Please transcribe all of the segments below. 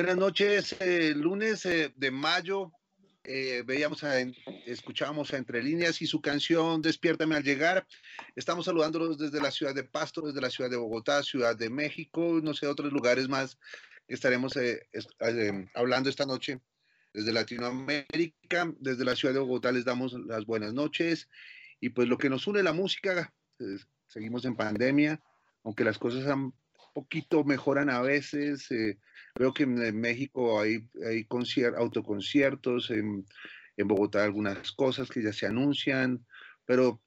Buenas noches, eh, lunes eh, de mayo, eh, veíamos, a, escuchábamos a Entre Líneas y su canción Despiértame al llegar. Estamos saludándolos desde la ciudad de Pasto, desde la ciudad de Bogotá, ciudad de México, no sé, otros lugares más que estaremos eh, es- eh, hablando esta noche desde Latinoamérica. Desde la ciudad de Bogotá les damos las buenas noches y pues lo que nos une la música, seguimos en pandemia, aunque las cosas han poquito mejoran a veces. eh, Veo que en, México hay, hay concier- autoconciertos, en, en Bogotá algunas cosas que ya se anuncian, pero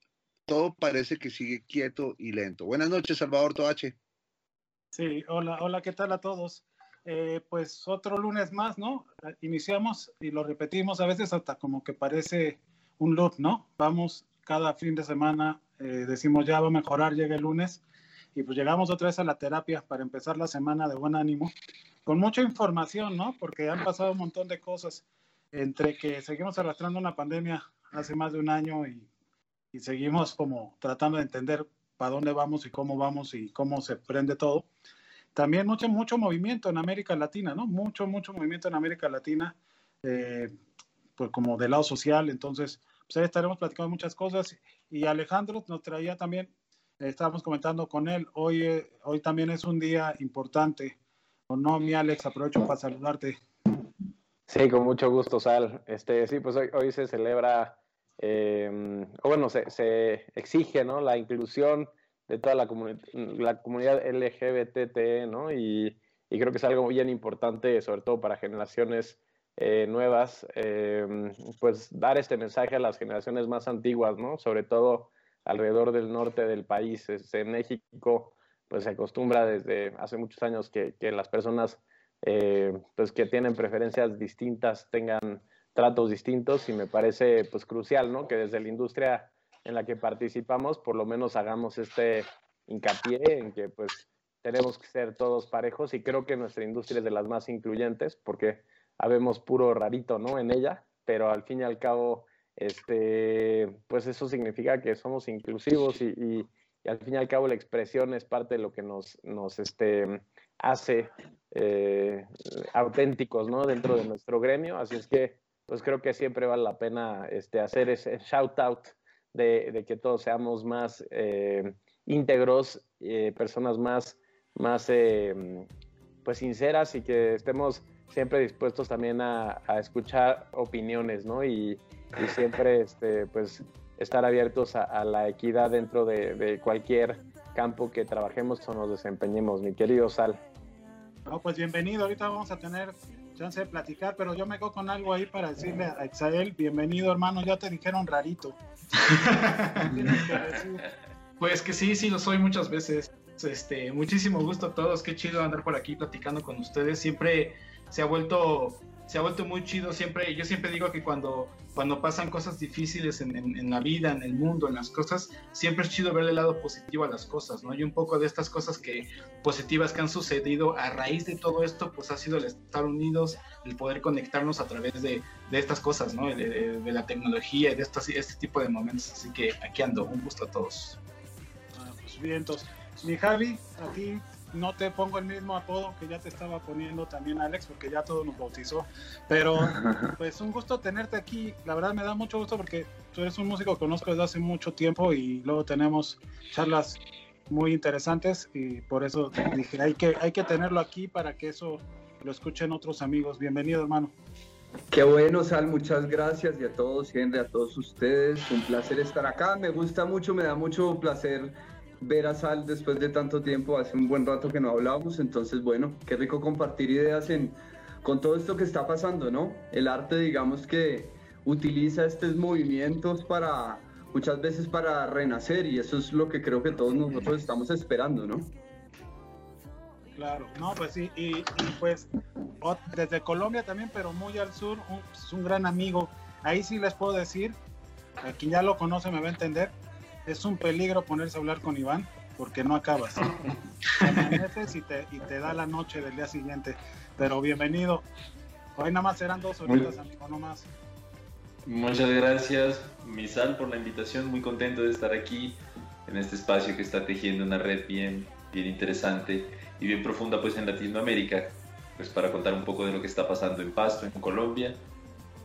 todo parece que sigue quieto y lento. Buenas noches, Salvador Toache. Sí, hola, hola, ¿qué tal a todos? Eh, pues otro lunes más, ¿no? Iniciamos y lo repetimos a veces hasta como que parece un loop, ¿no? Vamos cada fin de semana, eh, decimos ya va a mejorar, llega el lunes y pues llegamos otra vez a la terapia para empezar la semana de buen ánimo, con mucha información, ¿no? Porque han pasado un montón de cosas entre que seguimos arrastrando una pandemia hace más de un año y, y seguimos como tratando de entender para dónde vamos y cómo vamos y cómo se prende todo. También mucho, mucho movimiento en América Latina, ¿no? Mucho, mucho movimiento en América Latina, eh, pues como del lado social. Entonces, pues ahí estaremos platicando muchas cosas. Y Alejandro nos traía también, estábamos comentando con él, hoy, eh, hoy también es un día importante. ¿O no, mi Alex? Aprovecho para saludarte. Sí, con mucho gusto, Sal. Este, sí, pues hoy, hoy se celebra, eh, o bueno, se, se, exige, ¿no? La inclusión de toda la, comuni la comunidad LGBTT, ¿no? Y, y creo que es algo bien importante, sobre todo para generaciones eh, nuevas, eh, pues dar este mensaje a las generaciones más antiguas, ¿no? Sobre todo alrededor del norte del país. en México, pues se acostumbra desde hace muchos años que, que las personas eh, pues que tienen preferencias distintas tengan tratos distintos y me parece pues crucial, ¿no? Que desde la industria en la que participamos por lo menos hagamos este hincapié en que pues tenemos que ser todos parejos y creo que nuestra industria es de las más incluyentes porque habemos puro rarito, ¿no? En ella, pero al fin y al cabo, este, pues eso significa que somos inclusivos y, y, al fin y al cabo la expresión es parte de lo que nos, nos este, hace eh, auténticos, ¿no? Dentro de nuestro gremio, así es que, pues creo que siempre vale la pena este, hacer ese shout out de, de que todos seamos más eh, íntegros, eh, personas más, más pues sinceras y que estemos siempre dispuestos también a, escuchar opiniones, ¿no? Y, siempre, este, pues, estar abiertos a, la equidad dentro de, cualquier campo que trabajemos o nos desempeñemos, mi querido Sal. No, pues bienvenido, ahorita vamos a tener chance de platicar, pero yo me quedo con algo ahí para decirle a Exael, bienvenido hermano, ya te dijeron rarito. pues que sí, sí lo soy muchas veces. Este, muchísimo gusto a todos, qué chido andar por aquí platicando con ustedes. Siempre se ha vuelto se ha vuelto muy chido siempre. Yo siempre digo que cuando cuando pasan cosas difíciles en, la vida en el mundo en las cosas siempre es chido ver el lado positivo a las cosas no y un poco de estas cosas que positivas que han sucedido a raíz de todo esto pues ha sido el estar unidos el poder conectarnos a través de, de estas cosas no de, la tecnología y de estos, este tipo de momentos. Así que aquí ando. Un gusto a todos. Ah, pues bien entonces mi Javi a ti no te pongo el mismo apodo que ya te estaba poniendo también Alex, porque ya todo nos bautizó. Pero pues un gusto tenerte aquí. La verdad me da mucho gusto porque tú eres un músico que conozco desde hace mucho tiempo y luego tenemos charlas muy interesantes y por eso dije, hay que, hay que tenerlo aquí para que eso lo escuchen otros amigos. Bienvenido, hermano. Qué bueno, Sal, muchas gracias y a todos, Henry, a todos ustedes. Un placer estar acá. Me gusta mucho, me da mucho placer ver a Sal después de tanto tiempo, hace un buen rato que no hablábamos, entonces bueno, qué rico compartir ideas en, con todo esto que está pasando, ¿no? El arte, digamos que utiliza estos movimientos para, muchas veces para renacer y eso es lo que creo que todos nosotros estamos esperando, ¿no? Claro, no, pues sí, y, pues desde Colombia también, pero muy al sur, un, pues, un gran amigo. Ahí sí les puedo decir, quien ya lo conoce me va a entender, es un peligro ponerse a hablar con Iván porque no acabas. y te, y te da la noche del día siguiente. Pero bienvenido. Hoy nada más serán dos horitas, amigo, no más. Muchas gracias, Misal, por la invitación. Muy contento de estar aquí en este espacio que está tejiendo una red bien, bien interesante y bien profunda pues en Latinoamérica, pues para contar un poco de lo que está pasando en Pasto, en Colombia.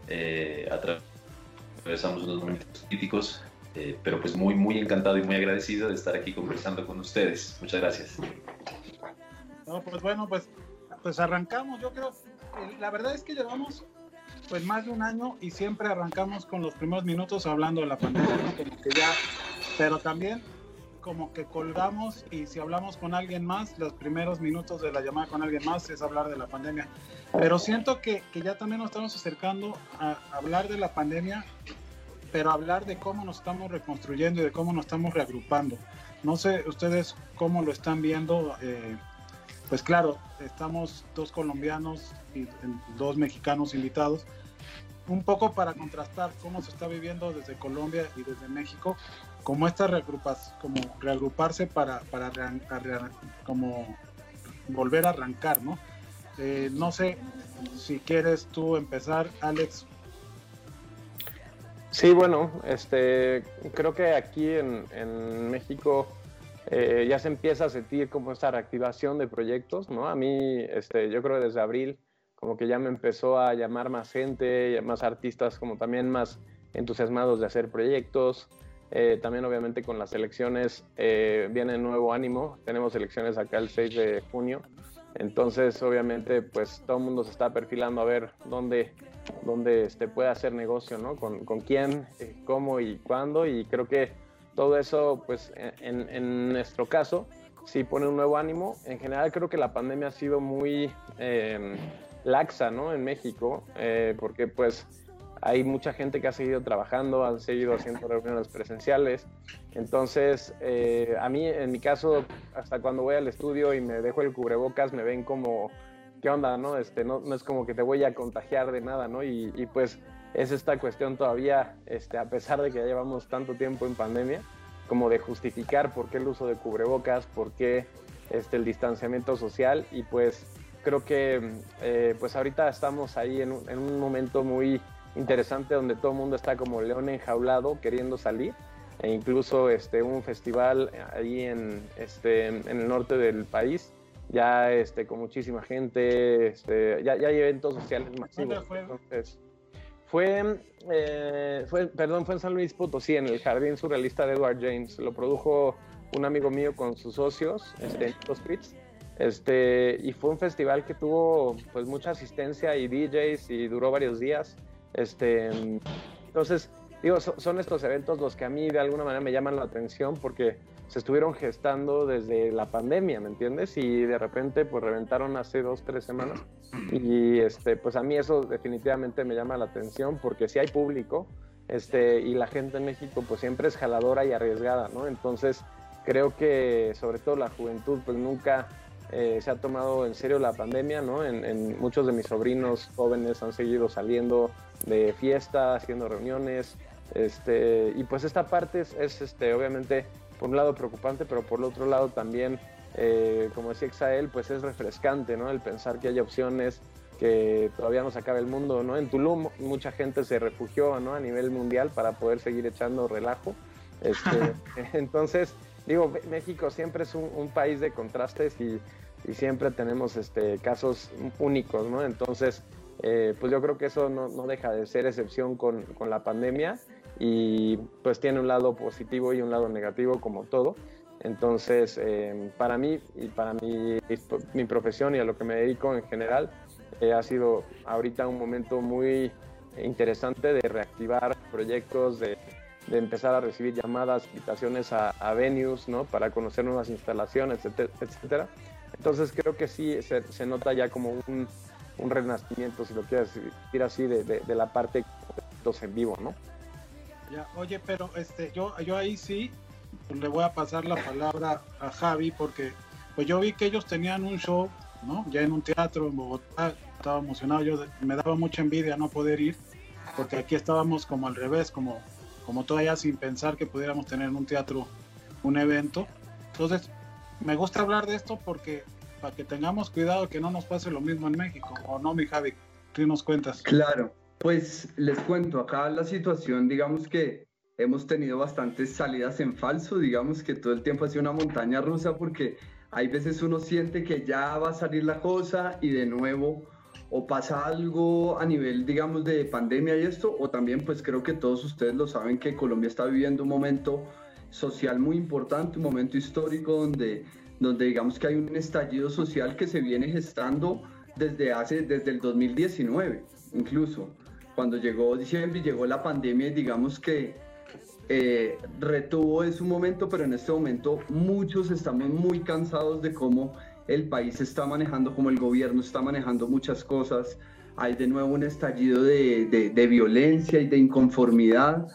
Eh, atravesamos unos momentos críticos eh, pero pues muy, muy encantado y muy agradecido de estar aquí conversando con ustedes. Muchas gracias. pues bueno, pues, pues arrancamos. Yo creo, la verdad es que llevamos pues más de un año y siempre arrancamos con los primeros minutos hablando de la pandemia, que ya, pero también como que colgamos y si hablamos con alguien más, los primeros minutos de la llamada con alguien más es hablar de la pandemia. Pero siento que, que ya también nos estamos acercando a hablar de la pandemia pero hablar de cómo nos estamos reconstruyendo y de cómo nos estamos reagrupando. No sé ustedes cómo lo están viendo. Eh, pues claro, estamos dos colombianos y dos mexicanos invitados. Un poco para contrastar cómo se está viviendo desde Colombia y desde México, como estas reagrupas, como reagruparse para, para como volver a arrancar, ¿no? Eh, no sé si quieres tú empezar, Alex, Sí, bueno, este, creo que aquí en, México eh, ya se empieza a sentir como esta reactivación de proyectos, ¿no? A mí, este, yo creo que desde abril como que ya me empezó a llamar más gente, más artistas como también más entusiasmados de hacer proyectos. Eh, también obviamente con las elecciones eh, viene nuevo ánimo. Tenemos elecciones acá el 6 de junio. Entonces obviamente pues todo el mundo se está perfilando a ver dónde donde este, pueda hacer negocio, ¿no? Con, con quién, eh, cómo y cuándo. Y creo que todo eso, pues en, nuestro caso, sí pone un nuevo ánimo. En general creo que la pandemia ha sido muy em, laxa, ¿no? En México, eh, porque pues hay mucha gente que ha seguido trabajando, han seguido haciendo reuniones presenciales. Entonces, eh, a mí, en mi caso, hasta cuando voy al estudio y me dejo el cubrebocas, me ven como, ¿qué onda? No, este, no, no es como que te voy a contagiar de nada, ¿no? Y, y, pues es esta cuestión todavía, este, a pesar de que ya llevamos tanto tiempo en pandemia, como de justificar por qué el uso de cubrebocas, por qué este, el distanciamiento social y pues creo que eh, pues ahorita estamos ahí en un, en un momento muy interesante donde todo el mundo está como león enjaulado queriendo salir. E incluso este un festival ahí en este en el norte del país. Ya este con muchísima gente este ya, ya hay eventos sociales masivos. fue? entonces fue eh, fue perdón fue en San Luis Potosí en el jardín surrealista de Edward James. Lo produjo un amigo mío con sus socios este los Spritz este y fue un festival que tuvo pues mucha asistencia y DJs y duró varios días este, entonces, digo, son estos eventos los que a mí de alguna manera me llaman la atención porque se estuvieron gestando desde la pandemia, ¿me entiendes? Y de repente pues reventaron hace dos, tres semanas. Y este, pues a mí eso definitivamente me llama la atención porque si hay público este, y la gente en México pues siempre es jaladora y arriesgada, ¿no? Entonces creo que sobre todo la juventud pues nunca eh, se ha tomado en serio la pandemia, ¿no? En, en, muchos de mis sobrinos jóvenes han seguido saliendo de fiesta, haciendo reuniones, este, y pues esta parte es, es, este, obviamente por un lado preocupante, pero por el otro lado también, eh, como decía Exael, pues es refrescante, ¿no? El pensar que hay opciones, que todavía no se acabe el mundo, ¿no? En Tulum mucha gente se refugió, ¿no? A nivel mundial para poder seguir echando relajo. Este, entonces, digo, México siempre es un, país de contrastes y, siempre tenemos este, casos únicos, ¿no? Entonces, eh, pues yo creo que eso no, deja de ser excepción con, la pandemia y pues tiene un lado positivo y un lado negativo como todo. Entonces, eh, para mí y para mi, mi, profesión y a lo que me dedico en general, eh, ha sido ahorita un momento muy interesante de reactivar proyectos, de, de empezar a recibir llamadas, invitaciones a, a, venues, ¿no? Para conocer nuevas instalaciones, etcétera. Entonces creo que sí se, se nota ya como un, un renacimiento, si lo quieres decir así, de, de, de la parte en vivo, ¿no? Ya, oye, pero este, yo, yo ahí sí le voy a pasar la palabra a Javi porque pues yo vi que ellos tenían un show, ¿no? Ya en un teatro en Bogotá, estaba emocionado, yo me daba mucha envidia no poder ir porque aquí estábamos como al revés, como, como todavía sin pensar que pudiéramos tener en un teatro un evento. Entonces, me gusta hablar de esto porque para que tengamos cuidado que no nos pase lo mismo en México, ¿o no, mi Javi? ¿Tú nos cuentas? Claro, pues les cuento, acá la situación, digamos que hemos tenido bastantes salidas en falso, digamos que todo el tiempo ha sido una montaña rusa porque hay veces uno siente que ya va a salir la cosa y de nuevo o pasa algo a nivel, digamos, de pandemia y esto, o también pues creo que todos ustedes lo saben que Colombia está viviendo un momento social muy importante, un momento histórico donde donde digamos que hay un estallido social que se viene gestando desde hace, desde el 2019, incluso. Cuando llegó diciembre y llegó la pandemia, digamos que eh, retuvo ese momento, pero en este momento muchos estamos muy cansados de cómo el país está manejando, cómo el gobierno está manejando muchas cosas. Hay de nuevo un estallido de, de, violencia y de inconformidad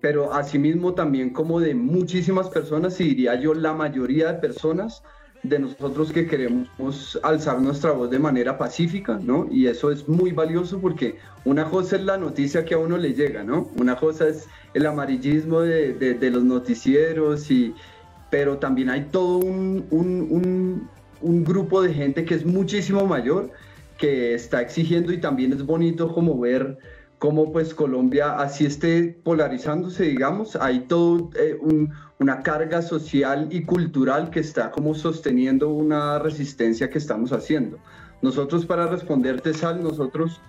pero asimismo también como de muchísimas personas, y diría yo la mayoría de personas, de nosotros que queremos alzar nuestra voz de manera pacífica, ¿no? Y eso es muy valioso porque una cosa es la noticia que a uno le llega, ¿no? Una cosa es el amarillismo de, de, los noticieros, y, pero también hay todo un, un grupo de gente que es muchísimo mayor, que está exigiendo y también es bonito como ver cómo pues Colombia así esté polarizándose, digamos, hay todo eh, un, una carga social y cultural que está como sosteniendo una resistencia que estamos haciendo. Nosotros para responderte, Sal, nosotros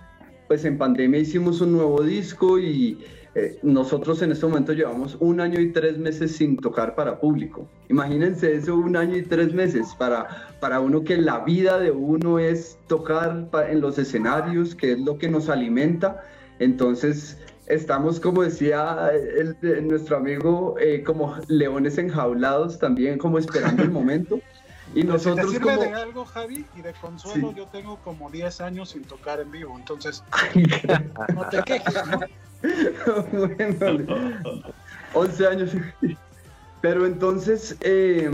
pues en pandemia hicimos un nuevo disco y eh, nosotros en este momento llevamos un año y tres meses sin tocar para público. Imagínense eso, un año y tres meses para, para uno que la vida de uno es tocar en los escenarios, que es lo que nos alimenta entonces, estamos, como decía el, el, nuestro amigo, eh, como leones enjaulados también, como esperando el momento. Y nosotros si te sirve como... de algo, Javi, y de consuelo, Sí. yo tengo como 10 años sin tocar en vivo, entonces no te quejes, ¿no? bueno, 11 años. Pero entonces, eh,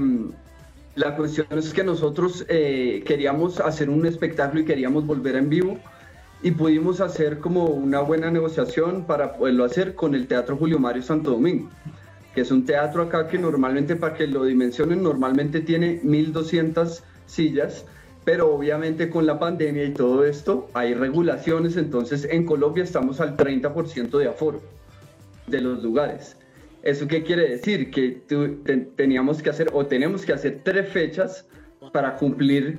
la cuestión es que nosotros eh, queríamos hacer un espectáculo y queríamos volver en vivo y pudimos hacer como una buena negociación para poderlo hacer con el Teatro Julio Mario Santo Domingo, que es un teatro acá que normalmente, para que lo dimensionen, normalmente tiene 1200 sillas, pero obviamente con la pandemia y todo esto hay regulaciones, entonces en Colombia estamos al 30% de aforo de los lugares. ¿Eso qué quiere decir? Que tu- te- teníamos que hacer o tenemos que hacer tres fechas para cumplir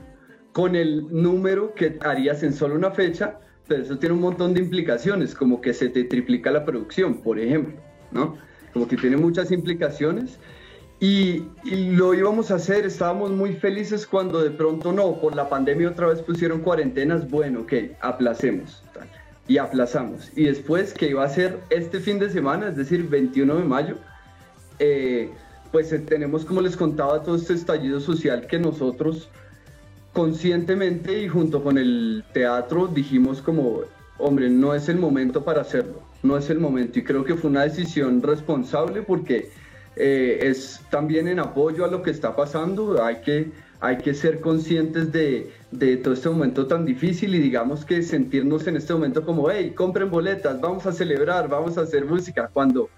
con el número que harías en solo una fecha, pero eso tiene un montón de implicaciones, como que se te triplica la producción, por ejemplo, ¿no? Como que tiene muchas implicaciones. Y, lo íbamos a hacer, estábamos muy felices cuando de pronto no, por la pandemia otra vez pusieron cuarentenas, bueno, ok, aplacemos. Y aplazamos. Y después que iba a ser este fin de semana, es decir, 21 de mayo, eh, pues eh, tenemos, como les contaba, todo este estallido social que nosotros conscientemente y junto con el teatro dijimos como, hombre, no es el momento para hacerlo, no es el momento. Y creo que fue una decisión responsable porque eh, es también en apoyo a lo que está pasando, hay que, hay que ser conscientes de, de todo este momento tan difícil y digamos que sentirnos en este momento como, hey, compren boletas, vamos a celebrar, vamos a hacer música, cuando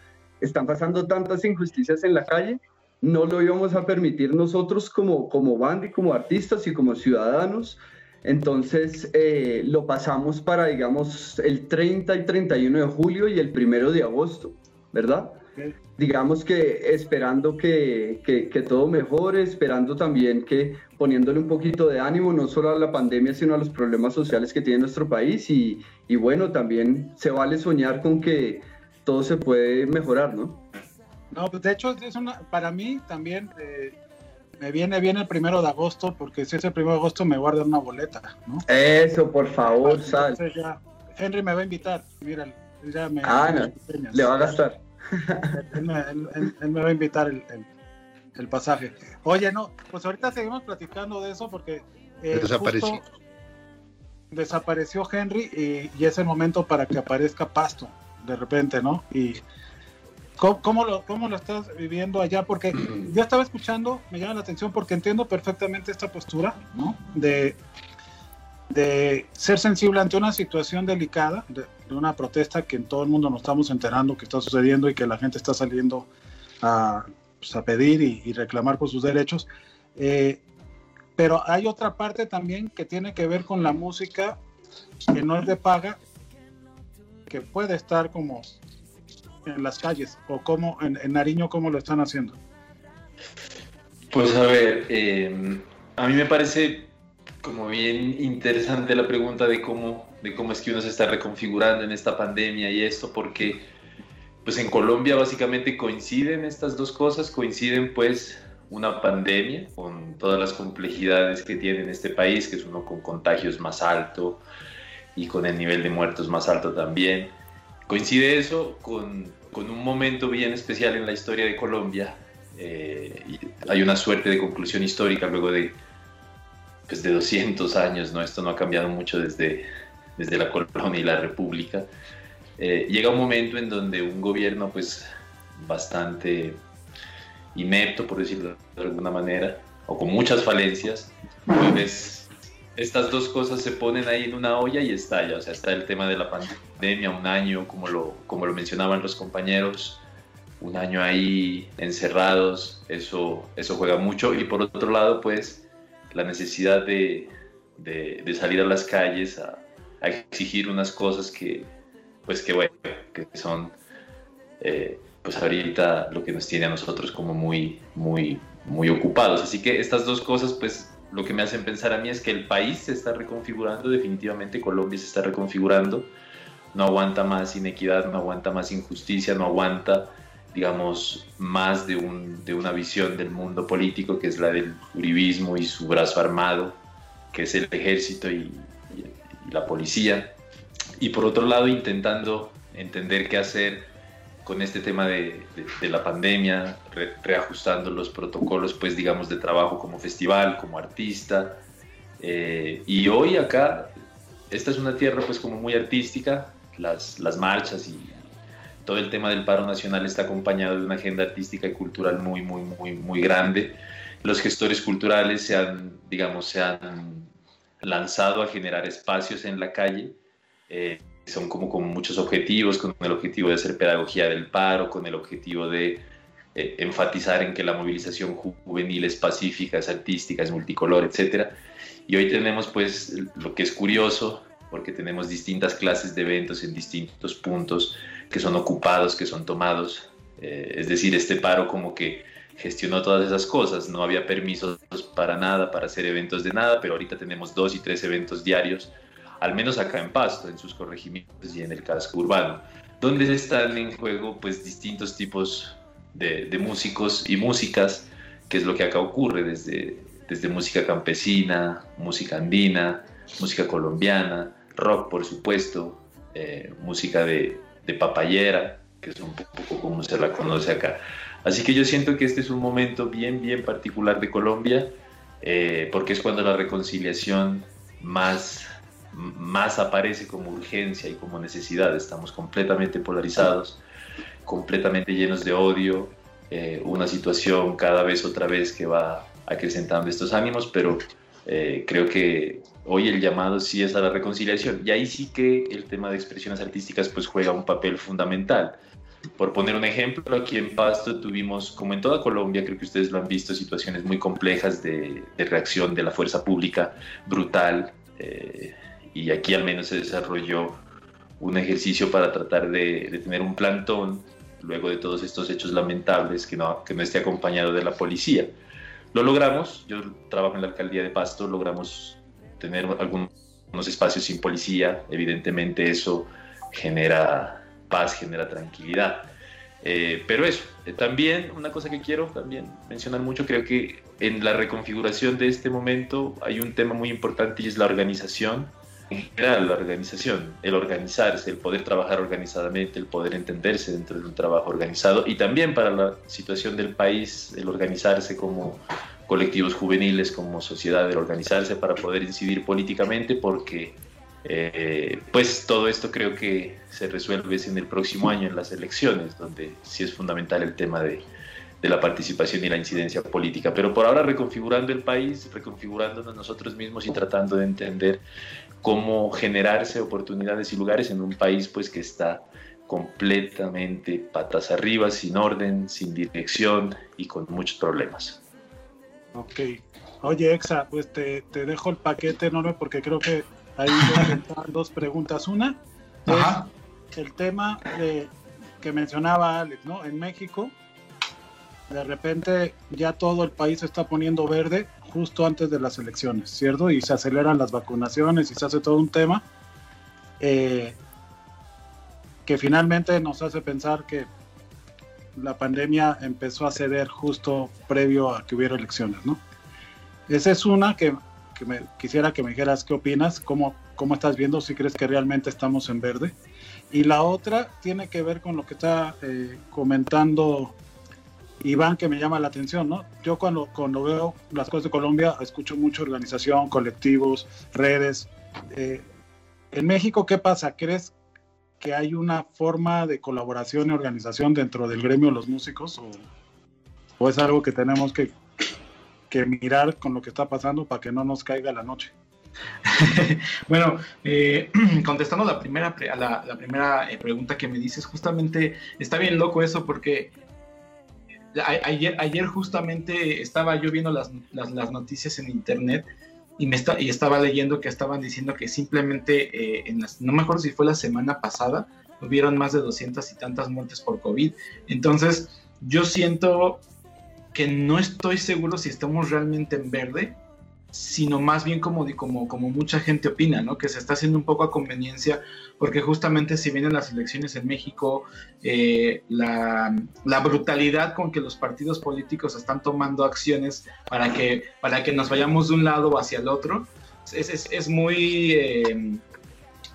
están pasando tantas injusticias en la calle, no lo íbamos a permitir nosotros como, como banda y como artistas y como ciudadanos. Entonces eh, lo pasamos para, digamos, el 30 y 31 de julio y el 1 de agosto, ¿verdad? Digamos que esperando que, que, que todo mejore, esperando también que poniéndole un poquito de ánimo, no solo a la pandemia, sino a los problemas sociales que tiene nuestro país. Y, y bueno, también se vale soñar con que todo se puede mejorar, ¿no? No, pues de hecho, es una, para mí también eh, me viene bien el primero de agosto, porque si es el primero de agosto me guardan una boleta, ¿no? Eso, por favor, Sal. Entonces ya, Henry me va a invitar, mira, ya me... Ah, no. Le va a gastar. Él me, él- él- él me va a invitar el, el- el pasaje. Oye, no, pues ahorita seguimos platicando de eso porque eh, Desapareció. justo desapareció Henry y, y es el momento para que aparezca Pasto de repente, ¿no? Y ¿cómo, cómo lo, cómo lo estás viviendo allá? Porque yo estaba escuchando, me llama la atención porque entiendo perfectamente esta postura, ¿no? De, de ser sensible ante una situación delicada, de, una protesta que en todo el mundo nos estamos enterando que está sucediendo y que la gente está saliendo a, pues, pedir y, reclamar por sus derechos. Eh, pero hay otra parte también que tiene que ver con la música que no es de paga, que puede estar como en las calles o como en, en Nariño, como lo están haciendo. Pues a ver, eh, a mí me parece como bien interesante la pregunta de cómo, de cómo es que uno se está reconfigurando en esta pandemia y esto, porque pues en Colombia básicamente coinciden estas dos cosas, coinciden pues una pandemia con todas las complejidades que tiene en este país, que es uno con contagios más alto y con el nivel de muertos más alto también. Coincide eso con, con un momento bien especial en la historia de Colombia, eh, hay una suerte de conclusión histórica luego de, pues de 200 años, ¿no? Esto no ha cambiado mucho desde, desde la colonia y la república. Eh, llega un momento en donde un gobierno pues bastante inepto, por decirlo de alguna manera, o con muchas falencias, pues estas dos cosas se ponen ahí en una olla y estalla. O sea, está el tema de la pandemia, un año, como lo, como lo mencionaban los compañeros, un año ahí encerrados, eso, eso juega mucho. Y por otro lado, pues la necesidad de, de, salir a las calles a, a, exigir unas cosas que, pues que bueno, que son, eh, pues ahorita lo que nos tiene a nosotros como muy, muy, muy ocupados. Así que estas dos cosas, pues lo que me hacen pensar a mí es que el país se está reconfigurando, definitivamente Colombia se está reconfigurando, no aguanta más inequidad, no aguanta más injusticia, no aguanta digamos, más de, un, de, una visión del mundo político, que es la del uribismo y su brazo armado, que es el ejército y, la policía. Y por otro lado, intentando entender qué hacer con este tema de, la pandemia, reajustando los protocolos, pues digamos, de trabajo como festival, como artista. Eh, y hoy acá, esta es una tierra pues como muy artística, las, las marchas y todo el tema del paro nacional está acompañado de una agenda artística y cultural muy, muy, muy, muy grande. Los gestores culturales se han, digamos, se han lanzado a generar espacios en la calle. Eh, son como con muchos objetivos, con el objetivo de hacer pedagogía del paro, con el objetivo de eh, enfatizar en que la movilización juvenil es pacífica, es artística, es multicolor, etc. Y hoy tenemos pues lo que es curioso, porque tenemos distintas clases de eventos en distintos puntos que son ocupados, que son tomados. Eh, es decir, este paro como que gestionó todas esas cosas, no había permisos para nada, para hacer eventos de nada, pero ahorita tenemos dos y tres eventos diarios al menos acá en Pasto, en sus corregimientos y en el casco urbano, donde están en juego pues distintos tipos de, músicos y músicas, que es lo que acá ocurre desde, desde música campesina, música andina, música colombiana, rock por supuesto, eh, música de, de papayera, que es un poco como se la conoce acá. Así que yo siento que este es un momento bien, bien particular de Colombia, eh, porque es cuando la reconciliación más más aparece como urgencia y como necesidad. Estamos completamente polarizados, completamente llenos de odio, eh, una situación cada vez otra vez que va acrecentando estos ánimos, pero eh, creo que hoy el llamado sí es a la reconciliación. Y ahí sí que el tema de expresiones artísticas pues juega un papel fundamental. Por poner un ejemplo, aquí en Pasto tuvimos, como en toda Colombia, creo que ustedes lo han visto, situaciones muy complejas de, reacción de la fuerza pública brutal, eh, y aquí al menos se desarrolló un ejercicio para tratar de, tener un plantón luego de todos estos hechos lamentables que no, que no esté acompañado de la policía. Lo logramos, yo trabajo en la alcaldía de Pasto, logramos tener algunos espacios sin policía, evidentemente eso genera paz, genera tranquilidad. Eh, pero eso, eh, también una cosa que quiero también mencionar mucho, creo que en la reconfiguración de este momento hay un tema muy importante y es la organización en general la organización, el organizarse, el poder trabajar organizadamente, el poder entenderse dentro de un trabajo organizado y también para la situación del país, el organizarse como colectivos juveniles, como sociedad, el organizarse para poder incidir políticamente porque eh, pues todo esto creo que se resuelve en el próximo año en las elecciones, donde sí es fundamental el tema de, de la participación y la incidencia política. Pero por ahora reconfigurando el país, reconfigurándonos nosotros mismos y tratando de entender cómo generarse oportunidades y lugares en un país pues que está completamente patas arriba, sin orden, sin dirección y con muchos problemas. Ok. Oye, Exa, pues te, dejo el paquete enorme porque creo que hay dos preguntas. Una es el tema de, que mencionaba Alex, ¿no? En México de repente ya todo el país se está poniendo verde justo antes de las elecciones, ¿cierto? Y se aceleran las vacunaciones y se hace todo un tema eh, que finalmente nos hace pensar que la pandemia empezó a ceder justo previo a que hubiera elecciones, ¿no? Esa es una que, me, quisiera que me dijeras qué opinas, cómo, estás viendo, si crees que realmente estamos en verde. Y la otra tiene que ver con lo que está eh, comentando Iván, que me llama la atención, ¿no? Yo cuando, cuando veo las cosas de Colombia, escucho mucho organización, colectivos, redes. Eh, en México, ¿qué pasa? ¿Crees que hay una forma de colaboración y organización dentro del gremio de los músicos? ¿O, es algo que tenemos que, que, mirar con lo que está pasando para que no nos caiga la noche? bueno, eh, contestando la primera, a la, la primera eh, pregunta que me dices, justamente está bien loco eso porque ayer, ayer justamente estaba yo viendo las, las, noticias en internet y, me y estaba leyendo que estaban diciendo que simplemente, eh, en las, no me acuerdo si fue la semana pasada, hubieron más de 200 y tantas muertes por COVID. Entonces, yo siento que no estoy seguro si estamos realmente en verde, sino más bien como, como, como mucha gente opina, ¿no? que se está haciendo un poco a conveniencia, porque justamente si vienen las elecciones en México, eh, la, la, brutalidad con que los partidos políticos están tomando acciones para que, para que nos vayamos de un lado hacia el otro, es, es, es muy, eh,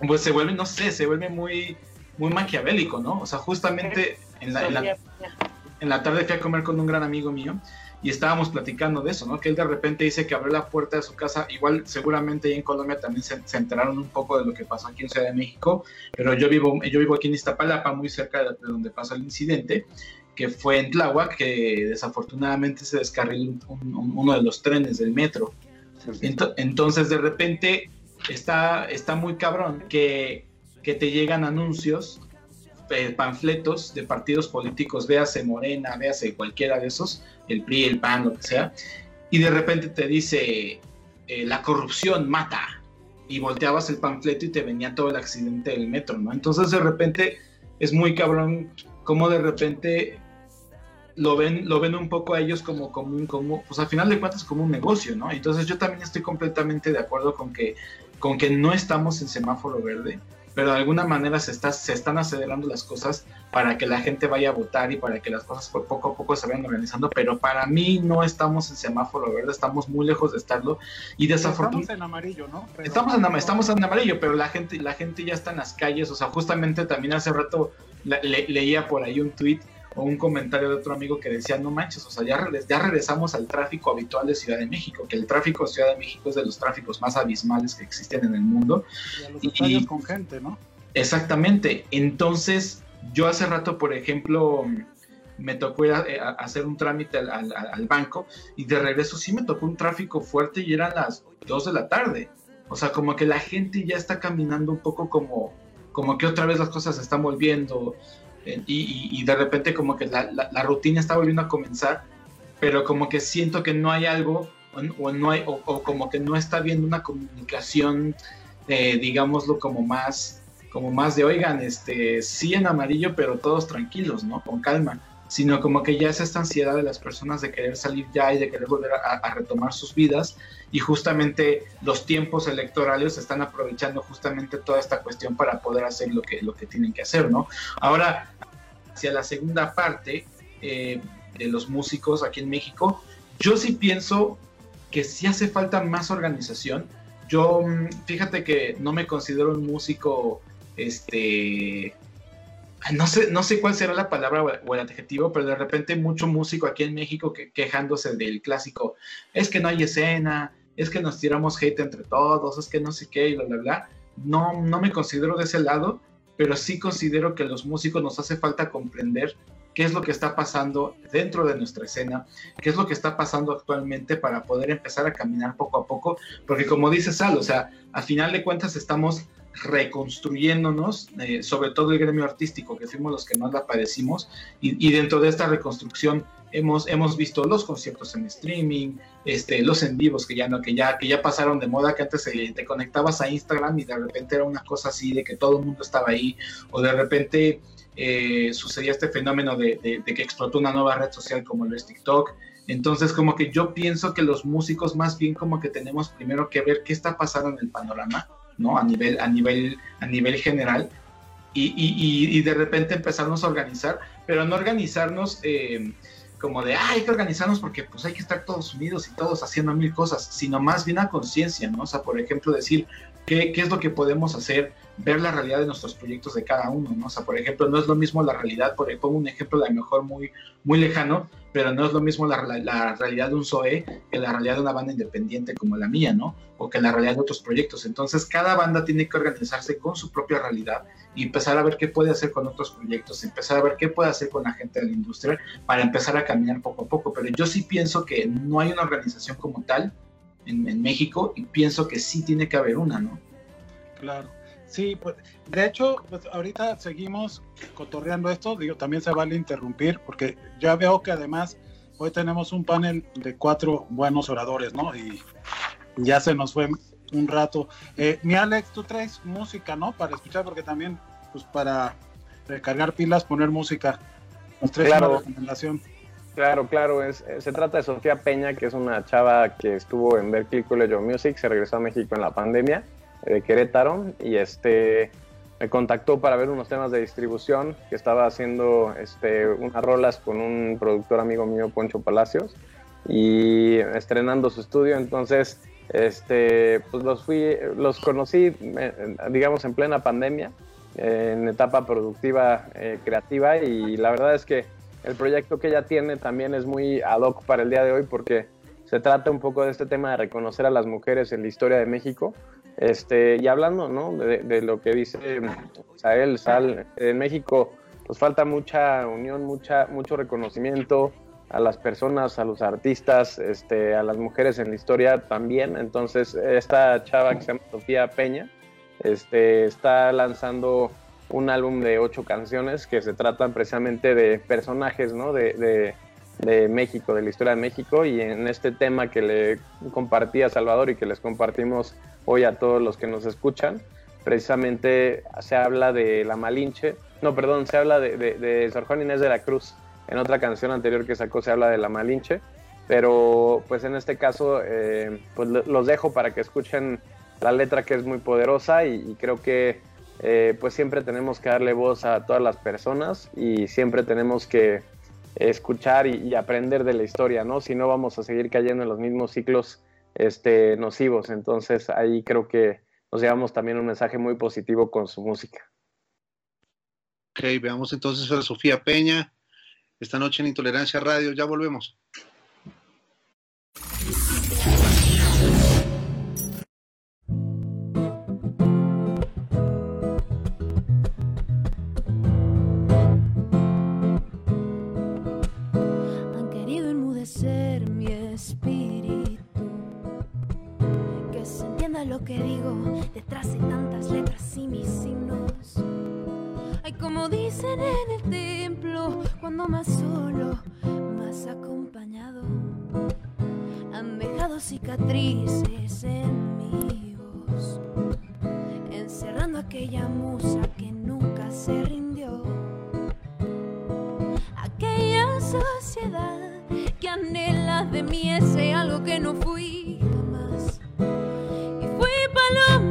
pues se vuelve, no sé, se vuelve muy, muy maquiavélico, ¿no? O sea, justamente en la, en la tarde fui a comer con un gran amigo mío y estábamos platicando de eso, ¿no? Que él de repente dice que abrió la puerta de su casa, igual seguramente en Colombia también se, enteraron un poco de lo que pasó aquí en Ciudad de México, pero yo vivo, yo vivo aquí en Iztapalapa, muy cerca de, donde pasó el incidente, que fue en Tláhuac, que desafortunadamente se descarriló uno de los trenes del metro. Entonces de repente está, está muy cabrón que, que te llegan anuncios eh, panfletos de partidos políticos, véase Morena, véase cualquiera de esos, el PRI, el PAN, lo que sea, y de repente te dice, eh, la corrupción mata, y volteabas el panfleto y te venía todo el accidente del metro, ¿no? Entonces de repente es muy cabrón como de repente lo ven, lo ven un poco a ellos como, como un, como, pues al final de cuentas como un negocio, ¿no? Entonces yo también estoy completamente de acuerdo con que, con que no estamos en semáforo verde, pero de alguna manera se, está, se están acelerando las cosas para que la gente vaya a votar y para que las cosas poco a poco se vayan organizando, pero para mí no estamos en semáforo verde, estamos muy lejos de estarlo y desafortunadamente... Estamos en amarillo, ¿no? estamos, en, estamos en amarillo, pero la gente, la gente ya está en las calles, o sea, justamente también hace rato leía por ahí un tweet o un comentario de otro amigo que decía, no manches, o sea, ya, ya regresamos al tráfico habitual de Ciudad de México, que el tráfico de Ciudad de México es de los tráficos más abismales que existen en el mundo. Y a los con gente, ¿no? Exactamente. Entonces, yo hace rato, por ejemplo, me tocó ir a, eh, hacer un trámite al, banco y de regreso sí me tocó un tráfico fuerte y eran las 2 de la tarde. O sea, como que la gente ya está caminando un poco como, como que otra vez las cosas se están volviendo y, de repente como que la, la, rutina está volviendo a comenzar, pero como que siento que no hay algo o, no hay, o, como que no está habiendo una comunicación, eh, digámoslo como más, como más de, oigan, este, sí en amarillo, pero todos tranquilos, ¿no? Con calma sino como que ya es esta ansiedad de las personas de querer salir ya y de querer volver a, retomar sus vidas y justamente los tiempos electorales están aprovechando justamente toda esta cuestión para poder hacer lo que, lo que tienen que hacer, ¿no? Ahora, hacia la segunda parte eh, de los músicos aquí en México, yo sí pienso que sí hace falta más organización. Yo, mm, fíjate que no me considero un músico, este, no sé, no sé cuál será la palabra o el adjetivo, pero de repente mucho músico aquí en México que, quejándose del clásico, es que no hay escena, es que nos tiramos hate entre todos, es que no sé qué, y bla, bla, bla. No, no me considero de ese lado, pero sí considero que los músicos nos hace falta comprender qué es lo que está pasando dentro de nuestra escena, qué es lo que está pasando actualmente para poder empezar a caminar poco a poco, porque como dice Sal, o sea, a final de cuentas estamos reconstruyéndonos, eh, sobre todo el gremio artístico, que fuimos los que más la padecimos, y, dentro de esta reconstrucción hemos, hemos visto los conciertos en streaming, este, los en vivos que ya, no, que, ya, que ya pasaron de moda, que antes te conectabas a Instagram y de repente era una cosa así de que todo el mundo estaba ahí, o de repente eh, sucedía este fenómeno de, de, que explotó una nueva red social como el TikTok. Entonces, como que yo pienso que los músicos más bien como que tenemos primero que ver qué está pasando en el panorama ¿no? A nivel, a nivel, a nivel general. Y, y, y de repente empezarnos a organizar, pero no organizarnos eh, como de, ah, hay que organizarnos porque pues hay que estar todos unidos y todos haciendo mil cosas, sino más bien a conciencia, ¿no? O sea, por ejemplo, decir qué, qué es lo que podemos hacer, ver la realidad de nuestros proyectos de cada uno, ¿no? Sea, por ejemplo, no es lo mismo la realidad, por pongo un ejemplo de mejor muy, muy lejano, pero no es lo mismo la, realidad de un SOE que la realidad de una banda independiente como la mía, ¿no? O que la realidad de otros proyectos. Entonces, cada banda tiene que organizarse con su propia realidad y empezar a ver qué puede hacer con otros proyectos, empezar a ver qué puede hacer con la gente de la industria para empezar a caminar poco a poco. Pero yo sí pienso que no hay una organización como tal en México y pienso que sí tiene que haber una, ¿no? Claro. Sí, pues de hecho, pues ahorita seguimos cotorreando esto, digo, también se vale interrumpir porque ya veo que además hoy tenemos un panel de cuatro buenos oradores, ¿no? Y ya se nos fue un rato. Eh, mi Alex, tú traes música, ¿no? Para escuchar, porque también, pues para recargar pilas, poner música. Nos traes claro. una recomendación. Claro, claro, es, se trata de Sofía Peña, que es una chava que estuvo en Berkeley College of Music, se regresó a México en la pandemia de Querétaro y este me contactó para ver unos temas de distribución que estaba haciendo este, unas rolas con un productor amigo mío, Poncho Palacios, y estrenando su estudio. Entonces, este, pues los fui, los conocí, digamos, en plena pandemia. en etapa productiva eh, creativa y la verdad es que el proyecto que ella tiene también es muy ad hoc para el día de hoy porque se trata un poco de este tema de reconocer a las mujeres en la historia de México. Este, y hablando ¿no? de, lo que dice Sael, Sal, en México pues falta mucha unión, mucha, mucho reconocimiento a las personas, a los artistas, este, a las mujeres en la historia también. Entonces, esta chava que se llama Sofía Peña este, está lanzando un álbum de ocho canciones que se tratan precisamente de personajes ¿no? de, de, México, de la historia de México. Y en este tema que le compartí a Salvador y que les compartimos hoy a todos los que nos escuchan, precisamente se habla de la Malinche, no, perdón, se habla de, de, Sor Juan Inés de la Cruz. En otra canción anterior que sacó se habla de la Malinche, pero pues en este caso eh, pues los dejo para que escuchen la letra que es muy poderosa y, creo que eh, pues siempre tenemos que darle voz a todas las personas y siempre tenemos que escuchar y, aprender de la historia, ¿no? Si no vamos a seguir cayendo en los mismos ciclos este, nocivos. Entonces ahí creo que nos llevamos también un mensaje muy positivo con su música. Ok, veamos entonces a Sofía Peña esta noche en Intolerancia Radio. Ya volvemos. Que digo detrás de tantas letras y mis signos. Ay, como dicen en el templo, cuando más solo, más acompañado. Han dejado cicatrices en mi voz, encerrando aquella musa que nunca se rindió. Aquella sociedad que anhela de mí ese algo que no fui jamás. Y fui paloma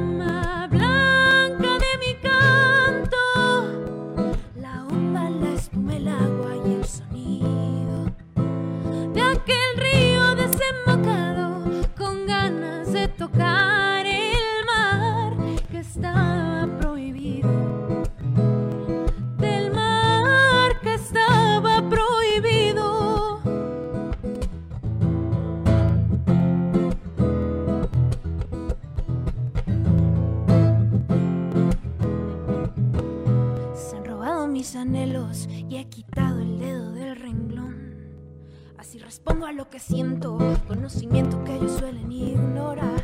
Respondo a lo que siento, conocimiento que ellos suelen ignorar.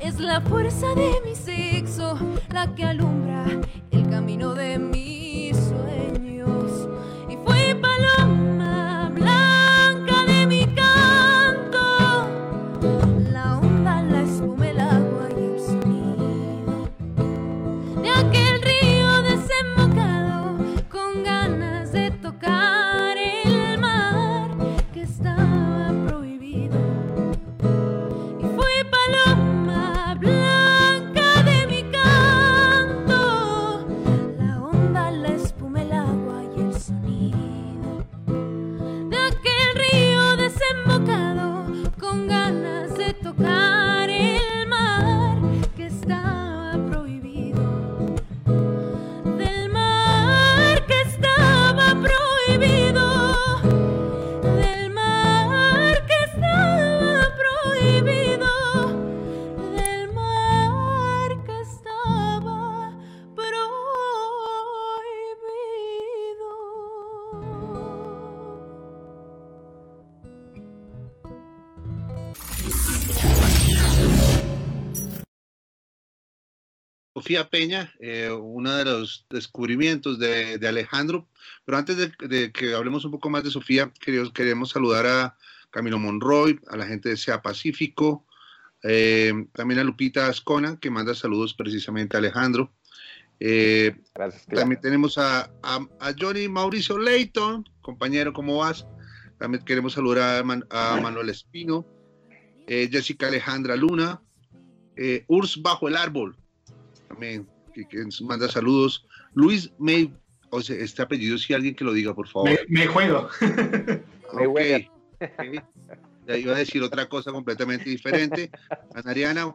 Es la fuerza de mi sexo la que alumbra el camino de mis Sofía Peña, eh, uno de los descubrimientos de, de Alejandro. Pero antes de, de, que hablemos un poco más de Sofía, queremos, queremos saludar a Camilo Monroy, a la gente de SEA Pacífico, eh, también a Lupita Ascona, que manda saludos precisamente a Alejandro. Eh, Gracias. también tenemos a, a, a, Johnny Mauricio Leighton, compañero, ¿cómo vas? También queremos saludar a, Man, a Manuel Espino, eh, Jessica Alejandra Luna, Urs Bajo el Árbol, que, que, manda saludos. Luis May, o sea, este apellido, si alguien que lo diga, por favor. Me, me juego. me okay. okay. Ya iba a decir otra cosa completamente diferente. Ana Ariana,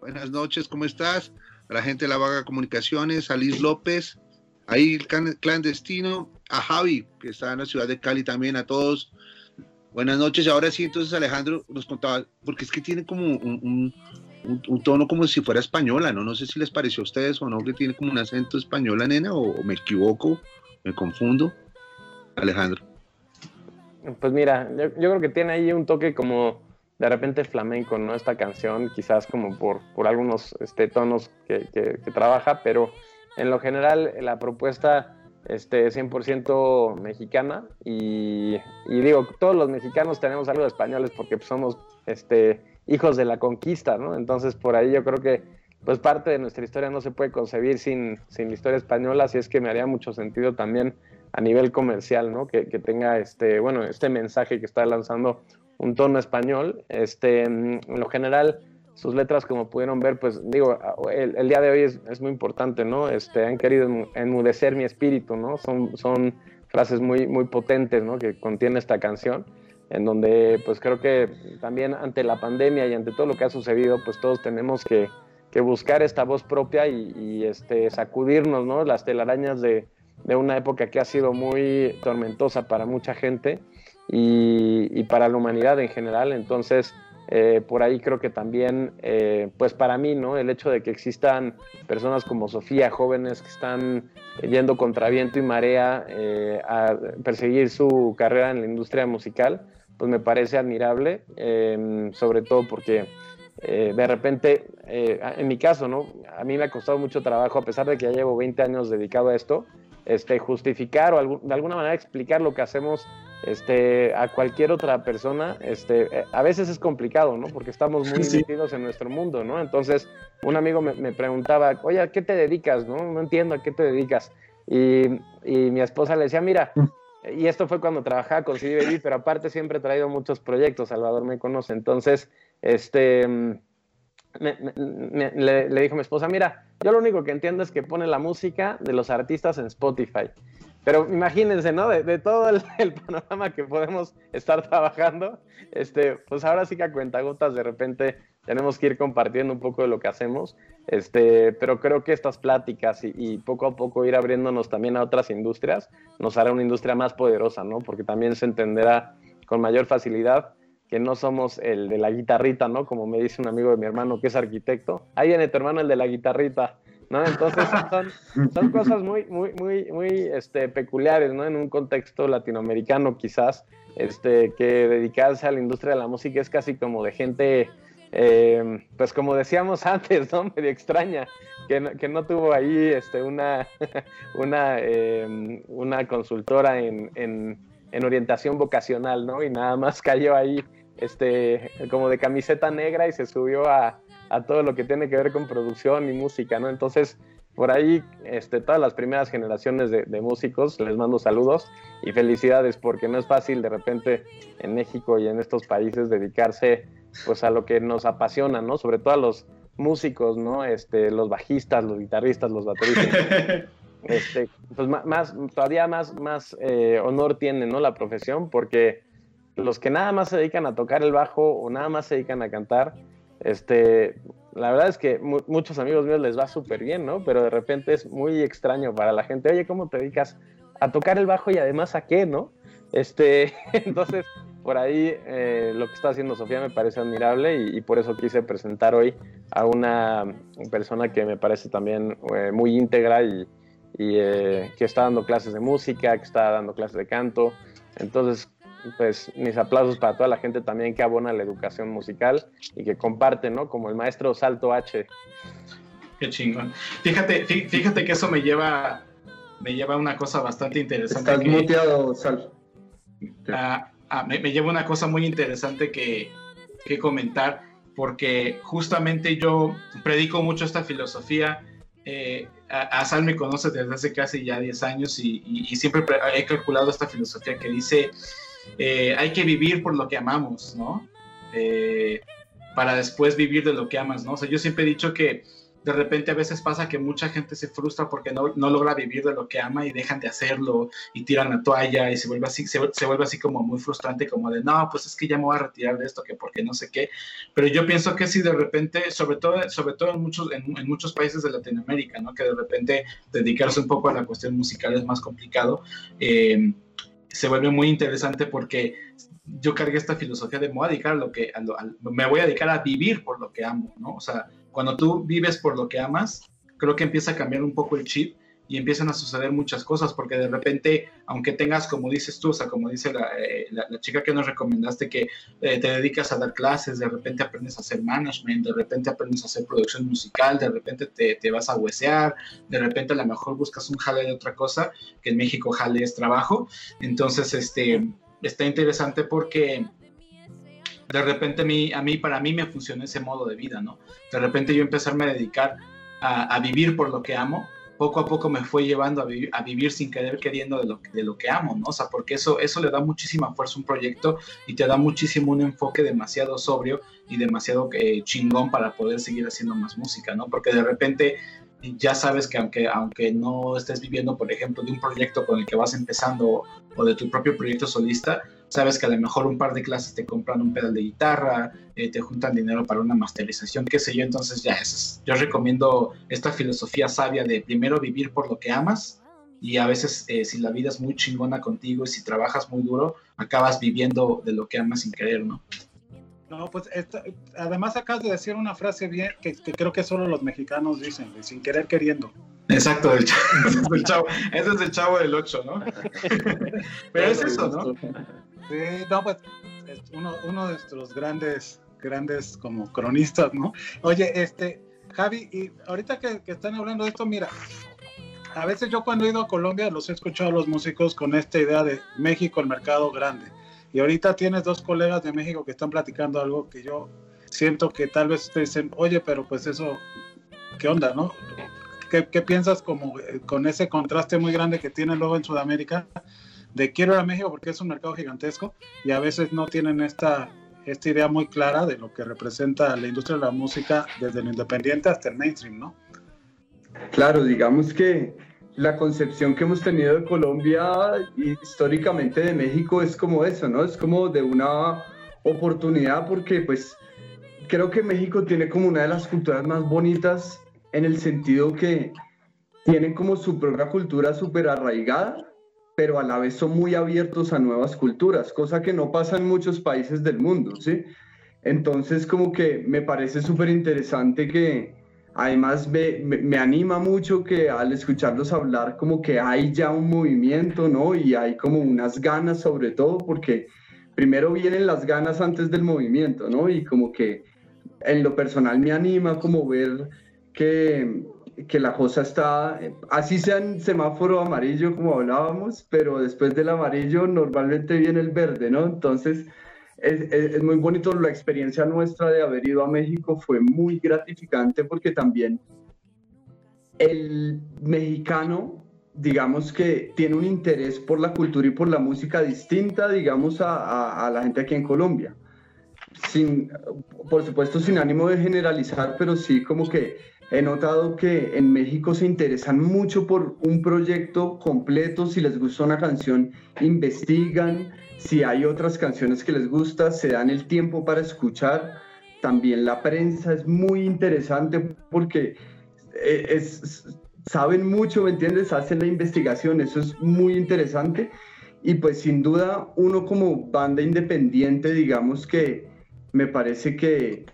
buenas noches, ¿cómo estás? a la gente de la Vaga Comunicaciones, a Liz López, ahí el clandestino, a Javi, que está en la ciudad de Cali también, a todos. Buenas noches. Ahora sí, entonces Alejandro nos contaba, porque es que tiene como un, un, tono como si fuera española, ¿no? No sé si les pareció a ustedes o no, que tiene como un acento española, nena, o, me equivoco, me confundo. Alejandro. Pues mira, yo, creo que tiene ahí un toque como de repente flamenco, ¿no? Esta canción, quizás como por, por algunos este, tonos que, que, trabaja, pero en lo general la propuesta este, 100% mexicana y, y, digo, todos los mexicanos tenemos algo de españoles porque somos este, hijos de la conquista, ¿no? Entonces por ahí yo creo que pues parte de nuestra historia no se puede concebir sin, sin historia española, así es que me haría mucho sentido también a nivel comercial, ¿no? Que, que, tenga este, bueno, este mensaje que está lanzando un tono español. Este, en lo general, sus letras, como pudieron ver, pues digo, el, el día de hoy es, es, muy importante, ¿no? Este, han querido enmudecer mi espíritu, ¿no? Son, son frases muy, muy potentes, ¿no? Que contiene esta canción en donde pues creo que también ante la pandemia y ante todo lo que ha sucedido, pues todos tenemos que, buscar esta voz propia y, este, sacudirnos ¿no? las telarañas de, una época que ha sido muy tormentosa para mucha gente y, y para la humanidad en general. Entonces, eh, por ahí creo que también, eh, pues para mí, ¿no? El hecho de que existan personas como Sofía, jóvenes que están yendo contra viento y marea eh, a perseguir su carrera en la industria musical, pues me parece admirable, em, sobre todo porque eh, de repente, eh, en mi caso, ¿no? A mí me ha costado mucho trabajo, a pesar de que ya llevo 20 años dedicado a esto, este, justificar o de alguna manera explicar lo que hacemos este, a cualquier otra persona, este, a veces es complicado, ¿no? Porque estamos muy metidos en nuestro mundo, ¿no? Entonces, un amigo me, me, preguntaba, oye, ¿a qué te dedicas? No, no entiendo a qué te dedicas. Y, y mi esposa le decía, mira, y esto fue cuando trabajaba con CD pero aparte siempre he traído muchos proyectos, Salvador me conoce. Entonces, este, mm, le, dijo a mi esposa, mira, yo lo único que entiendo es que pone la música de los artistas en Spotify. Pero imagínense, ¿no? De, todo el, panorama que podemos estar trabajando, este, pues ahora sí que a cuentagotas de repente tenemos que ir compartiendo un poco de lo que hacemos, este, pero creo que estas pláticas y, poco a poco ir abriéndonos también a otras industrias nos hará una industria más poderosa, ¿no? Porque también se entenderá con mayor facilidad que no somos el de la guitarrita, ¿no? Como me dice un amigo de mi hermano que es arquitecto. Ahí viene tu hermano el de la guitarrita, ¿no? Entonces son, son cosas muy, muy, muy, muy este, peculiares, ¿no? En un contexto latinoamericano quizás, este, que dedicarse a la industria de la música es casi como de gente eh, pues como decíamos antes, ¿no? Medio extraña, que no, tuvo ahí este, una, eh, una consultora en, en, en, orientación vocacional, ¿no? Y nada más cayó ahí este, como de camiseta negra y se subió a, a todo lo que tiene que ver con producción y música, ¿no? Entonces, por ahí, este, todas las primeras generaciones de, de, músicos, les mando saludos y felicidades, porque no es fácil de repente en México y en estos países dedicarse pues a lo que nos apasiona, ¿no? Sobre todo a los músicos, ¿no? Este, los bajistas, los guitarristas, los bateristas. este, pues más, todavía más, más eh, honor tiene, ¿no? La profesión, porque los que nada más se dedican a tocar el bajo o nada más se dedican a cantar, este, la verdad es que muchos amigos míos les va súper bien, ¿no? Pero de repente es muy extraño para la gente. Oye, ¿cómo te dedicas a tocar el bajo y además a qué, no? Este, entonces, por ahí eh, lo que está haciendo Sofía me parece admirable y, por eso quise presentar hoy a una persona que me parece también eh, muy íntegra y, eh, que está dando clases de música, que está dando clases de canto. Entonces, pues mis aplausos para toda la gente también que abona la educación musical y que comparte, ¿no? Como el maestro Salto H. Qué chingón. Fíjate, fíjate que eso me lleva, me lleva a una cosa bastante interesante. Estás muteado, Sal. Ah, me, lleva una cosa muy interesante que, comentar, porque justamente yo predico mucho esta filosofía. Eh, a, Sal me conoce desde hace casi ya 10 años y, siempre he calculado esta filosofía que dice, eh, hay que vivir por lo que amamos, ¿no? Eh, para después vivir de lo que amas, ¿no? O sea, yo siempre he dicho que de repente a veces pasa que mucha gente se frustra porque no, no, logra vivir de lo que ama y dejan de hacerlo y tiran la toalla y se vuelve así, se, se, vuelve así como muy frustrante, como de no, pues es que ya me voy a retirar de esto, que porque no sé qué. Pero yo pienso que si de repente, sobre todo, sobre todo en, muchos, en, muchos países de Latinoamérica, ¿no? que de repente dedicarse un poco a la cuestión musical es más complicado, eh, se vuelve muy interesante porque yo cargué esta filosofía de me voy a dedicar a que, me voy a dedicar a vivir por lo que amo, ¿no? O sea, cuando tú vives por lo que amas, creo que empieza a cambiar un poco el chip y empiezan a suceder muchas cosas, porque de repente, aunque tengas, como dices tú, o sea, como dice la, eh, chica que nos recomendaste, que eh, te dedicas a dar clases, de repente aprendes a hacer management, de repente aprendes a hacer producción musical, de repente te, te vas a huesear, de repente a lo mejor buscas un jale de otra cosa, que en México jale es trabajo, entonces, este, está interesante porque de repente a mí, a mí, para mí me funcionó ese modo de vida, ¿no? De repente yo empezarme a dedicar a, vivir por lo que amo, poco a poco me fue llevando a vivir, a vivir sin querer queriendo de lo, de lo, que amo, ¿no? O sea, porque eso, eso le da muchísima fuerza a un proyecto y te da muchísimo un enfoque demasiado sobrio y demasiado eh, chingón para poder seguir haciendo más música, ¿no? Porque de repente ya sabes que aunque, aunque no estés viviendo, por ejemplo, de un proyecto con el que vas empezando o de tu propio proyecto solista, sabes que a lo mejor un par de clases te compran un pedal de guitarra, eh, te juntan dinero para una masterización, qué sé yo, entonces ya es, yo recomiendo esta filosofía sabia de primero vivir por lo que amas y a veces eh, si la vida es muy chingona contigo y si trabajas muy duro, acabas viviendo de lo que amas sin querer, ¿no? No, pues esta, además acabas de decir una frase bien que, que, creo que solo los mexicanos dicen, sin querer queriendo. Exacto, el chavo, ese, es el chavo, ese es el chavo del 8, ¿no? Pero es eso, ¿no? Sí, no, pues es uno, uno de nuestros grandes, grandes como cronistas, ¿no? Oye, este, Javi, y ahorita que, que están hablando de esto, mira, a veces yo cuando he ido a Colombia los he escuchado a los músicos con esta idea de México, el mercado grande y ahorita tienes dos colegas de México que están platicando algo que yo siento que tal vez te dicen, oye, pero pues eso, ¿qué onda, no? ¿Qué, piensas como eh, con ese contraste muy grande que tiene luego en Sudamérica de quiero ir a México porque es un mercado gigantesco y a veces no tienen esta, esta idea muy clara de lo que representa la industria de la música desde lo independiente hasta el mainstream, ¿no? Claro, digamos que la concepción que hemos tenido de Colombia históricamente de México es como eso, ¿no? Es como de una oportunidad porque pues creo que México tiene como una de las culturas más bonitas en el sentido que tienen como su propia cultura súper arraigada, pero a la vez son muy abiertos a nuevas culturas, cosa que no pasa en muchos países del mundo, ¿sí? Entonces como que me parece súper interesante que, Además me, me, me, anima mucho que al escucharlos hablar como que hay ya un movimiento, ¿no? Y hay como unas ganas sobre todo porque primero vienen las ganas antes del movimiento, ¿no? Y como que en lo personal me anima como ver que, que la cosa está, así sea en semáforo amarillo como hablábamos, pero después del amarillo normalmente viene el verde, ¿no? Entonces es, es, es, muy bonito la experiencia nuestra de haber ido a México, fue muy gratificante porque también el mexicano, digamos que tiene un interés por la cultura y por la música distinta, digamos, a, a, a la gente aquí en Colombia. Sin, por supuesto, sin ánimo de generalizar, pero sí como que he notado que en México se interesan mucho por un proyecto completo, si les gusta una canción, investigan, si hay otras canciones que les gusta, se dan el tiempo para escuchar. También la prensa es muy interesante porque eh, es, saben mucho, ¿me entiendes? Hacen la investigación, eso es muy interesante. Y pues sin duda uno como banda independiente, digamos que me parece que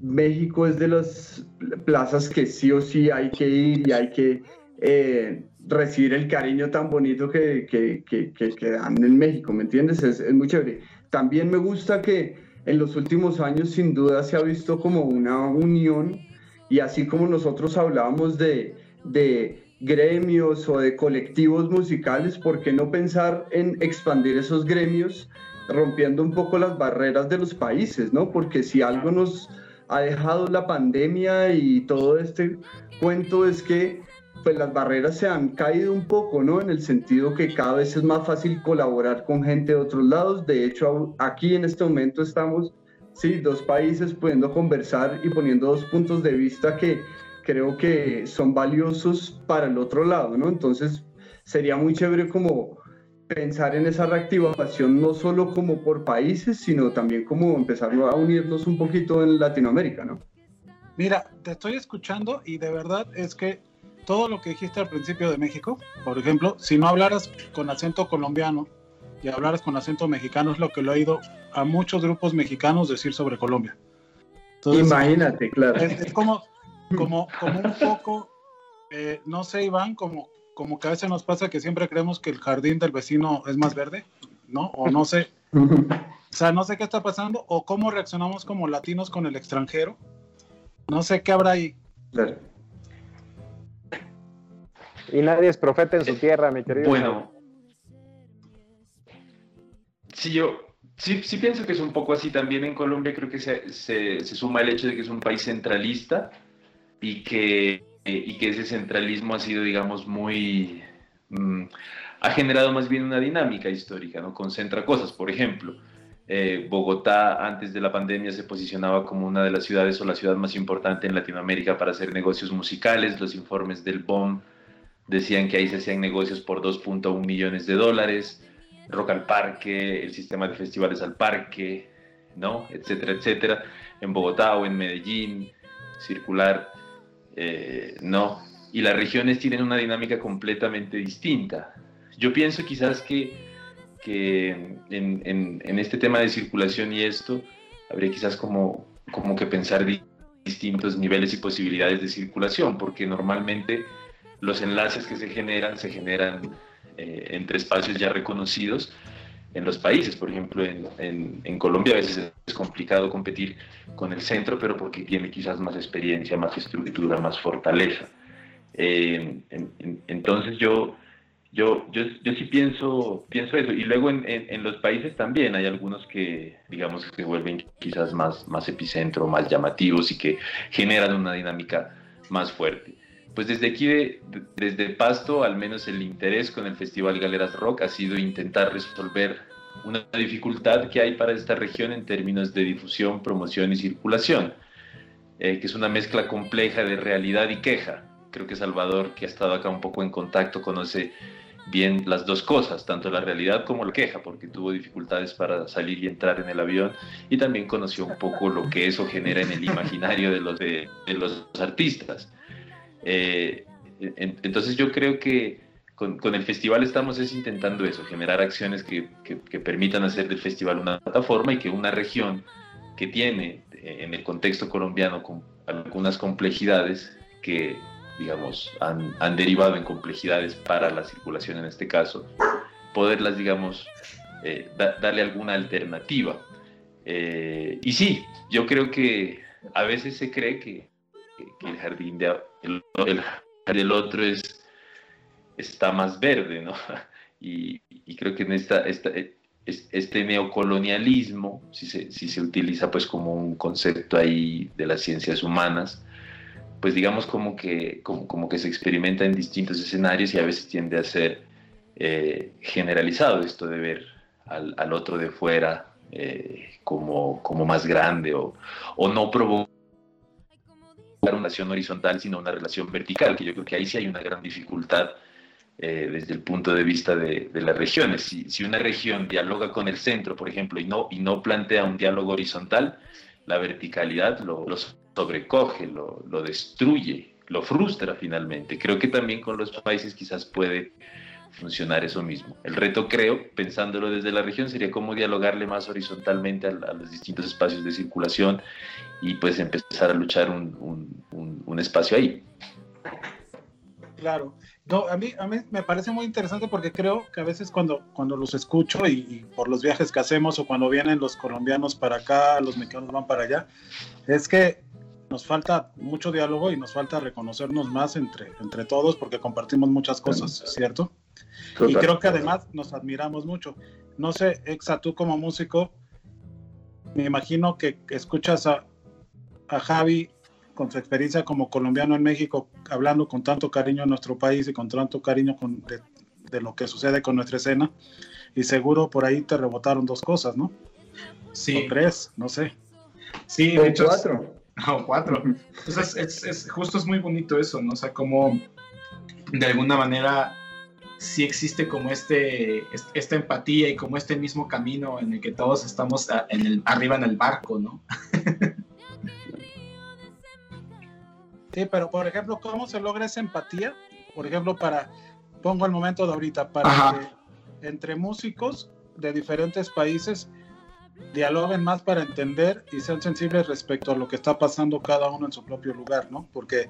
México es de las plazas que sí o sí hay que ir y hay que eh, recibir el cariño tan bonito que, que, que, dan en México, ¿me entiendes? Es, es muy chévere. También me gusta que en los últimos años sin duda se ha visto como una unión y así como nosotros hablábamos de, de gremios o de colectivos musicales, ¿por qué no pensar en expandir esos gremios rompiendo un poco las barreras de los países, ¿no? Porque si algo nos ha dejado la pandemia y todo este cuento es que pues las barreras se han caído un poco, ¿no? En el sentido que cada vez es más fácil colaborar con gente de otros lados. De hecho, aquí en este momento estamos, sí, dos países pudiendo conversar y poniendo dos puntos de vista que, creo que son valiosos para el otro lado, ¿no? Entonces sería muy chévere como pensar en esa reactivación no solo como por países, sino también como empezar a unirnos un poquito en Latinoamérica, ¿no? Mira, te estoy escuchando y de verdad es que todo lo que dijiste al principio de México, por ejemplo, si no hablaras con acento colombiano y hablaras con acento mexicano, es lo que lo he oído a muchos grupos mexicanos decir sobre Colombia. Imagínate, claro. Es, como, como, como un poco, eh, no sé, Iván, como, como que a veces nos pasa que siempre creemos que el jardín del vecino es más verde, ¿no? O no sé. O sea, no sé qué está pasando o cómo reaccionamos como latinos con el extranjero. No sé qué habrá ahí. Claro. Y nadie es profeta en su tierra, mi querido. Bueno. Sí, yo sí, sí pienso que es un poco así. También en Colombia creo que se, se, suma el hecho de que es un país centralista y que, y que ese centralismo ha sido, digamos, muy... Mm, ha generado más bien una dinámica histórica, ¿no? Concentra cosas. Por ejemplo, eh, Bogotá antes de la pandemia se posicionaba como una de las ciudades o la ciudad más importante en Latinoamérica para hacer negocios musicales. Los informes del BOM decían que ahí se hacían negocios por 2.1 millones de dólares, Rock al Parque, el sistema de festivales al parque, ¿no? Etcétera, etcétera, en Bogotá o en Medellín, circular, eh, ¿no? Y las regiones tienen una dinámica completamente distinta. Yo pienso quizás que, que en, este tema de circulación y esto, habría quizás como, como que pensar distintos niveles y posibilidades de circulación, porque normalmente los enlaces que se generan se generan eh, entre espacios ya reconocidos en los países. Por ejemplo, en, Colombia a veces es complicado competir con el centro, pero porque tiene quizás más experiencia, más estructura, más fortaleza. Eh, entonces yo, yo, yo, yo, sí pienso, pienso eso. Y luego en, los países también hay algunos que, digamos, que vuelven quizás más, más epicentro, más llamativos y que generan una dinámica más fuerte pues desde aquí, desde Pasto, al menos el interés con el Festival Galeras Rock ha sido intentar resolver una dificultad que hay para esta región en términos de difusión, promoción y circulación, eh, que es una mezcla compleja de realidad y queja. Creo que Salvador, que ha estado acá un poco en contacto, conoce bien las dos cosas, tanto la realidad como la queja, porque tuvo dificultades para salir y entrar en el avión y también conoció un poco lo que eso genera en el imaginario de los, de los artistas. Eh, entonces yo creo que con, el festival estamos es intentando eso, generar acciones que, permitan hacer del festival una plataforma y que una región que tiene eh, en el contexto colombiano algunas complejidades que, digamos, han, derivado en complejidades para la circulación en este caso, poderlas, digamos, eh, darle alguna alternativa. y sí, yo creo que a veces se cree que el jardín de el, el, otro es está más verde, ¿no? Y, creo que en esta, esta, este neocolonialismo, si se, si se utiliza pues como un concepto ahí de las ciencias humanas, pues digamos como que, como, como que se experimenta en distintos escenarios y a veces tiende a ser eh, generalizado esto de ver al, al otro de fuera eh, como, como más grande o, o no provocar una relación horizontal, sino una relación vertical, que yo creo que ahí sí hay una gran dificultad eh, desde el punto de vista de, las regiones. Si, si, una región dialoga con el centro, por ejemplo, y no, y no plantea un diálogo horizontal, la verticalidad lo, lo sobrecoge, lo, lo destruye, lo frustra finalmente. Creo que también con los países quizás puede funcionar eso mismo. El reto, creo, pensándolo desde la región, sería cómo dialogarle más horizontalmente a, los distintos espacios de circulación y pues empezar a luchar un, un, espacio ahí. Claro. No, a mí, a mí me parece muy interesante porque creo que a veces cuando, cuando los escucho y, por los viajes que hacemos o cuando vienen los colombianos para acá, los mexicanos van para allá, es que nos falta mucho diálogo y nos falta reconocernos más entre, entre todos porque compartimos muchas cosas, ¿cierto? Y creo que además nos admiramos mucho. No sé, Exa, tú como músico, me imagino que escuchas a, a Javi con su experiencia como colombiano en México, hablando con tanto cariño en nuestro país y con tanto cariño con, de, lo que sucede con nuestra escena. Y seguro por ahí te rebotaron dos cosas, ¿no? Sí. O tres, no sé. Sí, de hecho, cuatro. o cuatro. Entonces, es, es, justo es muy bonito eso, ¿no? O sea, como de alguna manera sí existe como este, esta empatía y como este mismo camino en el que todos estamos en el, arriba en el barco, ¿no? Sí, pero por ejemplo, ¿cómo se logra esa empatía? Por ejemplo, para, pongo el momento de ahorita, para que entre músicos de diferentes países dialoguen más para entender y sean sensibles respecto a lo que está pasando cada uno en su propio lugar, ¿no? Porque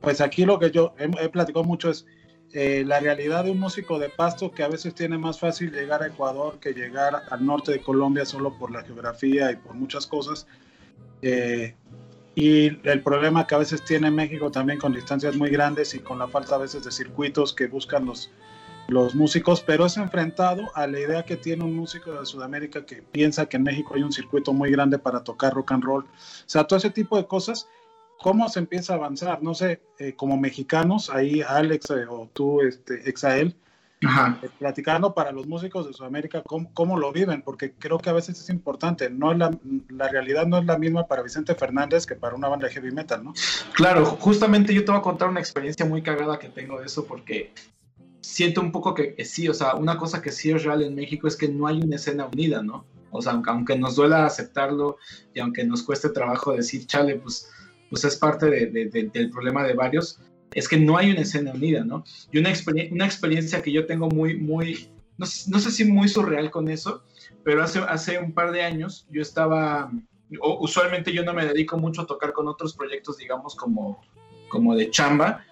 pues aquí lo que yo he, platicado mucho es eh, la realidad de un músico de pasto que a veces tiene más fácil llegar a Ecuador que llegar al norte de Colombia solo por la geografía y por muchas cosas. Eh, y el problema que a veces tiene México también con distancias muy grandes y con la falta a veces de circuitos que buscan los, los músicos, pero es enfrentado a la idea que tiene un músico de Sudamérica que piensa que en México hay un circuito muy grande para tocar rock and roll. O sea, todo ese tipo de cosas ¿Cómo se empieza a avanzar? No sé, eh, como mexicanos, ahí Alex eh, o tú, este, Exael, eh, platicando para los músicos de Sudamérica, ¿cómo, lo viven? Porque creo que a veces es importante, no la, la, realidad no es la misma para Vicente Fernández que para una banda de heavy metal, ¿no? Claro, justamente yo te voy a contar una experiencia muy cagada que tengo de eso, porque siento un poco que, que sí, o sea, una cosa que sí es real en México es que no hay una escena unida, ¿no? O sea, aunque, aunque nos duela aceptarlo y aunque nos cueste trabajo decir, chale, pues pues es parte del problema de varios, es que no hay una escena unida, ¿no? Y una, una experiencia que yo tengo muy, muy, no, sé si muy surreal con eso, pero hace, hace un par de años yo estaba, usualmente yo no me dedico mucho a tocar con otros proyectos, digamos, como, como de chamba,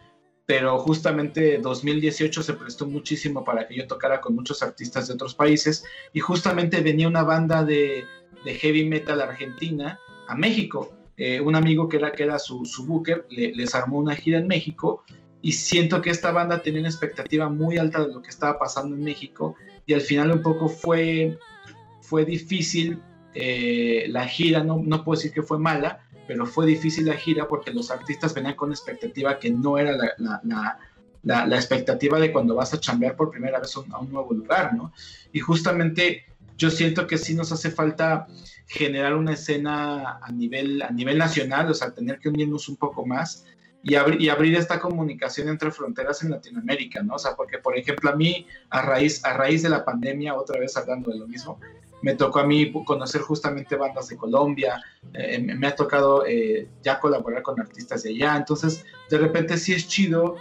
pero justamente 2018 se prestó muchísimo para que yo tocara con muchos artistas de otros países y justamente venía una banda de heavy metal argentina a México eh, un amigo que era, que era su, su booker les armó una gira en México y siento que esta banda tenía una expectativa muy alta de lo que estaba pasando en México y al final un poco fue, fue difícil eh, la gira, no, no puedo decir que fue mala, pero fue difícil la gira porque los artistas venían con expectativa que no era la, la, la, expectativa de cuando vas a chambear por primera vez a un nuevo lugar, ¿no? Y justamente yo siento que sí nos hace falta generar una escena a nivel, a nivel nacional, o sea, tener que unirnos un poco más y, y abrir esta comunicación entre fronteras en Latinoamérica, ¿no? O sea, porque, por ejemplo, a mí, a raíz, a raíz de la pandemia, otra vez hablando de lo mismo, me tocó a mí conocer justamente bandas de Colombia, eh, me ha tocado eh, ya colaborar con artistas de allá, entonces, de repente sí es chido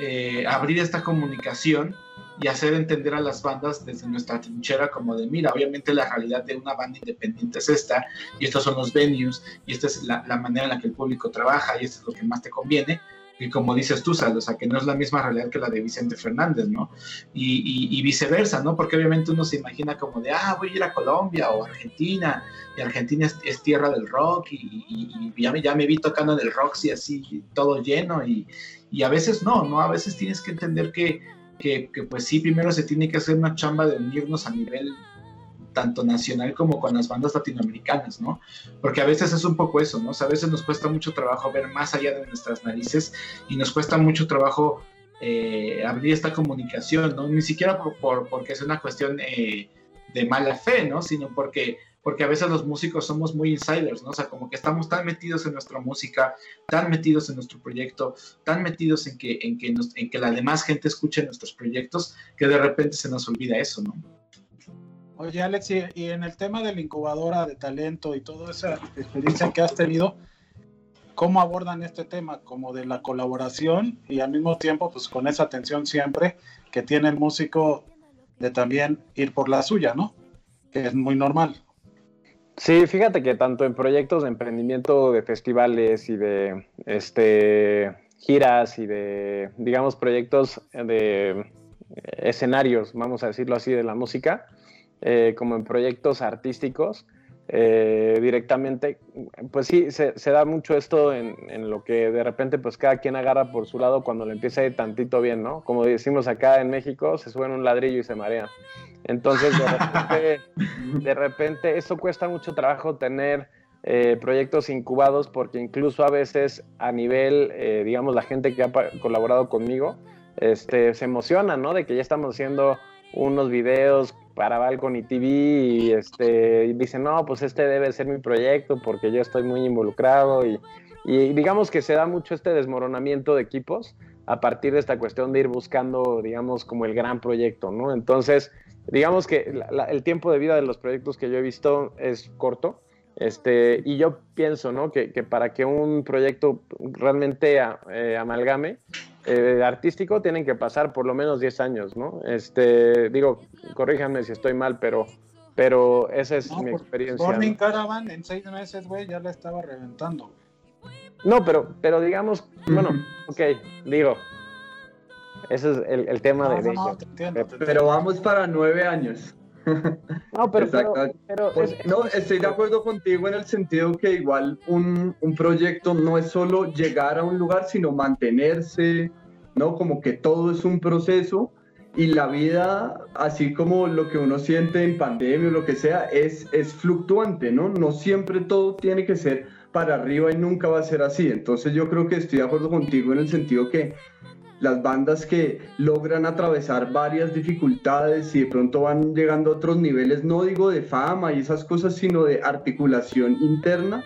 eh, abrir esta comunicación y hacer entender a las bandas desde nuestra trinchera como de, mira, obviamente la realidad de una banda independiente es esta, y estos son los venues, y esta es la, manera en la que el público trabaja, y esto es lo que más te conviene, y como dices tú, Sal, o sea, que no es la misma realidad que la de Vicente Fernández, ¿no? Y, viceversa, ¿no? Porque obviamente uno se imagina como de, ah, voy a ir a Colombia o Argentina, y Argentina es, tierra del rock, y, ya, me, ya me vi tocando en el Roxy así, todo lleno, y, y a veces no, ¿no? A veces tienes que entender que que, pues sí, primero se tiene que hacer una chamba de unirnos a nivel tanto nacional como con las bandas latinoamericanas, ¿no? Porque a veces es un poco eso, ¿no? O sea, a veces nos cuesta mucho trabajo ver más allá de nuestras narices y nos cuesta mucho trabajo eh, abrir esta comunicación, ¿no? Ni siquiera por, porque es una cuestión eh, de mala fe, ¿no? Sino porque porque a veces los músicos somos muy insiders, ¿no? O sea, como que estamos tan metidos en nuestra música, tan metidos en nuestro proyecto, tan metidos en que, en que, en que la demás gente escuche nuestros proyectos, que de repente se nos olvida eso, ¿no? Oye, Alex, y, en el tema de la incubadora de talento y toda esa experiencia que has tenido, ¿cómo abordan este tema? Como de la colaboración y al mismo tiempo, pues con esa atención siempre que tiene el músico de también ir por la suya, ¿no? Que es muy normal. Sí, fíjate que tanto en proyectos de emprendimiento de festivales y de este, giras y de, digamos, proyectos de escenarios, vamos a decirlo así, de la música, eh, como en proyectos artísticos, eh, directamente, pues sí, se, da mucho esto en, en, lo que de repente pues cada quien agarra por su lado cuando le empieza a ir tantito bien, ¿no? Como decimos acá en México, se suben un ladrillo y se marea. Entonces, de repente, eso cuesta mucho trabajo tener eh, proyectos incubados porque incluso a veces a nivel, eh, digamos, la gente que ha colaborado conmigo, este, se emociona, ¿no? De que ya estamos haciendo unos videos para Balcony TV y, este, y dicen, no, pues este debe ser mi proyecto porque yo estoy muy involucrado y, y digamos que se da mucho este desmoronamiento de equipos a partir de esta cuestión de ir buscando, digamos, como el gran proyecto, ¿no? Entonces, digamos que el tiempo de vida de los proyectos que yo he visto es corto. Este, y yo pienso, ¿no? Que, para que un proyecto realmente eh, amalgame, eh, artístico, tienen que pasar por lo menos 10 años, ¿no? Este, digo, corríjanme si estoy mal, pero, pero esa es mi experiencia. Morning Caravan en seis meses, güey, ya la estaba reventando. No, pero, pero digamos, bueno, ok, digo, ese es el, tema de, Pero vamos para nueve años. No, pero, pero, no, estoy de acuerdo contigo en el sentido que igual un, un, proyecto no es solo llegar a un lugar, sino mantenerse, ¿no? Como que todo es un proceso y la vida, así como lo que uno siente en pandemia o lo que sea, es, es fluctuante, ¿no? No siempre todo tiene que ser para arriba y nunca va a ser así. Entonces yo creo que estoy de acuerdo contigo en el sentido que las bandas que logran atravesar varias dificultades y de pronto van llegando a otros niveles, no digo de fama y esas cosas, sino de articulación interna,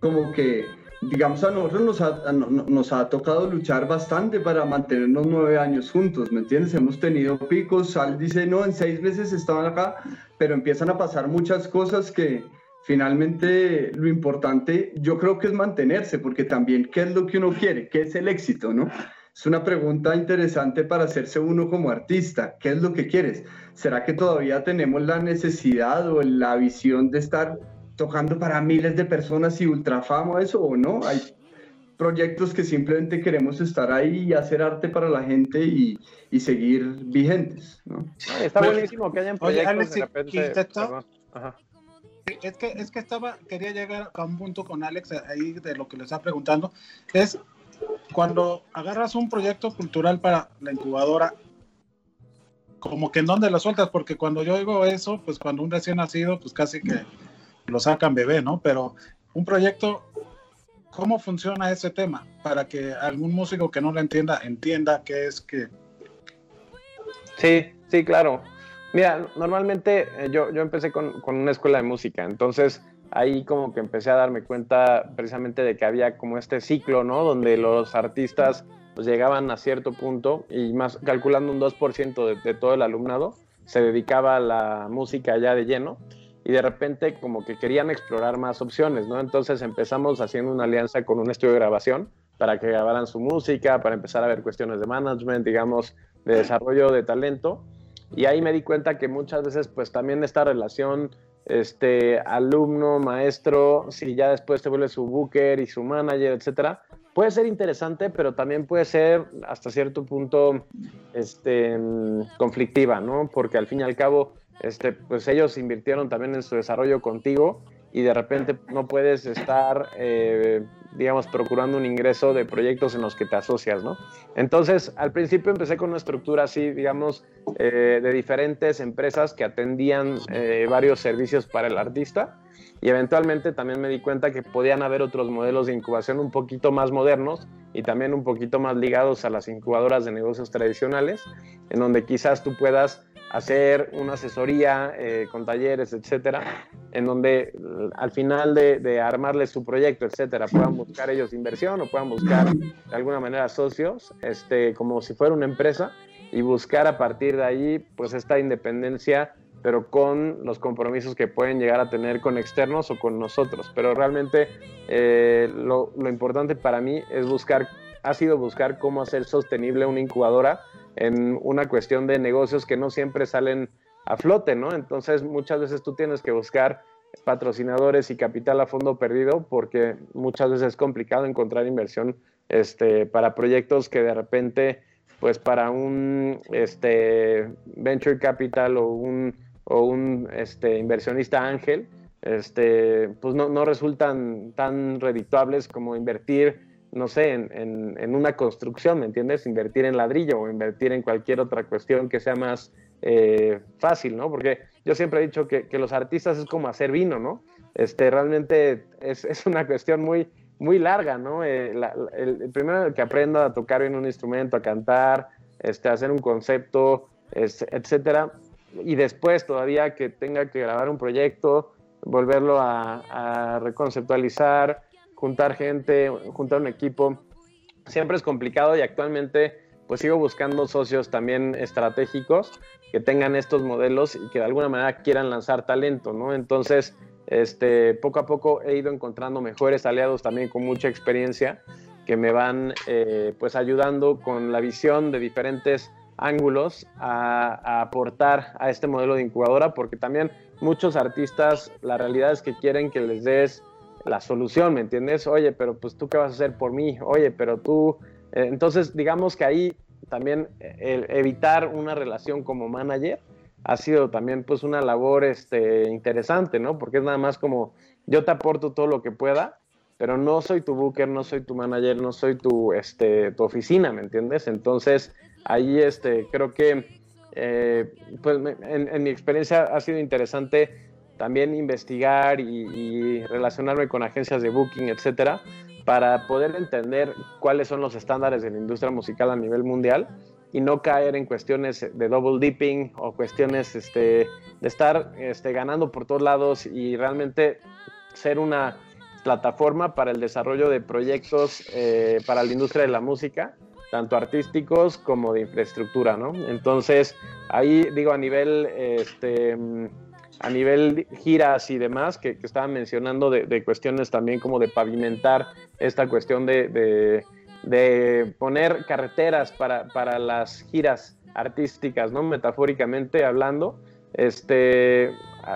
como que, digamos, a nosotros nos ha, nos ha tocado luchar bastante para mantenernos nueve años juntos, ¿me entiendes? Hemos tenido picos, Sal dice, no, en seis meses estaban acá, pero empiezan a pasar muchas cosas que, finalmente lo importante yo creo que es mantenerse, porque también qué es lo que uno quiere, qué es el éxito, ¿no? Es una pregunta interesante para hacerse uno como artista. ¿Qué es lo que quieres? ¿Será que todavía tenemos la necesidad o la visión de estar tocando para miles de personas y ultrafama eso o no? Hay proyectos que simplemente queremos estar ahí y hacer arte para la gente y, y seguir vigentes, ¿no? Está buenísimo que hayan proyectos de repente... Ajá es que, es que estaba, quería llegar a un punto con Alex ahí de lo que le está preguntando, es cuando agarras un proyecto cultural para la incubadora, como que en dónde lo sueltas, porque cuando yo digo eso, pues cuando un recién nacido, pues casi que lo sacan bebé, ¿no? Pero un proyecto, ¿cómo funciona ese tema? Para que algún músico que no lo entienda, entienda qué es que... Sí, sí, claro. Mira, normalmente eh, yo, yo empecé con, con, una escuela de música, entonces ahí como que empecé a darme cuenta precisamente de que había como este ciclo, ¿no? Donde los artistas pues, llegaban a cierto punto y más calculando un 2% de, de todo el alumnado se dedicaba a la música ya de lleno y de repente como que querían explorar más opciones, ¿no? Entonces empezamos haciendo una alianza con un estudio de grabación para que grabaran su música, para empezar a ver cuestiones de management, digamos, de desarrollo de talento y ahí me di cuenta que muchas veces, pues también esta relación este, alumno, maestro, si ya después te vuelve su booker y su manager, etcétera, puede ser interesante, pero también puede ser hasta cierto punto este, conflictiva, ¿no? Porque al fin y al cabo, este, pues ellos invirtieron también en su desarrollo contigo y de repente no puedes estar, eh, digamos, procurando un ingreso de proyectos en los que te asocias, ¿no? Entonces, al principio empecé con una estructura así, digamos, eh, de diferentes empresas que atendían eh, varios servicios para el artista y eventualmente también me di cuenta que podían haber otros modelos de incubación un poquito más modernos y también un poquito más ligados a las incubadoras de negocios tradicionales, en donde quizás tú puedas hacer una asesoría eh, con talleres, etcétera, en donde mm, al final de, armarles su proyecto, etcétera, puedan buscar ellos inversión o puedan buscar de alguna manera socios, este, como si fuera una empresa, y buscar a partir de ahí, pues esta independencia, pero con los compromisos que pueden llegar a tener con externos o con nosotros. Pero realmente eh, lo, lo importante para mí es buscar, ha sido buscar cómo hacer sostenible una incubadora en una cuestión de negocios que no siempre salen a flote, ¿no? Entonces muchas veces tú tienes que buscar patrocinadores y capital a fondo perdido porque muchas veces es complicado encontrar inversión este, para proyectos que de repente, pues para un este, venture capital o un, o un este, inversionista ángel, este, pues no, no resultan tan redituables como invertir no sé, en, una construcción, ¿me entiendes? Invertir en ladrillo o invertir en cualquier otra cuestión que sea más eh, fácil, ¿no? Porque yo siempre he dicho que, los artistas es como hacer vino, ¿no? Este, realmente es, una cuestión muy, muy larga, ¿no? Eh, el, primero que aprenda a tocar en un instrumento, a cantar, este, a hacer un concepto, etcétera, y después todavía que tenga que grabar un proyecto, volverlo a reconceptualizar, juntar gente, juntar un equipo, siempre es complicado y actualmente pues sigo buscando socios también estratégicos que tengan estos modelos y que de alguna manera quieran lanzar talento, ¿no? Entonces, este, poco a poco he ido encontrando mejores aliados también con mucha experiencia que me van eh, pues ayudando con la visión de diferentes ángulos a, aportar a este modelo de incubadora, porque también muchos artistas, la realidad es que quieren que les des la solución, ¿me entiendes? Oye, pero pues tú qué vas a hacer por mí, oye, pero tú, eh, entonces digamos que ahí también el evitar una relación como manager ha sido también pues una labor este, interesante, ¿no? Porque es nada más como yo te aporto todo lo que pueda, pero no soy tu booker, no soy tu manager, no soy tu, este, tu oficina, ¿me entiendes? Entonces ahí este, creo que eh, pues en, mi experiencia ha sido interesante también investigar y, relacionarme con agencias de booking, etcétera, para poder entender cuáles son los estándares de la industria musical a nivel mundial y no caer en cuestiones de double dipping o cuestiones este, de estar este, ganando por todos lados y realmente ser una plataforma para el desarrollo de proyectos eh, para la industria de la música, tanto artísticos como de infraestructura, ¿no? Entonces, ahí digo a nivel este, a nivel giras y demás, que, que estaban mencionando de, de, cuestiones también como de pavimentar esta cuestión de, de, de poner carreteras para, para, las giras artísticas, ¿no? Metafóricamente hablando. Este,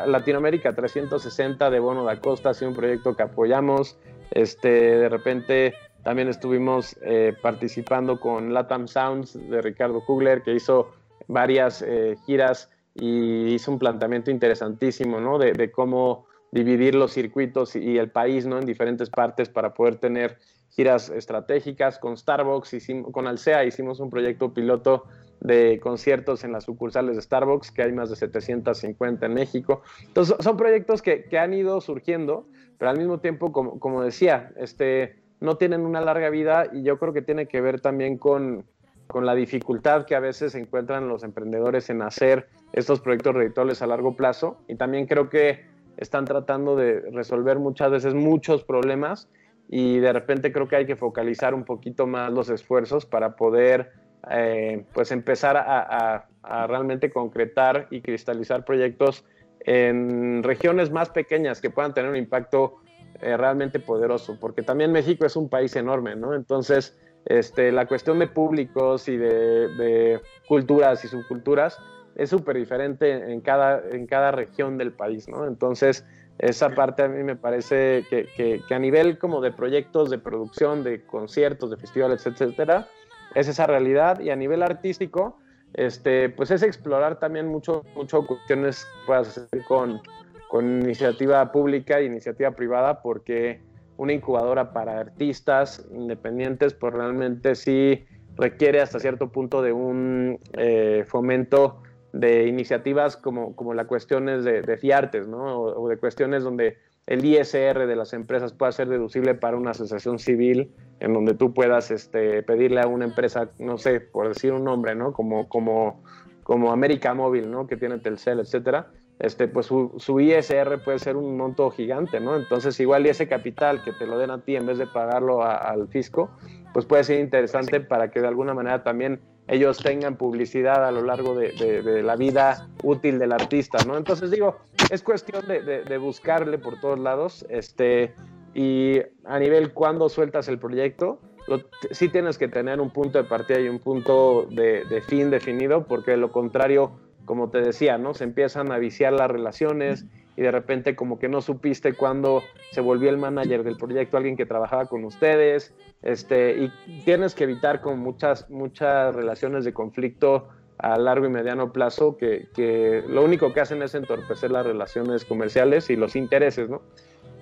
Latinoamérica 360 de Bono da Costa ha sido un proyecto que apoyamos. Este, de repente también estuvimos eh, participando con Latam Sounds de Ricardo Kugler, que hizo varias eh, giras y hizo un planteamiento interesantísimo, ¿no? De, de, cómo dividir los circuitos y el país, ¿no? En diferentes partes para poder tener giras estratégicas. Con Starbucks, hicimos, con Alsea hicimos un proyecto piloto de conciertos en las sucursales de Starbucks, que hay más de 750 en México. Entonces, son proyectos que, que han ido surgiendo, pero al mismo tiempo, como, como decía, este, no tienen una larga vida y yo creo que tiene que ver también con, con la dificultad que a veces encuentran los emprendedores en hacer estos proyectos redituables a largo plazo. Y también creo que están tratando de resolver muchas veces muchos problemas. Y de repente creo que hay que focalizar un poquito más los esfuerzos para poder eh, pues empezar a, realmente concretar y cristalizar proyectos en regiones más pequeñas que puedan tener un impacto eh, realmente poderoso, porque también México es un país enorme, ¿no? Entonces, este, la cuestión de públicos y de, culturas y subculturas es súper diferente en cada, en cada región del país. Entonces, esa parte a mí me parece que, a nivel como de proyectos de producción, de conciertos, de festivales, etcétera, es esa realidad y a nivel artístico, este, pues es explorar también mucho, mucho cuestiones que puedas hacer con, con iniciativa pública e iniciativa privada, porque una incubadora para artistas independientes, pues realmente sí requiere hasta cierto punto de un eh, fomento de iniciativas como, como la cuestiones de, de fiartes, ¿no? O, o, de cuestiones donde el ISR de las empresas pueda ser deducible para una asociación civil, en donde tú puedas este, pedirle a una empresa, no sé, por decir un nombre, ¿no? Como, como, como América Móvil, ¿no? Que tiene Telcel, etcétera. Este, pues su, su, ISR puede ser un monto gigante, ¿no? Entonces, igual y ese capital que te lo den a ti en vez de pagarlo a, al fisco, pues puede ser interesante para que de alguna manera también ellos tengan publicidad a lo largo de, de, de, la vida útil del artista, ¿no? Entonces digo, es cuestión de, de, buscarle por todos lados, este, y a nivel cuando sueltas el proyecto, lo, sí tienes que tener un punto de partida y un punto de, fin definido, porque de lo contrario, como te decía, ¿no? Se empiezan a viciar las relaciones y de repente como que no supiste cuándo se volvió el manager del proyecto alguien que trabajaba con ustedes, este, y tienes que evitar con muchas, muchas relaciones de conflicto a largo y mediano plazo que, que, lo único que hacen es entorpecer las relaciones comerciales y los intereses, ¿no?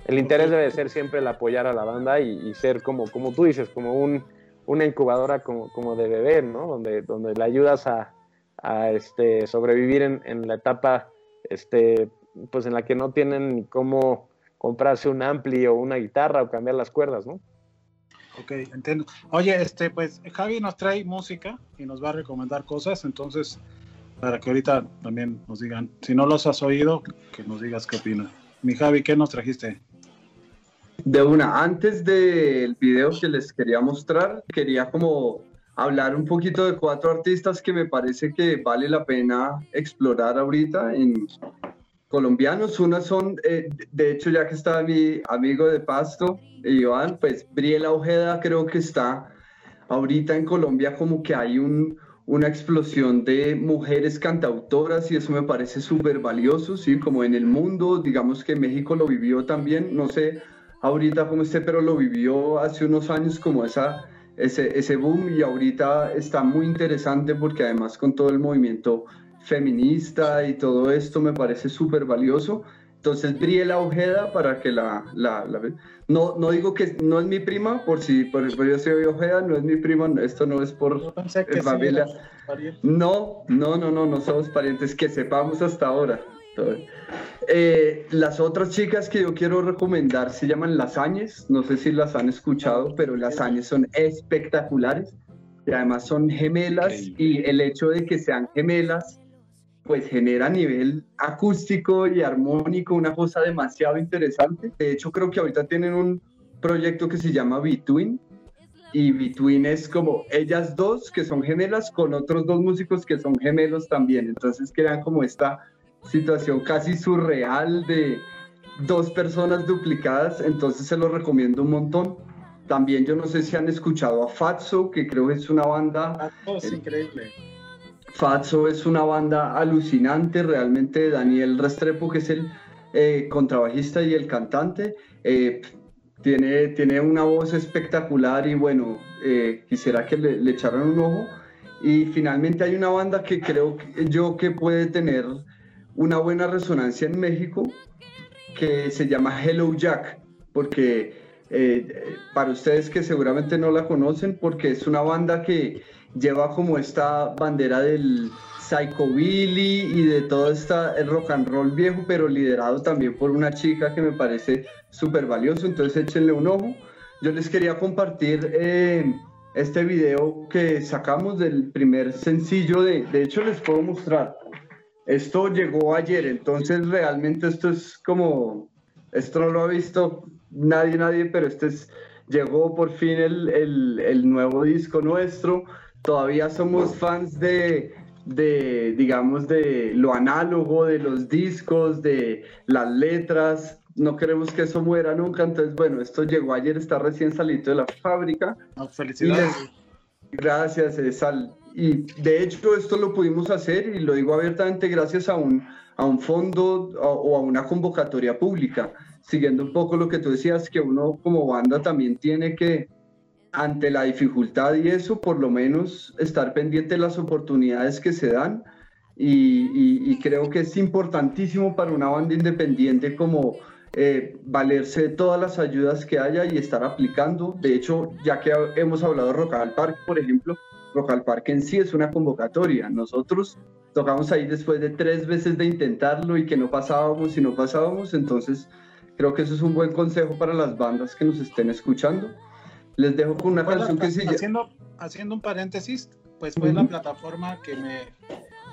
El interés debe ser siempre el apoyar a la banda y, y ser como, como tú dices, como un, una incubadora como, como de bebé, ¿no? Donde, donde le ayudas a, a este, sobrevivir en, en, la etapa este, pues en la que no tienen ni cómo comprarse un ampli o una guitarra o cambiar las cuerdas, ¿no? Ok, entiendo. Oye, este, pues Javi nos trae música y nos va a recomendar cosas, entonces para que ahorita también nos digan, si no los has oído, que nos digas qué opinas. Mi Javi, ¿qué nos trajiste? De una, antes del video que les quería mostrar, quería como hablar un poquito de cuatro artistas que me parece que vale la pena explorar ahorita en colombianos. Una son, eh, de hecho, ya que está mi amigo de Pasto, Iván, pues Briela Ojeda creo que está ahorita en Colombia como que hay un, una explosión de mujeres cantautoras y eso me parece súper valioso, ¿sí? Como en el mundo, digamos que México lo vivió también, no sé ahorita cómo esté, pero lo vivió hace unos años como esa, ese, ese boom y ahorita está muy interesante porque además con todo el movimiento feminista y todo esto me parece súper valioso. Entonces, Briela Ojeda, para que la, la, no, no digo que no es mi prima, por si por, yo soy Ojeda, no es mi prima, esto no es por familia. no, no, no, no, no somos parientes, que sepamos hasta ahora. Eh, las otras chicas que yo quiero recomendar se llaman Lasañes, no sé si las han escuchado, pero Lasañes son espectaculares y además son gemelas y el hecho de que sean gemelas pues genera a nivel acústico y armónico una cosa demasiado interesante. De hecho, creo que ahorita tienen un proyecto que se llama Between. Y Between es como ellas dos que son gemelas con otros dos músicos que son gemelos también. Entonces crean como esta situación casi surreal de dos personas duplicadas. Entonces se lo recomiendo un montón. También yo no sé si han escuchado a Fatso, que creo que es una banda... es increíble Fatso es una banda alucinante, realmente Daniel Restrepo, que es el eh, contrabajista y el cantante, eh, tiene, tiene una voz espectacular y bueno, eh, quisiera que le, le, echaran un ojo. Y finalmente hay una banda que creo yo que puede tener una buena resonancia en México, que se llama Hello Jack, porque para ustedes que seguramente no la conocen, porque es una banda que lleva como esta bandera del psychobilly y de todo esta el rock and roll viejo, pero liderado también por una chica que me parece súper valioso, entonces échenle un ojo. Yo les quería compartir eh, este video que sacamos del primer sencillo, de, de hecho les puedo mostrar. Esto llegó ayer, entonces realmente esto es como, esto no lo ha visto nadie, nadie, pero este es, llegó por fin el, el, el nuevo disco nuestro todavía somos fans de, de, digamos, de lo análogo, de los discos, de las letras. No queremos que eso muera nunca. Entonces, bueno, esto llegó ayer, está recién salido de la fábrica. felicidades. gracias, Sal. Y de hecho, esto lo pudimos hacer, y lo digo abiertamente, gracias a un, a un fondo o a una convocatoria pública. Siguiendo un poco lo que tú decías, que uno como banda también tiene que, ante la dificultad y eso, por lo menos estar pendiente de las oportunidades que se dan. Y, creo que es importantísimo para una banda independiente como eh, valerse de todas las ayudas que haya y estar aplicando. De hecho, ya que hemos hablado de Rock al Parque, por ejemplo, Rock al Parque en sí es una convocatoria. Nosotros tocamos ahí después de tres veces de intentarlo y que no pasábamos y no pasábamos. Entonces, creo que eso es un buen consejo para las bandas que nos estén escuchando. Les dejo con una canción que se haciendo, haciendo un paréntesis, pues fue la plataforma que me,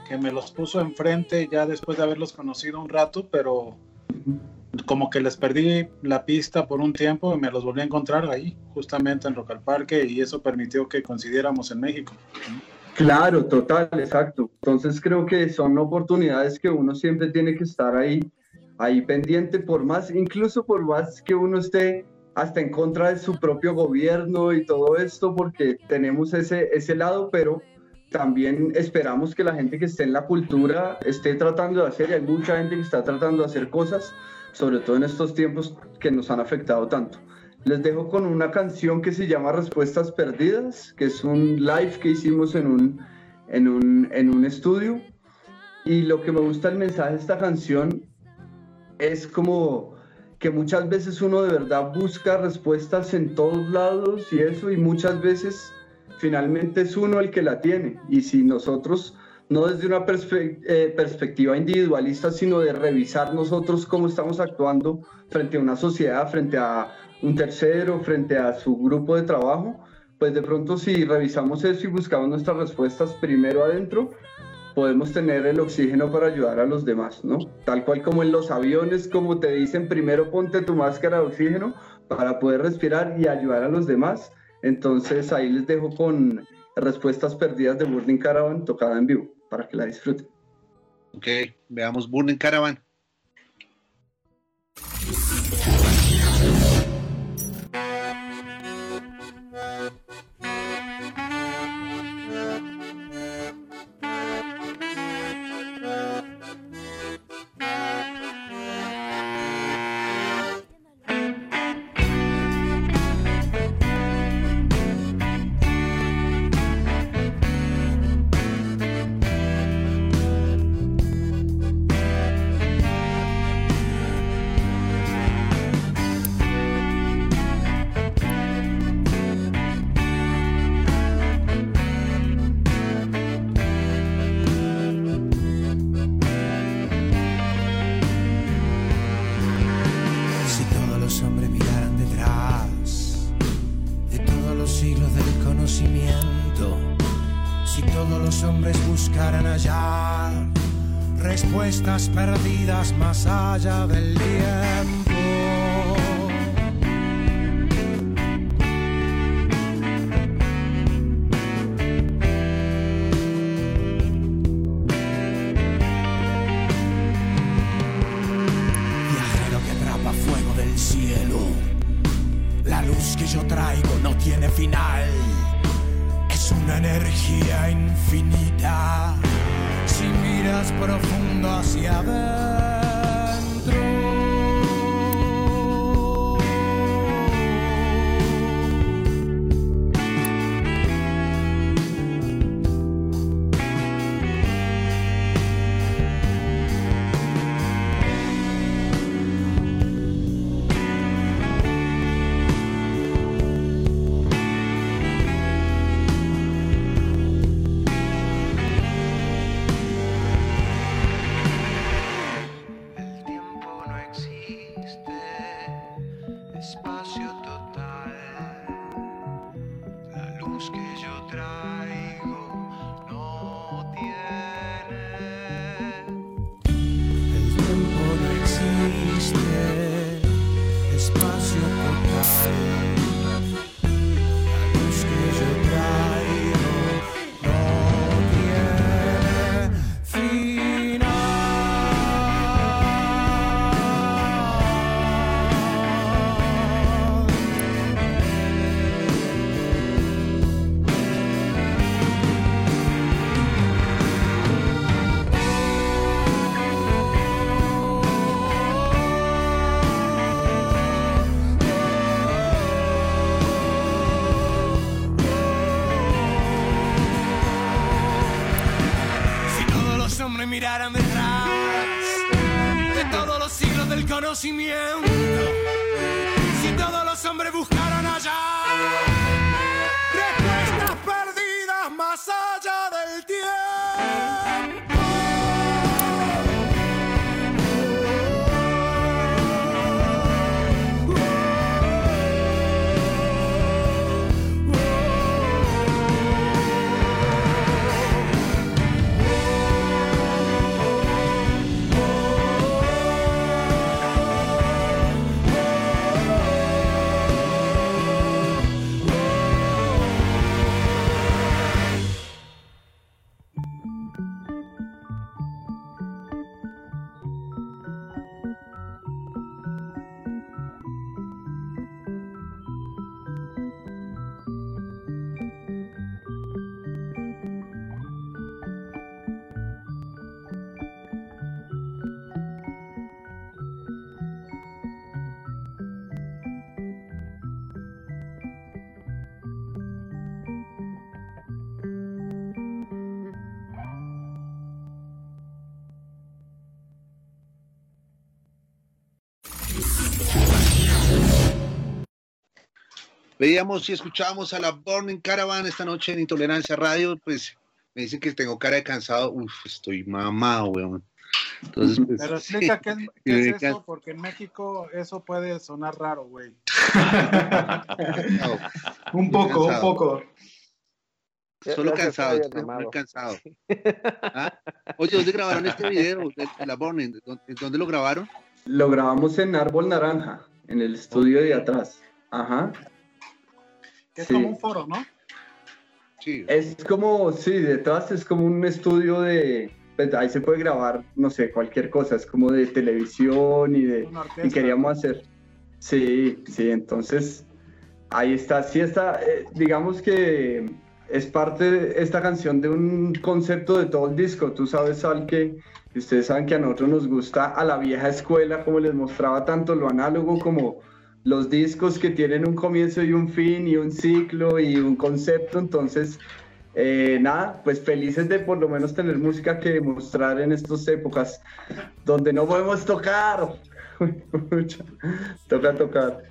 que me los puso enfrente ya después de haberlos conocido un rato, pero como que les perdí la pista por un tiempo y me los volví a encontrar ahí, justamente en Rock al Parque, y eso permitió que coincidiéramos en México. Claro, total, exacto. Entonces creo que son oportunidades que uno siempre tiene que estar ahí, ahí pendiente, por más, incluso por más que uno esté hasta en contra de su propio gobierno y todo esto, porque tenemos ese, ese lado, pero también esperamos que la gente que esté en la cultura esté tratando de hacer, y hay mucha gente que está tratando de hacer cosas, sobre todo en estos tiempos que nos han afectado tanto. Les dejo con una canción que se llama Respuestas Perdidas, que es un live que hicimos en un, en un, en un estudio. Y lo que me gusta el mensaje de esta canción es como que muchas veces uno de verdad busca respuestas en todos lados y eso, y muchas veces finalmente es uno el que la tiene. Y si nosotros, no desde una eh, perspectiva individualista, sino de revisar nosotros cómo estamos actuando frente a una sociedad, frente a un tercero, frente a su grupo de trabajo, pues de pronto si revisamos eso y buscamos nuestras respuestas primero adentro, podemos tener el oxígeno para ayudar a los demás, ¿no? Tal cual como en los aviones, como te dicen, primero ponte tu máscara de oxígeno para poder respirar y ayudar a los demás. Entonces ahí les dejo con respuestas perdidas de Burning Caravan tocada en vivo para que la disfruten. Ok, veamos Burning Caravan. Conocimiento, Veíamos y escuchábamos a la Burning Caravan esta noche en Intolerancia Radio, pues me dicen que tengo cara de cansado, uf, estoy mamado, weón. Entonces, pues, Pero explica qué es, qué eso, porque en México eso puede sonar raro, güey. no, Un poco, un poco. Solo cansado, muy cansado. ¿Ah? Oye, ¿dónde grabaron este video? de la Burning? ¿Dónde, dónde lo grabaron? Lo grabamos en Árbol Naranja, en el estudio de atrás. Ajá. Que es Sí. como un foro, ¿no? Sí. Es como, sí, detrás es como un estudio de, pues, ahí se puede grabar, no sé, cualquier cosa, es como de televisión y de, y queríamos hacer, sí, sí, entonces, ahí está, sí está, eh, digamos que es parte de esta canción de un concepto de todo el disco, tú sabes, Sal, que y ustedes saben que a nosotros nos gusta a la vieja escuela, como les mostraba tanto lo análogo como los discos que tienen un comienzo y un fin y un ciclo y un concepto, entonces eh, nada, pues felices de por lo menos tener música que mostrar en estas épocas donde no podemos tocar. Toca tocar.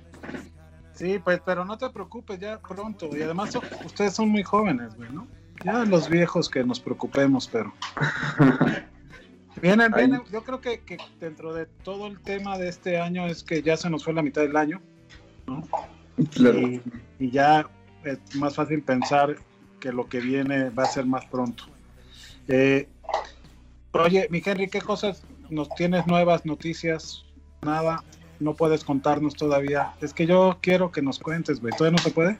Sí, pues, pero no te preocupes, ya pronto. Y además, so- ustedes son muy jóvenes, güey, ¿no? Ya los viejos que nos preocupemos, pero. Vienen, Ay. vienen. Yo creo que, que dentro de todo el tema de este año es que ya se nos fue la mitad del año, ¿no? Claro. Y, y ya es más fácil pensar que lo que viene va a ser más pronto. Eh, oye, mi Henry, ¿qué cosas nos tienes nuevas noticias? Nada, no puedes contarnos todavía. Es que yo quiero que nos cuentes, güey. ¿Todavía no se puede?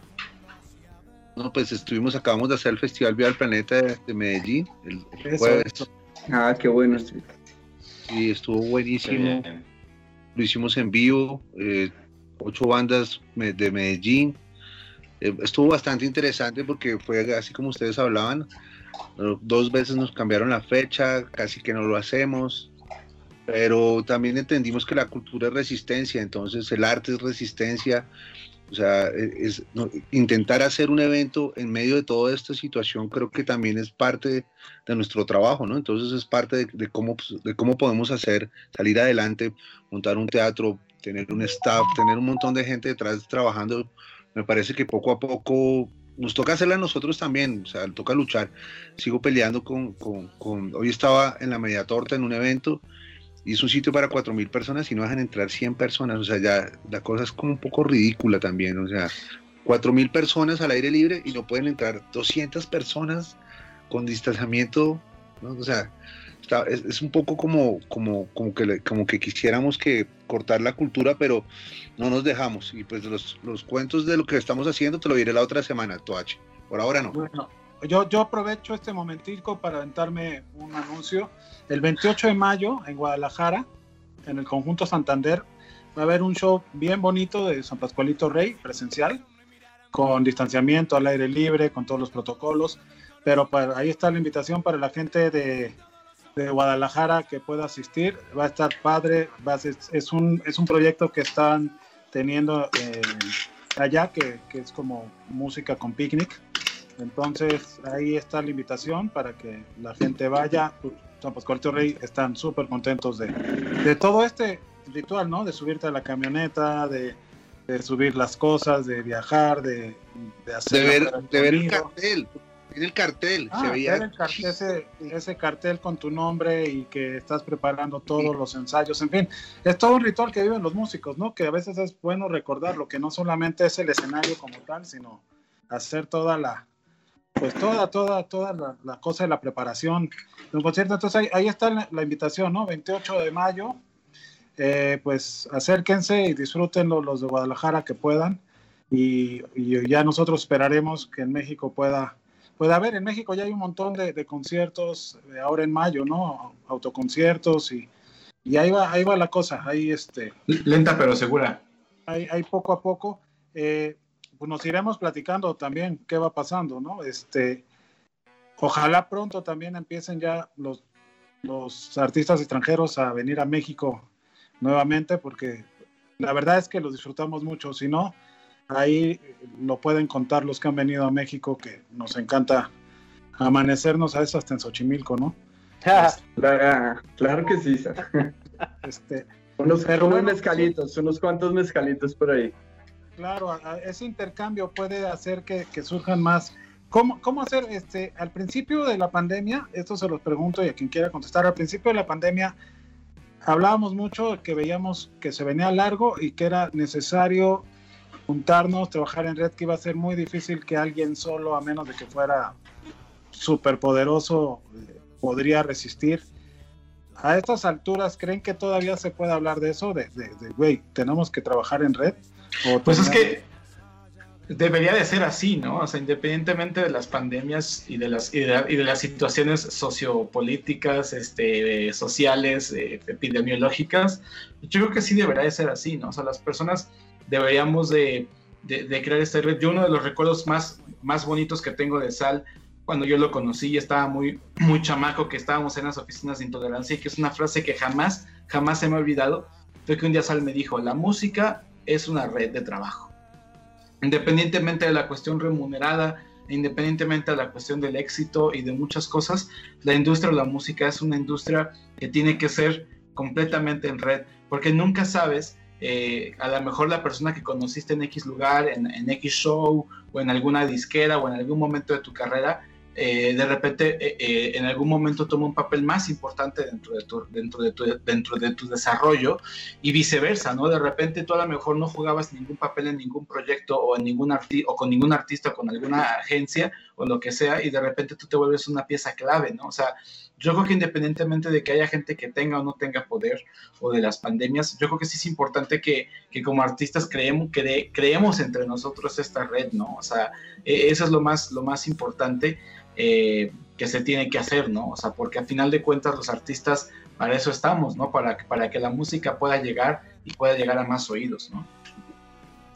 No, pues estuvimos, acabamos de hacer el Festival Viva al Planeta de, de Medellín el, jueves. eso. Ah, qué bueno. Y estuvo buenísimo. Lo hicimos en vivo, eh, ocho bandas de Medellín. Eh, estuvo bastante interesante porque fue así como ustedes hablaban. eh, Dos veces nos cambiaron la fecha, casi que no lo hacemos. Pero también entendimos que la cultura es resistencia, entonces el arte es resistencia. O sea, e- es, intentar hacer un evento en medio de toda esta situación creo que también es parte de nuestro trabajo, ¿no? Entonces es parte de, de cómo, pues, de cómo podemos hacer, salir adelante, montar un teatro, tener un staff, tener un montón de gente detrás trabajando. Me parece que poco a poco nos toca hacerla a nosotros también, o sea, toca luchar. Sigo peleando con, con, con- hoy estaba en la media torta en un evento es un sitio para 4.000 personas y no dejan entrar 100 personas, o sea, ya la cosa es como un poco ridícula también, o sea, 4.000 personas al aire libre y no pueden entrar 200 personas con distanciamiento, o sea, es, un poco como, como, como, que, como que quisiéramos que cortar la cultura, pero no nos dejamos. Y pues los, los cuentos de lo que estamos haciendo te lo diré la otra semana, Toache. Por ahora no. Bueno, yo, yo aprovecho este momentico para aventarme un anuncio. El 28 de mayo en Guadalajara, en el conjunto Santander, va a haber un show bien bonito de San Pascualito Rey, presencial, con distanciamiento al aire libre, con todos los protocolos. Pero para, ahí está la invitación para la gente de, Guadalajara que pueda asistir. Va a estar padre. Es, un, es un proyecto que están teniendo eh, allá, que es como música con picnic. Entonces ahí está la invitación para que la gente vaya. San Pascualito Rey están súper contentos de, de todo este ritual, ¿no? De subirte a la camioneta, de, de subir las cosas, de viajar, de, de hacer... De ver, de ver el cartel. Tiene el cartel. Ah, se veía ver el ese, ese cartel con tu nombre y que estás preparando todos los ensayos, en fin, es todo un ritual que viven los músicos, ¿no? Que a veces es bueno recordarlo, que no solamente es el escenario como tal, sino hacer toda la, pues toda, toda, toda la, la cosa de la preparación de un concierto. Entonces ahí, ahí está la, la invitación, ¿no? 28 de mayo, eh, pues acérquense y disfrútenlo los de Guadalajara que puedan y, y ya nosotros esperaremos que en México pueda puede haber. En México ya hay un montón de, de conciertos, eh, ahora en mayo, ¿no? Autoconciertos y, y ahí, va, ahí va la cosa, ahí, este, Lenta pero segura. ahí, ahí poco a poco. eh, pues nos iremos platicando también qué va pasando, ¿no? Este, ojalá pronto también empiecen ya los, los artistas extranjeros a venir a México nuevamente, porque la verdad es que los disfrutamos mucho. Si no, ahí lo pueden contar los que han venido a México, que nos encanta amanecernos a esas en Xochimilco, ¿no? Claro, claro que sí. Sar. Este, Unos, Pero unos bueno, mezcalitos, unos cuantos mezcalitos por ahí. Claro, ese intercambio puede hacer que, surjan más. ¿Cómo, ¿Cómo hacer? Este, al principio de la pandemia, esto se los pregunto y a quien quiera contestar, al principio de la pandemia hablábamos mucho que veíamos que se venía largo y que era necesario juntarnos, trabajar en red, que iba a ser muy difícil que alguien solo, a menos de que fuera súper poderoso, eh, podría resistir. A estas alturas, ¿creen que todavía se puede hablar de eso? De, güey, tenemos que trabajar en red. Pues es que debería de ser así, ¿no? O sea, independientemente de las pandemias y de las, y de, las situaciones sociopolíticas, este, sociales, eh, epidemiológicas, yo creo que sí debería de ser así, ¿no? O sea, las personas deberíamos de, de, crear esta red. Yo uno de los recuerdos más, más bonitos que tengo de Sal, cuando yo lo conocí, estaba muy, muy chamaco, que estábamos en las oficinas de intolerancia y que es una frase que jamás, jamás se me ha olvidado, fue que un día Sal me dijo, la música es una red de trabajo. Independientemente de la cuestión remunerada, independientemente de la cuestión del éxito y de muchas cosas, la industria de la música es una industria que tiene que ser completamente en red, porque nunca sabes, eh, a lo mejor la persona que conociste en X lugar, en, en X show o en alguna disquera o en algún momento de tu carrera, eh, de repente eh, eh, en algún momento toma un papel más importante dentro de, tu, dentro, de tu, dentro de tu desarrollo y viceversa, ¿no? De repente tú a lo mejor no jugabas ningún papel en ningún proyecto o, en ningún o con ningún artista, con alguna agencia o lo que sea y de repente tú te vuelves una pieza clave, ¿no? O sea, yo creo que independientemente de que haya gente que tenga o no tenga poder o de las pandemias, yo creo que sí es importante que, que como artistas creemos, creemos entre nosotros esta red, ¿no? O sea, e, eso es lo más, lo más importante eh, que se tiene que hacer, ¿no? O sea, porque al final de cuentas los artistas para eso estamos, ¿no? Para, para que la música pueda llegar y pueda llegar a más oídos, ¿no?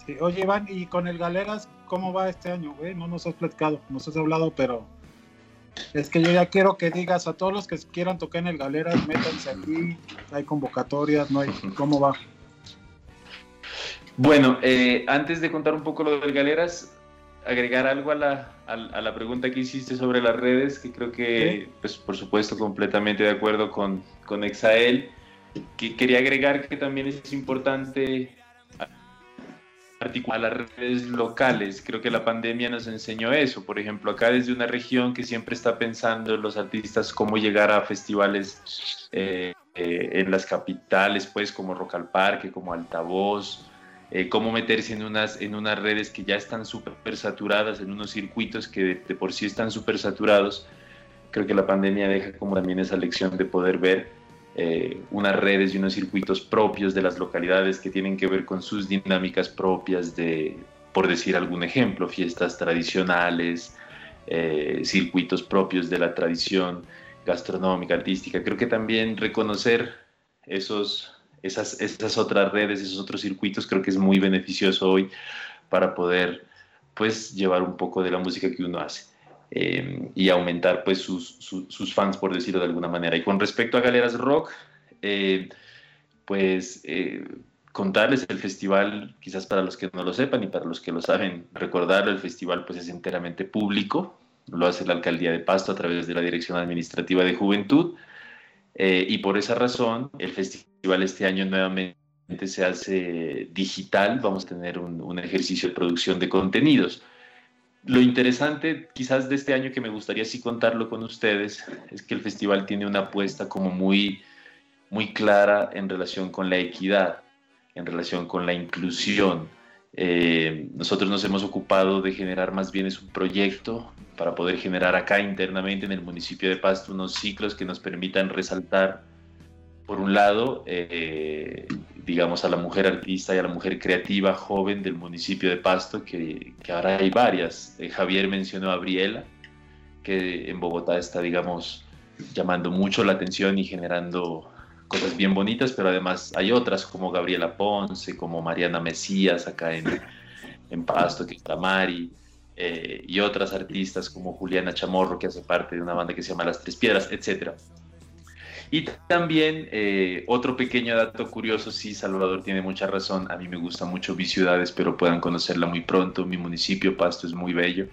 Sí, oye, Iván, ¿y con el Galeras cómo va este año, güey? No nos has platicado, nos has hablado, pero es que yo ya quiero que digas a todos los que quieran tocar en el Galeras, métanse aquí, hay convocatorias, no hay, ¿cómo va? Bueno, eh, antes de contar un poco lo del Galeras, agregar algo a la, a, la pregunta que hiciste sobre las redes, que creo que, pues por supuesto, completamente de acuerdo con, con Exael. Que quería agregar que también es importante articular las redes locales. Creo que la pandemia nos enseñó eso. Por ejemplo, acá desde una región que siempre está pensando en los artistas cómo llegar a festivales eh, eh, en las capitales, pues como Rock al Parque, como Altavoz, eh, cómo meterse en unas, en unas redes que ya están súper saturadas, en unos circuitos que de, por sí están súper saturados. Creo que la pandemia deja como también esa lección de poder ver eh, unas redes y unos circuitos propios de las localidades que tienen que ver con sus dinámicas propias de, por decir algún ejemplo, fiestas tradicionales, eh, circuitos propios de la tradición gastronómica, artística. Creo que también reconocer esos, esas, esas otras redes, esos otros circuitos, creo que es muy beneficioso hoy para poder pues llevar un poco de la música que uno hace eh, y aumentar pues sus, sus, fans, por decirlo de alguna manera. Y con respecto a Galeras Rock, eh, pues eh, contarles el festival, quizás para los que no lo sepan y para los que lo saben, recordarlo, el festival pues es enteramente público, lo hace la Alcaldía de Pasto a través de la Dirección Administrativa de Juventud. Y por esa razón, el festival este año nuevamente se hace digital, vamos a tener un, ejercicio de producción de contenidos. Lo interesante quizás de este año que me gustaría sí contarlo con ustedes es que el festival tiene una apuesta como muy, muy clara en relación con la equidad, en relación con la inclusión. Eh, nosotros nos hemos ocupado de generar más bien es un proyecto para poder generar acá internamente en el municipio de Pasto unos ciclos que nos permitan resaltar por un lado, eh, digamos, a la mujer artista y a la mujer creativa joven del municipio de Pasto, que, ahora hay varias. Eh, Javier mencionó a Briela, que en Bogotá está, digamos, llamando mucho la atención y generando cosas bien bonitas, pero además hay otras como Gabriela Ponce, como Mariana Mesías acá en, en Pasto, que está Mari, eh, y otras artistas como Juliana Chamorro, que hace parte de una banda que se llama Las Tres Piedras, etcétera. Y también eh, otro pequeño dato curioso, sí, Salvador tiene mucha razón, a mí me gusta mucho mi ciudad, espero puedan conocerla muy pronto, mi municipio Pasto es muy bello.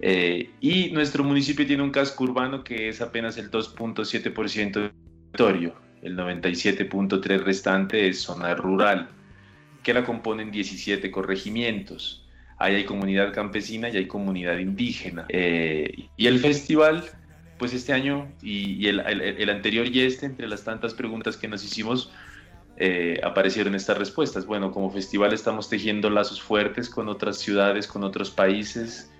Eh, y nuestro municipio tiene un casco urbano que es apenas el 2.7% del territorio, el 97.3% restante es zona rural, que la componen 17 corregimientos. Ahí hay comunidad campesina y hay comunidad indígena. Eh, y el festival pues este año y, el, anterior y este, entre las tantas preguntas que nos hicimos, eh, aparecieron estas respuestas. Bueno, como festival estamos tejiendo lazos fuertes con otras ciudades, con otros países,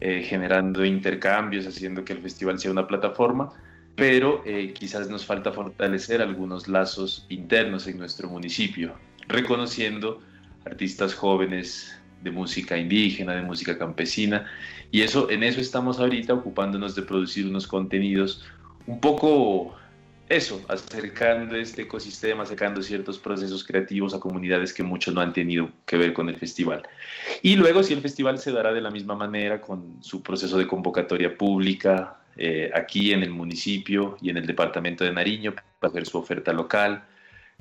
eh, generando intercambios, haciendo que el festival sea una plataforma, pero eh, quizás nos falta fortalecer algunos lazos internos en nuestro municipio, reconociendo artistas jóvenes de música indígena, de música campesina, y eso en eso estamos ahorita ocupándonos de producir unos contenidos un poco eso, acercando este ecosistema, sacando ciertos procesos creativos a comunidades que mucho no han tenido que ver con el festival. Y luego si el festival se dará de la misma manera con su proceso de convocatoria pública eh, aquí en el municipio y en el departamento de Nariño para ver su oferta local,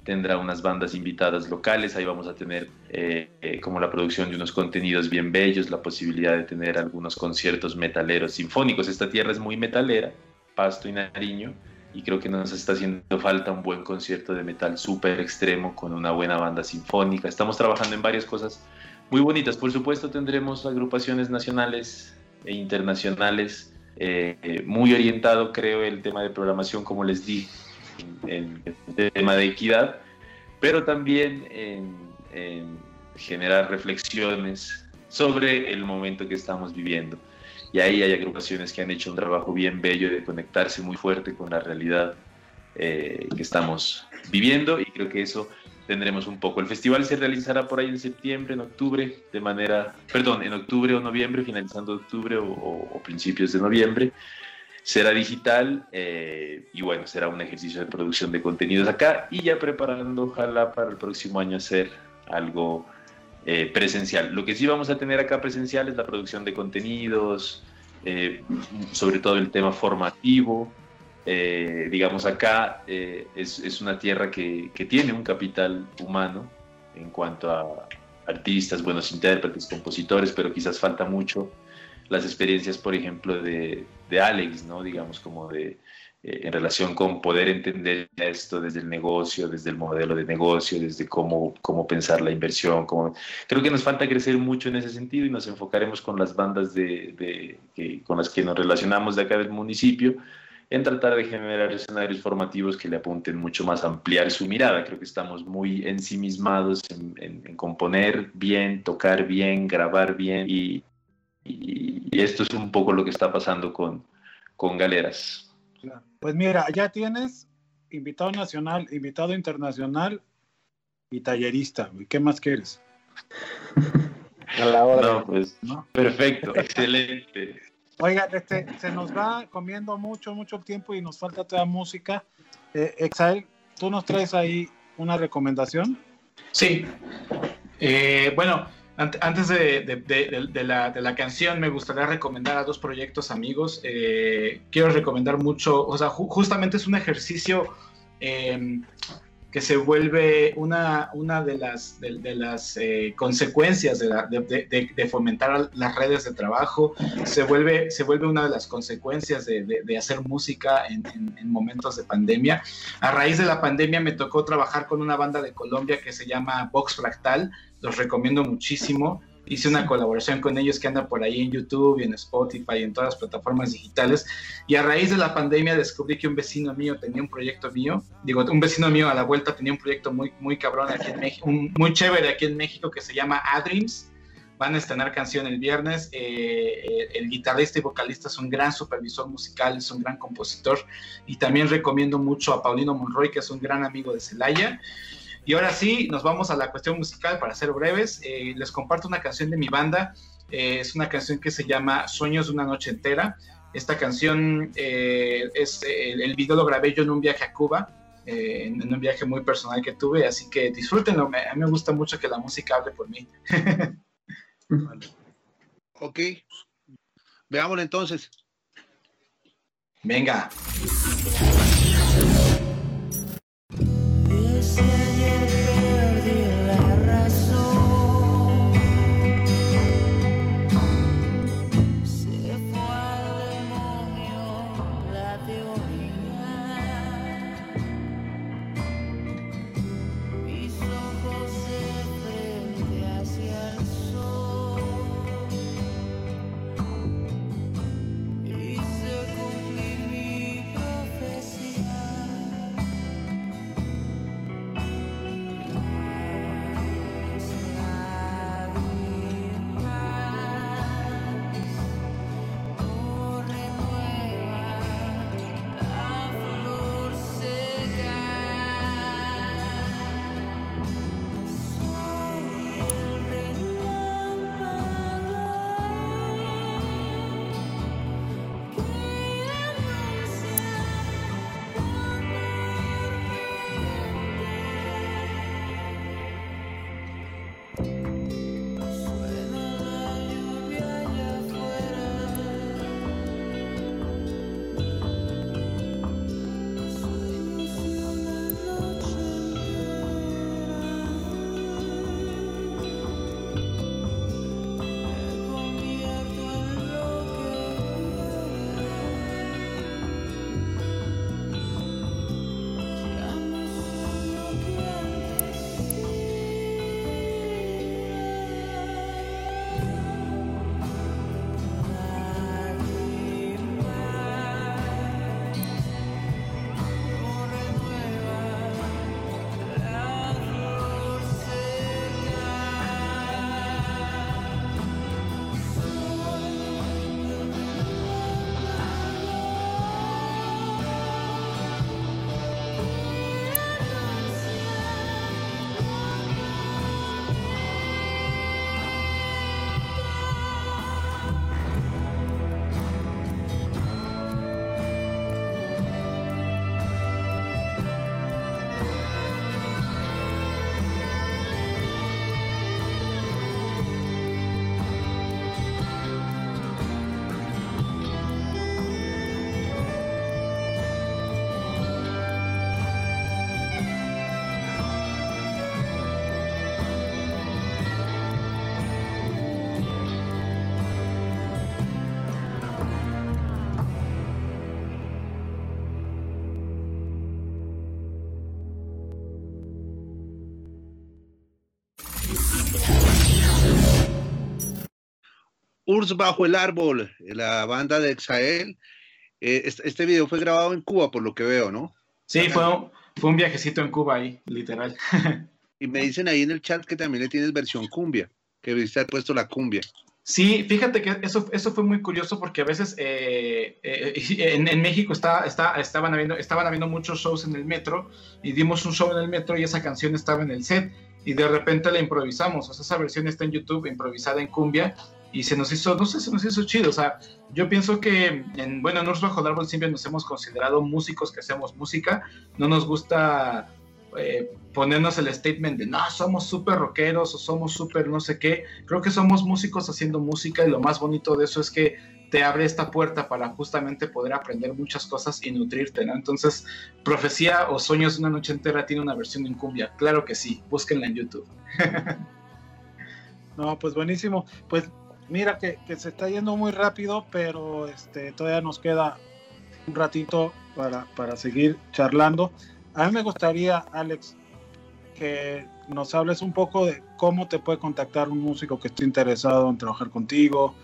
tendrá unas bandas invitadas locales, ahí vamos a tener eh, eh, como la producción de unos contenidos bien bellos, la posibilidad de tener algunos conciertos metaleros sinfónicos. Esta tierra es muy metalera, Pasto y Nariño, y creo que nos está haciendo falta un buen concierto de metal súper extremo con una buena banda sinfónica. Estamos trabajando en varias cosas muy bonitas. Por supuesto tendremos agrupaciones nacionales e internacionales, eh, muy orientado creo el tema de programación, como les di, en, el tema de equidad, pero también en, en generar reflexiones sobre el momento que estamos viviendo. Y ahí hay agrupaciones que han hecho un trabajo bien bello de conectarse muy fuerte con la realidad eh, que estamos viviendo y creo que eso tendremos un poco. El festival se realizará por ahí en septiembre, en octubre, de manera, perdón, en octubre o noviembre, finalizando octubre o, principios de noviembre. Será digital eh, y bueno, será un ejercicio de producción de contenidos acá y ya preparando, ojalá para el próximo año hacer algo eh, presencial. Lo que sí vamos a tener acá presencial es la producción de contenidos, eh, sobre todo el tema formativo. Eh, digamos, acá es, es, una tierra que, que, tiene un capital humano en cuanto a artistas, buenos intérpretes, compositores, pero quizás falta mucho las experiencias, por ejemplo, de, de Alex, ¿no? Digamos, como de, eh, en relación con poder entender esto desde el negocio, desde el modelo de negocio, desde cómo, cómo pensar la inversión. Cómo... Creo que nos falta crecer mucho en ese sentido y nos enfocaremos con las bandas de, de, con las que nos relacionamos de acá del municipio en tratar de generar escenarios formativos que le apunten mucho más a ampliar su mirada. Creo que estamos muy ensimismados en, en, componer bien, tocar bien, grabar bien y, y, y, esto es un poco lo que está pasando con, con Galeras. Pues mira, ya tienes invitado nacional, invitado internacional y tallerista. ¿Qué más quieres? A la hora. No, pues, perfecto, excelente. Oiga, este, se nos va comiendo mucho, mucho tiempo y nos falta toda música. Eh, Exael, ¿tú nos traes ahí una recomendación? Sí. Eh, bueno, antes de, la, canción, me gustaría recomendar a dos proyectos amigos. Eh, quiero recomendar mucho, o sea, justamente es un ejercicio em, que se vuelve una, una de las, de, las eh, consecuencias de, fomentar las redes de trabajo, se vuelve, se vuelve una de las consecuencias de, hacer música en, en, momentos de pandemia. A raíz de la pandemia me tocó trabajar con una banda de Colombia que se llama Vox Fractal los recomiendo muchísimo. Hice una colaboración con ellos que anda por ahí en YouTube y en Spotify y en todas las plataformas digitales. Y a raíz de la pandemia descubrí que un vecino mío tenía un proyecto mío. Digo, un vecino mío a la vuelta tenía un proyecto muy, muy cabrón aquí en México, muy chévere aquí en México que se llama Adreams. Van a estrenar canción el viernes. Eh, eh, el guitarrista y vocalista es un gran supervisor musical, es un gran compositor. Y también recomiendo mucho a Paulino Monroy, que es un gran amigo de Celaya. Y ahora sí, nos vamos a la cuestión musical para ser breves. Eh, les comparto una canción de mi banda. Eh, es una canción que se llama Sueños de una noche entera. Esta canción eh, es el, video lo grabé yo en un viaje a Cuba, en, un viaje muy personal que tuve, así que disfrútenlo. a mí me gusta mucho que la música hable por mí. ok, veámoslo entonces. Venga. Bajo el Árbol, la banda de Exael. Eh, este, este, video fue grabado en Cuba, por lo que veo, ¿no? Sí, fue un, fue un viajecito en Cuba ahí, literal. y me dicen ahí en el chat que también le tienes versión cumbia, que viste haber puesto la cumbia. Sí, fíjate que eso, eso fue muy curioso porque a veces eh, eh, en, en, México está, está, estaban, habiendo, estaban habiendo muchos shows en el metro y dimos un show en el metro y esa canción estaba en el set y de repente la improvisamos. O sea, esa versión está en YouTube improvisada en cumbia y se nos hizo, no sé, se nos hizo chido. O sea, yo pienso que, en, bueno, en Bajo el Árbol siempre nos hemos considerado músicos que hacemos música. No nos gusta eh, ponernos el statement de no, somos súper rockeros o somos súper no sé qué. Creo que somos músicos haciendo música y lo más bonito de eso es que te abre esta puerta para justamente poder aprender muchas cosas y nutrirte, ¿no? Entonces, Profecía o Sueños una noche entera tiene una versión en cumbia. Claro que sí, búsquenla en YouTube. no, pues buenísimo. Pues mira que, que, se está yendo muy rápido, pero este, todavía nos queda un ratito para, para seguir charlando. A mí me gustaría, Alex, que nos hables un poco de cómo te puede contactar un músico que esté interesado en trabajar contigo.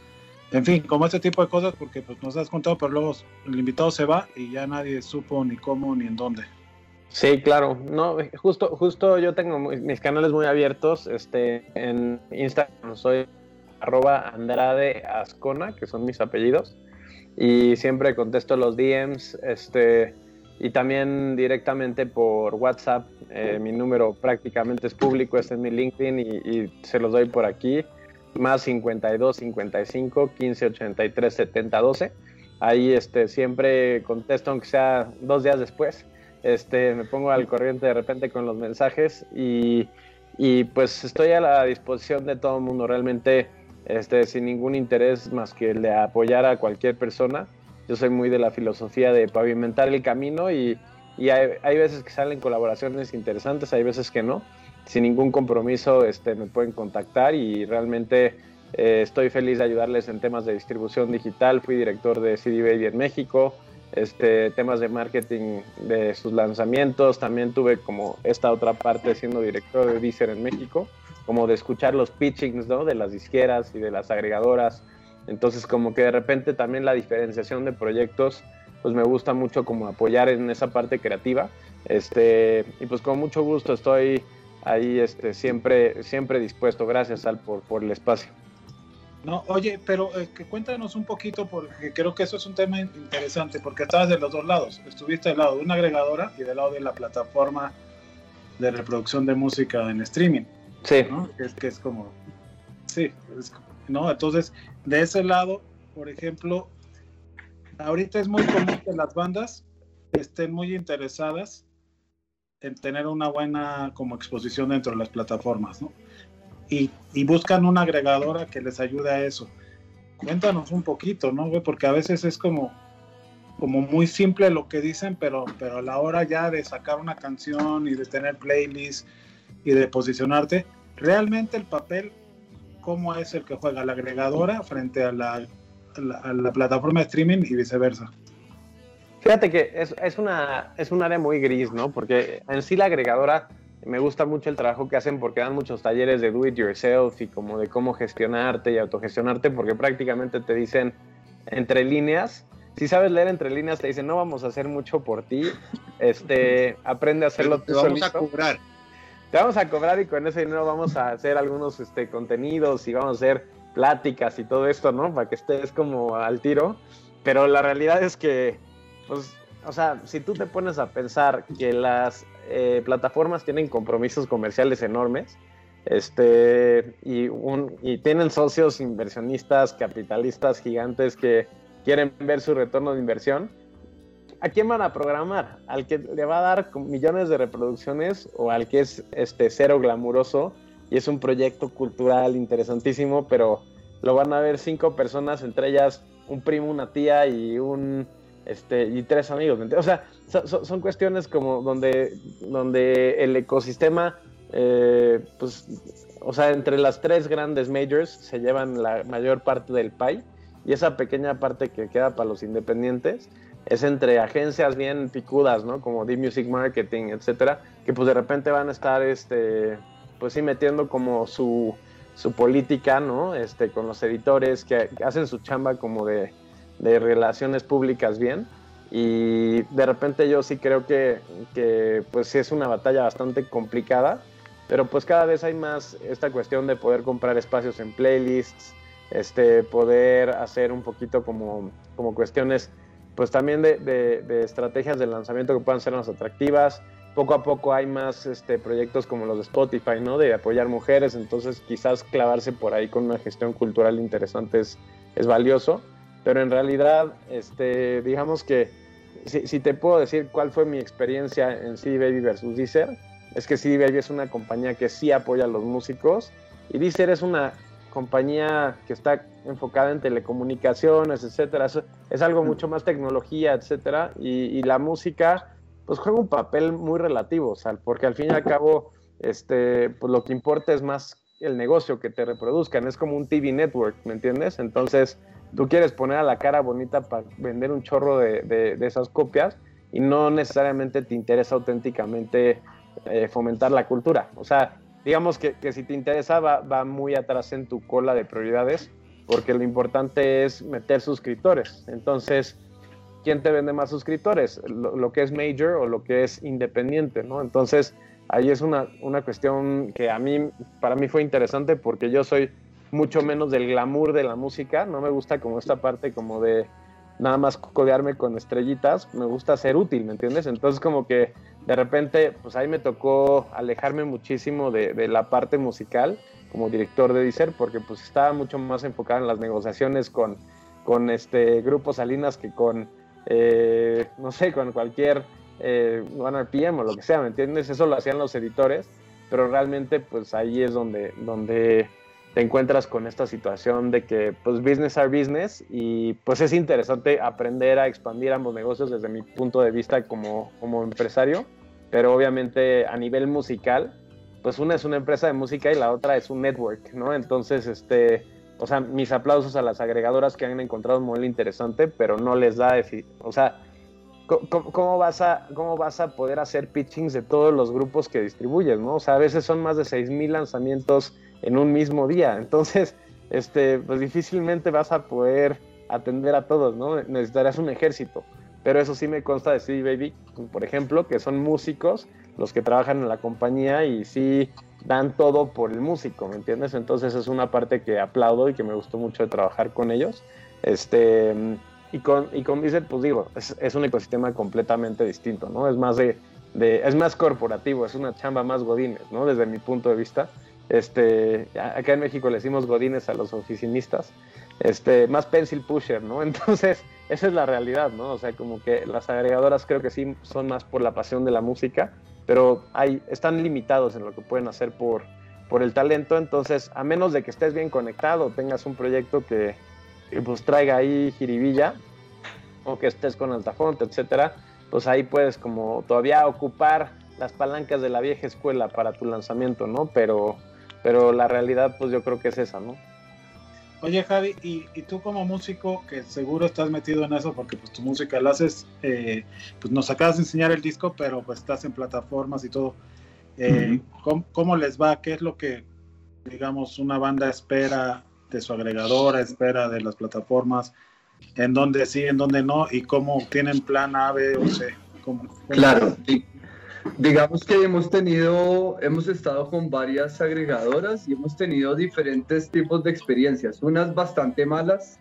En fin, como este tipo de cosas, porque pues, nos has contado, pero luego el invitado se va y ya nadie supo ni cómo ni en dónde. Sí, claro. No, justo, justo yo tengo mis canales muy abiertos. Este, en Instagram soy arroba Andrade Ascona, que son mis apellidos. Y siempre contesto los DMs. Este, y también directamente por WhatsApp. Eh, mi número prácticamente es público, este es mi LinkedIn y, se los doy por aquí. Más 52 55 15 83 70 12. Ahí este, siempre contesto, aunque sea dos días después. Este, me pongo al corriente de repente con los mensajes y, y pues estoy a la disposición de todo el mundo, realmente este, sin ningún interés más que el de apoyar a cualquier persona yo soy muy de la filosofía de pavimentar el camino y, hay, veces que salen colaboraciones interesantes, hay veces que no. Sin ningún compromiso este, me pueden contactar y realmente eh, estoy feliz de ayudarles en temas de distribución digital. Fui director de CD Baby en México, este, temas de marketing de sus lanzamientos. También tuve como esta otra parte siendo director de Deezer en México, como de escuchar los pitchings ¿no? de las disqueras y de las agregadoras entonces como que de repente también la diferenciación de proyectos, pues me gusta mucho como apoyar en esa parte creativa. Este, y pues con mucho gusto estoy ahí este, siempre, siempre dispuesto. Gracias Al por, por el espacio. No, oye, pero eh, que cuéntanos un poquito, porque creo que eso es un tema interesante, porque estabas de los dos lados. Estuviste del lado de una agregadora y del lado de la plataforma de reproducción de música en streaming. Sí. Es que es como, sí, ¿no? Entonces, de ese lado, por ejemplo, ahorita es muy común que las bandas estén muy interesadas en tener una buena como exposición dentro de las plataformas, ¿no? Y, buscan una agregadora que les ayude a eso. Cuéntanos un poquito, ¿no? Porque a veces es como, como muy simple lo que dicen, pero, pero a la hora ya de sacar una canción y de tener playlists y de posicionarte, realmente el papel cómo es el que juega la agregadora frente a la, plataforma de streaming y viceversa. Fíjate que es, es, una, es un área muy gris, ¿no? Porque en sí la agregadora me gusta mucho el trabajo que hacen porque dan muchos talleres de do it yourself y como de cómo gestionarte y autogestionarte porque prácticamente te dicen entre líneas, si sabes leer entre líneas te dicen no vamos a hacer mucho por ti, este, aprende a hacerlo tú vamos a cobrar te vamos a cobrar y con ese dinero vamos a hacer algunos este, contenidos y vamos a hacer pláticas y todo esto, ¿no? Para que estés como al tiro. Pero la realidad es que, pues, o sea, si tú te pones a pensar que las eh, plataformas tienen compromisos comerciales enormes, este, y, un, y tienen socios inversionistas, capitalistas gigantes que quieren ver su retorno de inversión, ¿a quién van a programar? ¿Al que le va a dar millones de reproducciones o al que es este cero glamuroso y es un proyecto cultural interesantísimo, pero lo van a ver cinco personas, entre ellas un primo, una tía y un este y tres amigos. O sea, son, cuestiones como donde, donde el ecosistema, eh, pues, o sea, entre las tres grandes majors se llevan la mayor parte del pie y esa pequeña parte que queda para los independientes es entre agencias bien picudas, ¿no? Como The Music Marketing, etcétera, que pues de repente van a estar, este, pues sí, metiendo como su, su política, ¿no? Este, con los editores que hacen su chamba como de, de relaciones públicas bien. Y de repente yo sí creo que, que pues sí es una batalla bastante complicada, pero pues cada vez hay más esta cuestión de poder comprar espacios en playlists, este, poder hacer un poquito como, como cuestiones pues también de, estrategias de lanzamiento que puedan ser más atractivas. Poco a poco hay más este, proyectos como los de Spotify, ¿no? De apoyar mujeres, entonces quizás clavarse por ahí con una gestión cultural interesante es, es valioso, pero en realidad, este, digamos que si, si, te puedo decir cuál fue mi experiencia en CD Baby versus Deezer, es que CD Baby es una compañía que sí apoya a los músicos y Deezer es una compañía que está enfocada en telecomunicaciones, etcétera. Es, algo mucho más tecnología, etcétera. Y, la música, pues juega un papel muy relativo, o sea, porque al fin y al cabo, este, pues lo que importa es más el negocio que te reproduzcan. Es como un TV network, ¿me entiendes? Entonces, tú quieres poner a la cara bonita para vender un chorro de, de, esas copias y no necesariamente te interesa auténticamente eh, fomentar la cultura. O sea, digamos que, que si te interesa va, va, muy atrás en tu cola de prioridades, porque lo importante es meter suscriptores. Entonces, ¿quién te vende más suscriptores? Lo, que es major o lo que es independiente, ¿no? Entonces, ahí es una, una cuestión que a mí, para mí fue interesante porque yo soy mucho menos del glamour de la música, no me gusta como esta parte como de nada más codearme con estrellitas, me gusta ser útil, ¿me entiendes? Entonces como que de repente, pues ahí me tocó alejarme muchísimo de, la parte musical como director de Deezer, porque pues estaba mucho más enfocado en las negociaciones con, con este grupo Salinas que con, eh, no sé, con cualquier eh, OneRPM o lo que sea, ¿me entiendes? Eso lo hacían los editores, pero realmente pues ahí es donde, donde te encuentras con esta situación de que pues business are business y pues es interesante aprender a expandir ambos negocios desde mi punto de vista como, como empresario, pero obviamente a nivel musical, pues una es una empresa de música y la otra es un network, ¿no? Entonces, este, o sea, mis aplausos a las agregadoras que han encontrado un modelo interesante, pero no les da, o sea, ¿cómo, ¿cómo, vas a, ¿cómo vas a poder hacer pitchings de todos los grupos que distribuyes, ¿no? O sea, a veces son más de 6.000 lanzamientos en un mismo día. Entonces, este, pues difícilmente vas a poder atender a todos, ¿no? Necesitarás un ejército. Pero eso sí me consta de CD Baby, por ejemplo, que son músicos los que trabajan en la compañía y sí dan todo por el músico, ¿me entiendes? Entonces es una parte que aplaudo y que me gustó mucho de trabajar con ellos. Este, y con, y con pues digo, es, es, un ecosistema completamente distinto, ¿no? Es más de, de, es más corporativo, es una chamba más godines, ¿no? Desde mi punto de vista. Este, acá en México le decimos godines a los oficinistas, este, más pencil pusher, ¿no? Entonces, esa es la realidad, ¿no? O sea, como que las agregadoras creo que sí son más por la pasión de la música, pero hay, están limitados en lo que pueden hacer por, por el talento, entonces, a menos de que estés bien conectado, tengas un proyecto que, pues traiga ahí jiribilla, o que estés con altafonte, etcétera, pues ahí puedes como todavía ocupar las palancas de la vieja escuela para tu lanzamiento, ¿no? Pero pero la realidad, pues yo creo que es esa, ¿no? Oye, Javi, y, tú como músico, que seguro estás metido en eso, porque pues tu música la haces, eh, pues nos acabas de enseñar el disco, pero pues estás en plataformas y todo. Eh, ¿cómo, les va? ¿Qué es lo que, digamos, una banda espera de su agregadora, espera de las plataformas? ¿En dónde sí, en dónde no? ¿Y cómo tienen plan A, B o C? claro, Digamos que hemos tenido, hemos estado con varias agregadoras y hemos tenido diferentes tipos de experiencias, unas bastante malas,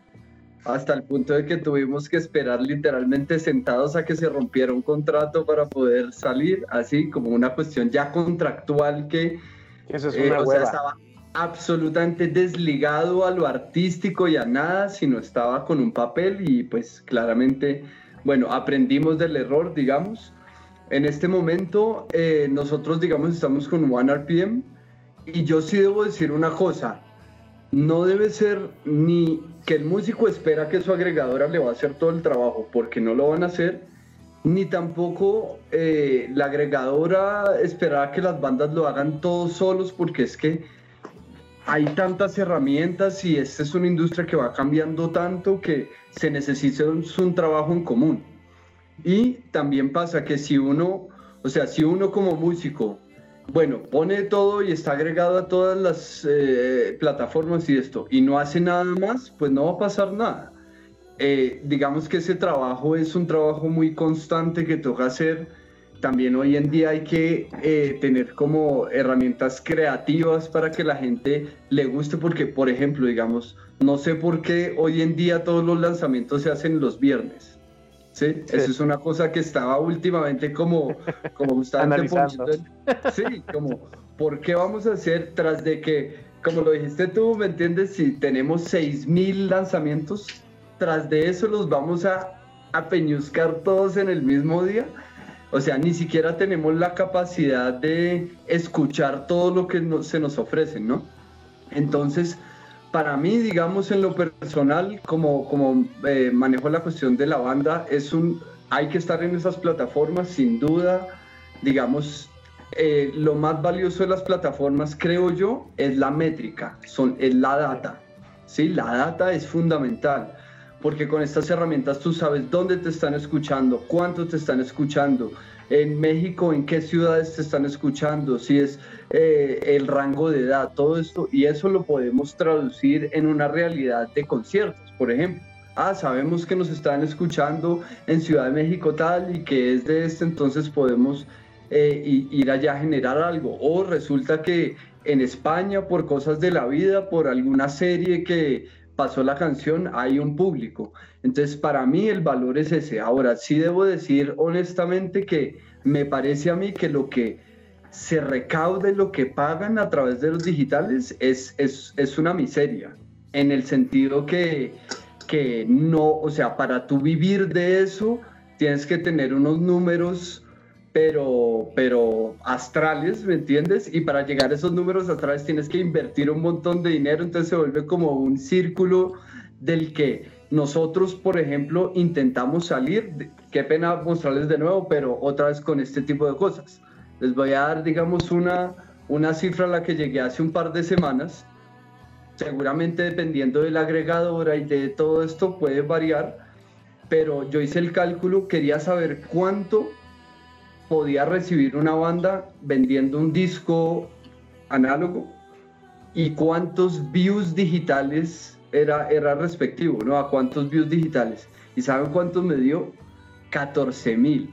hasta el punto de que tuvimos que esperar literalmente sentados a que se rompiera un contrato para poder salir, así como una cuestión ya contractual que Eso es una eh, estaba absolutamente desligado a lo artístico y a nada, sino estaba con un papel y pues claramente, bueno, aprendimos del error, digamos en este momento eh, nosotros, digamos, estamos con OneRPM y yo sí debo decir una cosa, no debe ser ni que el músico espera que su agregadora le va a hacer todo el trabajo, porque no lo van a hacer, ni tampoco eh, la agregadora esperará que las bandas lo hagan todos solos, porque es que hay tantas herramientas y esta es una industria que va cambiando tanto que se necesita un trabajo en común. Y también pasa que si uno, o sea, si uno como músico bueno, pone todo y está agregado a todas las eh, plataformas y esto, y no hace nada más, pues no va a pasar nada. Eh, digamos que ese trabajo es un trabajo muy constante que toca hacer. También hoy en día hay que eh, tener como herramientas creativas para que la gente le guste, porque por ejemplo, digamos, no sé por qué hoy en día todos los lanzamientos se hacen los viernes. ¿Sí? Eso es una cosa que estaba últimamente como, como bastante Sí, como, ¿por qué vamos a hacer tras de que, como lo dijiste tú, ¿me entiendes? Si tenemos 6.000 lanzamientos, tras de eso los vamos a, a peñuscar todos en el mismo día. O sea, ni siquiera tenemos la capacidad de escuchar todo lo que se nos ofrece, ¿no? Entonces, para mí, digamos, en lo personal, como, como eh, manejo la cuestión de la banda, es un, hay que estar en esas plataformas, sin duda. Digamos, eh, lo más valioso de las plataformas, creo yo, es la métrica, son, es la data. ¿sí? La data es fundamental porque con estas herramientas tú sabes dónde te están escuchando, cuánto te están escuchando, en México, en qué ciudades te están escuchando, si es eh, el rango de edad, todo esto, y eso lo podemos traducir en una realidad de conciertos, por ejemplo. Ah, sabemos que nos están escuchando en Ciudad de México tal y que es de este, entonces podemos eh, ir allá a generar algo. O resulta que en España, por cosas de la vida, por alguna serie que pasó la canción, hay un público. Entonces, para mí el valor es ese. Ahora, sí debo decir honestamente que me parece a mí que lo que se recaude, lo que pagan a través de los digitales es, es, es una miseria, en el sentido que, que no, o sea, para tú vivir de eso, tienes que tener unos números pero, pero astrales, ¿me entiendes? Y para llegar a esos números astrales tienes que invertir un montón de dinero, entonces se vuelve como un círculo del que nosotros, por ejemplo, intentamos salir. Qué pena mostrarles de nuevo, pero otra vez con este tipo de cosas. Les voy a dar, digamos, una, una cifra a la que llegué hace un par de semanas. Seguramente dependiendo de la agregadora y de todo esto puede variar, pero yo hice el cálculo, quería saber cuánto podía recibir una banda vendiendo un disco análogo y cuántos views digitales era, era respectivo, ¿no? A cuántos views digitales. ¿Y saben cuántos me dio? 14 mil.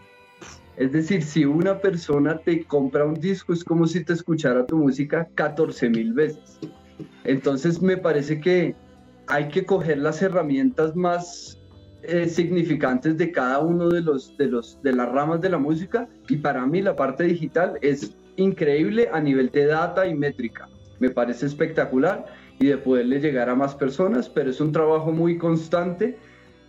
Es decir, si una persona te compra un disco, es como si te escuchara tu música 14 mil veces. Entonces me parece que hay que coger las herramientas más eh, significantes de cada uno de los, de los de las ramas de la música y para mí la parte digital es increíble a nivel de data y métrica. Me parece espectacular y de poderle llegar a más personas, pero es un trabajo muy constante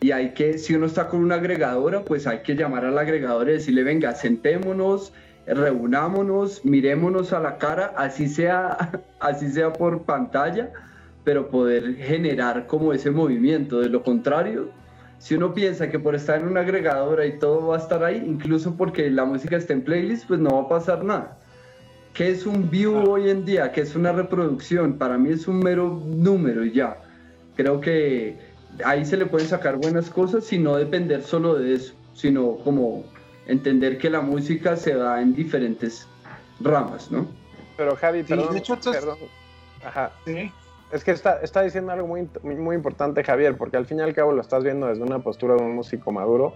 y hay que, si uno está con una agregadora, pues hay que llamar al agregador y decirle, venga, sentémonos, reunámonos, mirémonos a la cara, así sea, así sea por pantalla, pero poder generar como ese movimiento. De lo contrario, si uno piensa que por estar en una agregadora y todo va a estar ahí, incluso porque la música está en playlist, pues no va a pasar nada. ¿Qué es un view hoy en día? ¿Qué es una reproducción? Para mí es un mero número y ya. Creo que ahí se le pueden sacar buenas cosas y no depender solo de eso, sino como entender que la música se da en diferentes ramas, ¿no? Pero Javi, perdón, perdón. Ajá. ¿Sí? Es que está, está diciendo algo muy, muy importante, Javier, porque al fin y al cabo lo estás viendo desde una postura de un músico maduro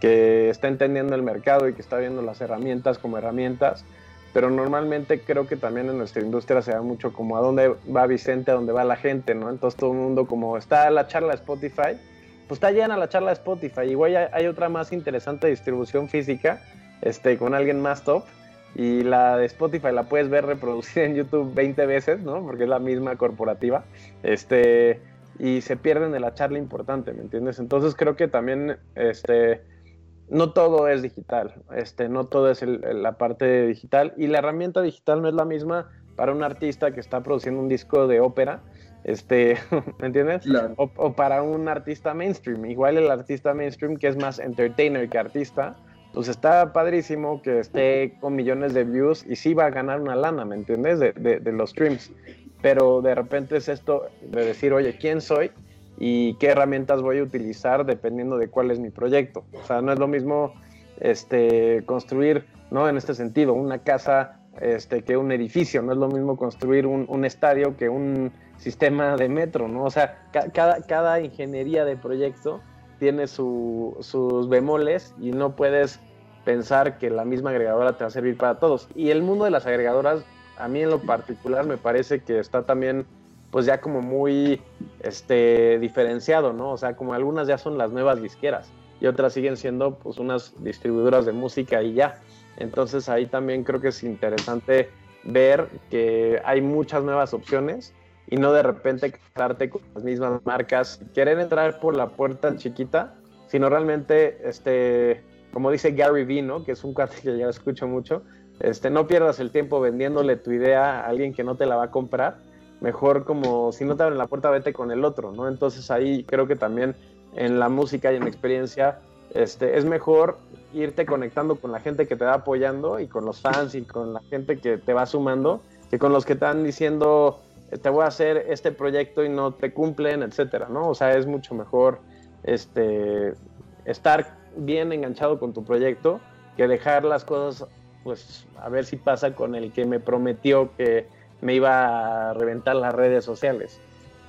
que está entendiendo el mercado y que está viendo las herramientas como herramientas, pero normalmente creo que también en nuestra industria se da mucho como a dónde va Vicente, a dónde va la gente, ¿no? Entonces todo el mundo como está la charla Spotify, pues está llena la charla Spotify. Igual hay, hay otra más interesante distribución física, este, con alguien más top, y la de Spotify la puedes ver reproducida en YouTube 20 veces, ¿no? Porque es la misma corporativa. Este, y se pierden de la charla importante, ¿me entiendes? Entonces creo que también, este, no todo es digital, este, no todo es la parte digital y la herramienta digital no es la misma para un artista que está produciendo un disco de ópera, este, ¿me entiendes? O, o, para un artista mainstream. Igual el artista mainstream que es más entertainer que artista, pues está padrísimo que esté con millones de views y sí va a ganar una lana, ¿me entiendes? De, de, los streams. Pero de repente es esto de decir, oye, ¿quién soy? Y qué herramientas voy a utilizar dependiendo de cuál es mi proyecto. O sea, no es lo mismo este, construir, ¿no? En este sentido, una casa este, que un edificio, no es lo mismo construir un, estadio que un sistema de metro, ¿no? O sea, cada, cada ingeniería de proyecto tiene sus bemoles y no puedes pensar que la misma agregadora te va a servir para todos. Y el mundo de las agregadoras, a mí en lo particular me parece que está también pues ya como muy este, diferenciado, ¿no? O sea, como algunas ya son las nuevas disqueras y otras siguen siendo pues unas distribuidoras de música y ya. Entonces ahí también creo que es interesante ver que hay muchas nuevas opciones y no de repente quedarte con las mismas marcas, querer entrar por la puerta chiquita, sino realmente, este, como dice Gary Vee, ¿no? que es un cuate que ya escucho mucho, este, no pierdas el tiempo vendiéndole tu idea a alguien que no te la va a comprar, mejor como si no te abren la puerta, vete con el otro, ¿no? Entonces ahí creo que también en la música y en la experiencia este, es mejor irte conectando con la gente que te va apoyando y con los fans y con la gente que te va sumando, que con los que están diciendo te voy a hacer este proyecto y no te cumplen, etcétera, ¿no? O sea, es mucho mejor este, estar bien enganchado con tu proyecto que dejar las cosas, pues, a ver si pasa con el que me prometió que me iba a reventar las redes sociales.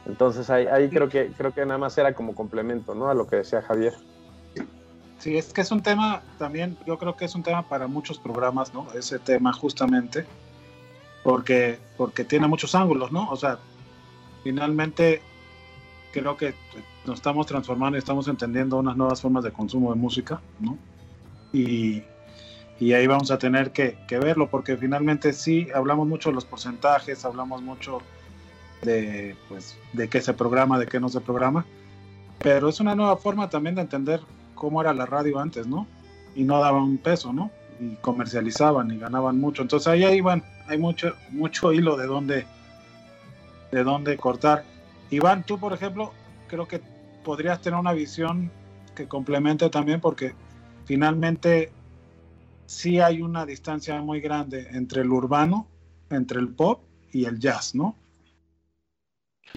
Entonces ahí, creo que creo que nada más era como complemento, ¿no? A lo que decía Javier. Sí, es que es un tema también, yo creo que es un tema para muchos programas, ¿no? Ese tema justamente, porque, porque tiene muchos ángulos, ¿no? O sea, finalmente creo que nos estamos transformando y estamos entendiendo unas nuevas formas de consumo de música, ¿no? Y, y ahí vamos a tener que, verlo, porque finalmente sí, hablamos mucho de los porcentajes, hablamos mucho de, pues, de qué se programa, de qué no se programa, pero es una nueva forma también de entender cómo era la radio antes, ¿no? Y no daban un peso, ¿no? Y comercializaban y ganaban mucho. Entonces ahí, ahí van, hay mucho, mucho hilo de dónde, de dónde cortar. Iván, tú, por ejemplo, creo que podrías tener una visión que complemente también, porque finalmente sí hay una distancia muy grande entre el urbano, entre el pop y el jazz, ¿no?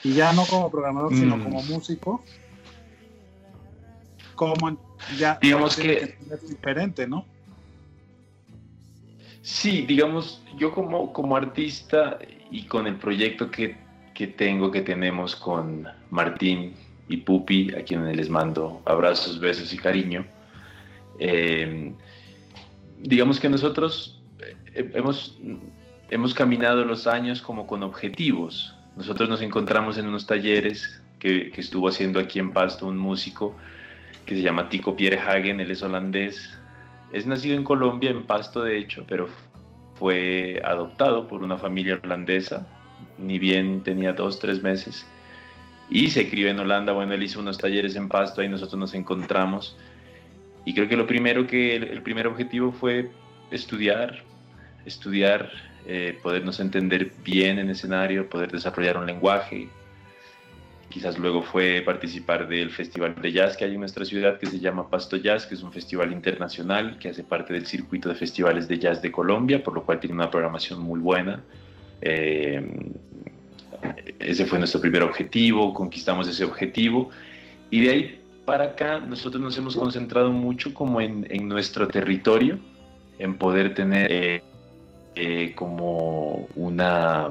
Y ya no como programador, sino mm. como músico, como ya digamos que es diferente, ¿no? Sí, digamos, yo como, como artista y con el proyecto que, que tengo, que tenemos con Martín y Pupi, a quienes les mando abrazos, besos y cariño, eh, digamos que nosotros eh, hemos, hemos caminado los años como con objetivos. Nosotros nos encontramos en unos talleres que, que estuvo haciendo aquí en Pasto un músico que se llama Tico Pierre Hagen, él es holandés. Es nacido en Colombia, en Pasto de hecho, pero fue adoptado por una familia holandesa, ni bien tenía dos, tres meses, y se crió en Holanda. Bueno, él hizo unos talleres en Pasto, ahí nosotros nos encontramos y creo que lo primero que, el, primer objetivo fue estudiar, estudiar, eh, podernos entender bien en escenario, poder desarrollar un lenguaje. Quizás luego fue participar del Festival de Jazz que hay en nuestra ciudad que se llama Pasto Jazz, que es un festival internacional que hace parte del circuito de festivales de jazz de Colombia, por lo cual tiene una programación muy buena. Eh, ese fue nuestro primer objetivo, conquistamos ese objetivo y de ahí para acá nosotros nos hemos concentrado mucho como en, nuestro territorio, en poder tener eh, eh, como una,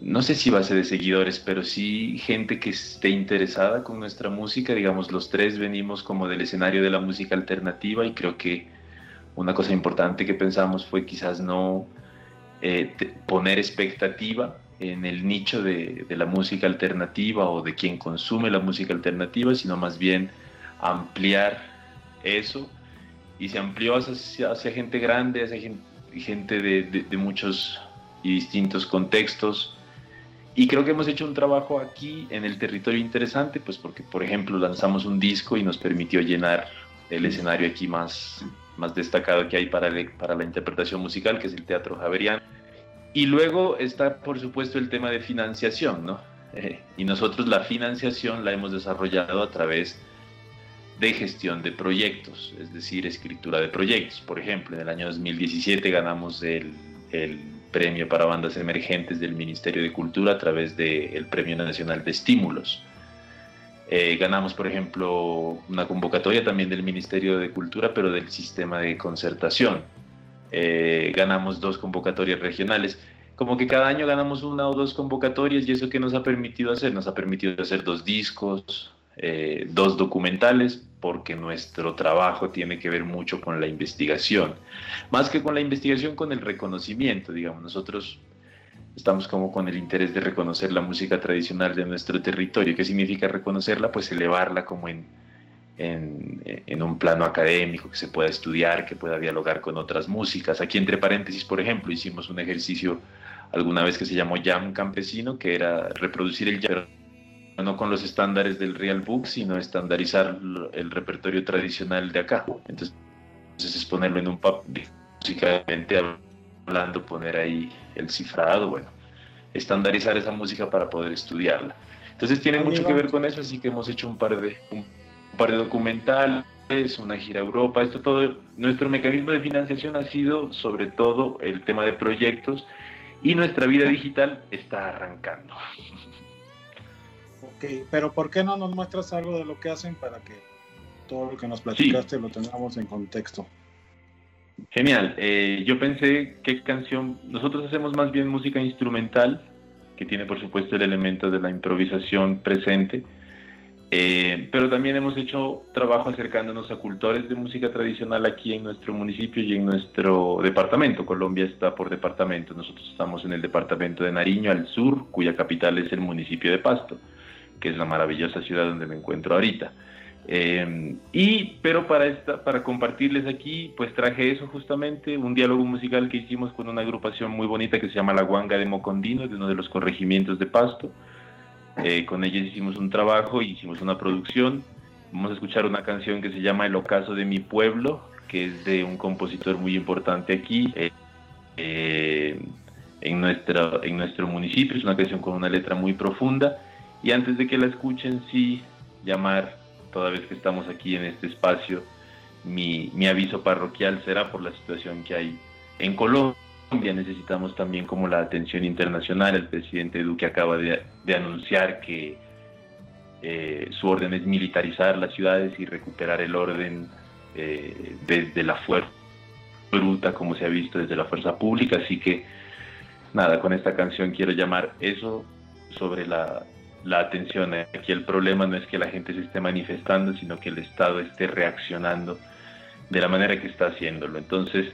no sé si base de seguidores, pero sí gente que esté interesada con nuestra música. Digamos, los tres venimos como del escenario de la música alternativa y creo que una cosa importante que pensamos fue quizás no eh, poner expectativa en el nicho de, la música alternativa o de quien consume la música alternativa, sino más bien ampliar eso y se amplió hacia, gente grande, hacia gente, de, muchos y distintos contextos. Y creo que hemos hecho un trabajo aquí en el territorio interesante, pues porque, por ejemplo, lanzamos un disco y nos permitió llenar el escenario aquí más, más destacado que hay para, para la interpretación musical, que es el Teatro Javeriano y luego está, por supuesto, el tema de financiación, ¿no? Eh, y nosotros la financiación la hemos desarrollado a través de gestión de proyectos, es decir, escritura de proyectos. Por ejemplo, en el año 2017 ganamos el, premio para bandas emergentes del Ministerio de Cultura a través del Premio Nacional de Estímulos. Eh, ganamos, por ejemplo, una convocatoria también del Ministerio de Cultura, pero del sistema de concertación eh, ganamos dos convocatorias regionales. Como que cada año ganamos una o dos convocatorias y eso que nos ha permitido hacer, nos ha permitido hacer dos discos, eh, dos documentales, porque nuestro trabajo tiene que ver mucho con la investigación, más que con la investigación, con el reconocimiento, digamos, nosotros estamos como con el interés de reconocer la música tradicional de nuestro territorio. ¿Qué significa reconocerla? Pues elevarla como en, en, un plano académico, que se pueda estudiar, que pueda dialogar con otras músicas. Aquí entre paréntesis, por ejemplo, hicimos un ejercicio alguna vez que se llamó Jam Campesino, que era reproducir el jam, no con los estándares del Real Book, sino estandarizar el repertorio tradicional de acá. Entonces, es ponerlo en un papel, musicalmente hablando, poner ahí el cifrado, bueno, estandarizar esa música para poder estudiarla. Entonces tiene mucho que ver con eso, así que hemos hecho un par de, un par de documentales, una gira a Europa, esto todo, nuestro mecanismo de financiación ha sido sobre todo el tema de proyectos y nuestra vida digital está arrancando. Ok, pero ¿por qué no nos muestras algo de lo que hacen para que todo lo que nos platicaste lo tengamos en contexto? Genial, eh, yo pensé qué canción, nosotros hacemos más bien música instrumental, que tiene por supuesto el elemento de la improvisación presente, eh, pero también hemos hecho trabajo acercándonos a cultores de música tradicional aquí en nuestro municipio y en nuestro departamento. Colombia está por departamento. Nosotros estamos en el departamento de Nariño, al sur, cuya capital es el municipio de Pasto, que es la maravillosa ciudad donde me encuentro ahorita. Eh, y, pero para, para compartirles aquí, pues traje eso justamente, un diálogo musical que hicimos con una agrupación muy bonita que se llama La Guanga de Mocondino, de uno de los corregimientos de Pasto eh, con ellos hicimos un trabajo, hicimos una producción. Vamos a escuchar una canción que se llama El ocaso de mi pueblo, que es de un compositor muy importante aquí eh, eh, en, nuestra, en nuestro municipio. Es una canción con una letra muy profunda. Y antes de que la escuchen, sí, llamar, toda vez que estamos aquí en este espacio, mi, mi aviso parroquial será por la situación que hay en Colombia necesitamos también como la atención internacional. El presidente Duque acaba de, anunciar que eh, su orden es militarizar las ciudades y recuperar el orden eh, desde la fuerza bruta, como se ha visto desde la fuerza pública. Así que, nada, con esta canción quiero llamar eso sobre la, la atención. Aquí el problema no es que la gente se esté manifestando, sino que el Estado esté reaccionando de la manera que está haciéndolo. Entonces,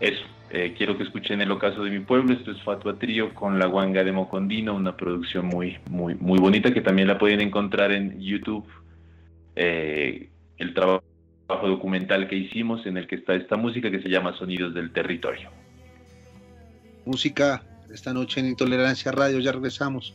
eso, eh, quiero que escuchen el ocaso de mi pueblo. Esto es Fatua Trío con la guanga de Mocondino, una producción muy, muy, muy bonita que también la pueden encontrar en YouTube. Eh, el trabajo documental que hicimos en el que está esta música que se llama Sonidos del Territorio. Música esta noche en Intolerancia Radio, ya regresamos.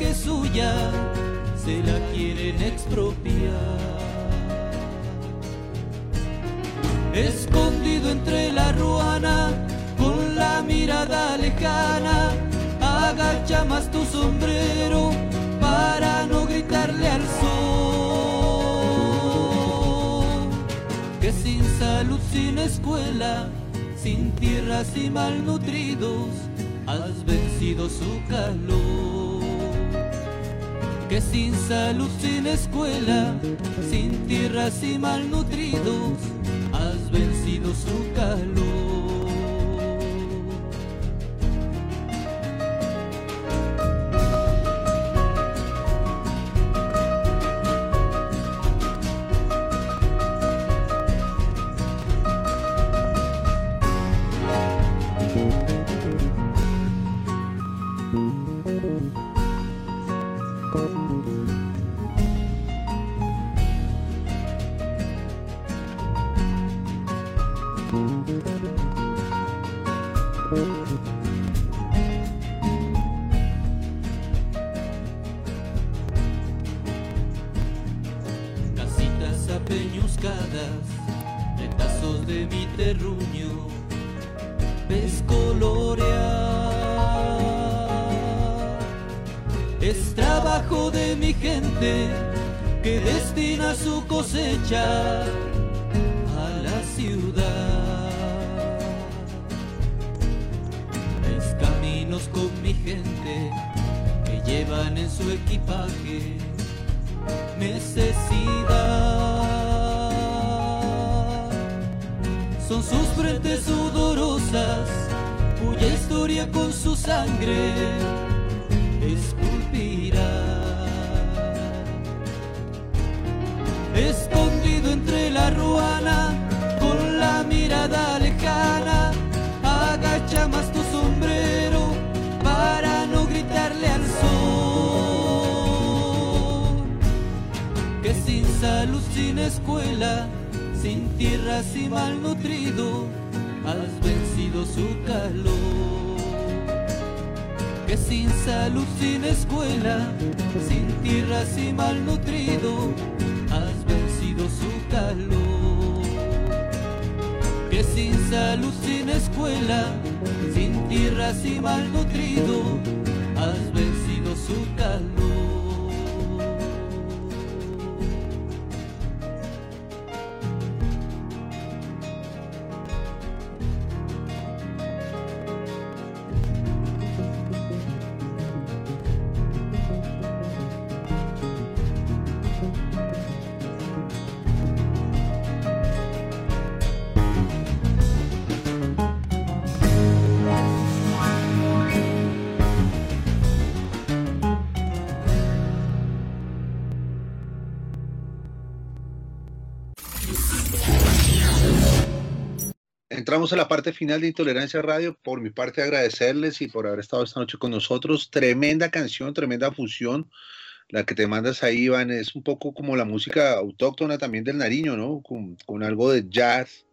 que es suya se la quieren expropiar. Escondido entre la ruana, con la mirada lejana, agacha más tu sombrero para no gritarle al sol. Que sin salud, sin escuela, sin tierras y malnutridos, has vencido su calor. Sin salud, sin escuela, sin tierras y malnutridos, has vencido su calor. Entramos a la parte final de Intolerancia Radio. Por mi parte, agradecerles y por haber estado esta noche con nosotros. Tremenda canción, tremenda fusión. La que te mandas ahí, Iván, es un poco como la música autóctona también del Nariño, ¿no? Con, con algo de jazz.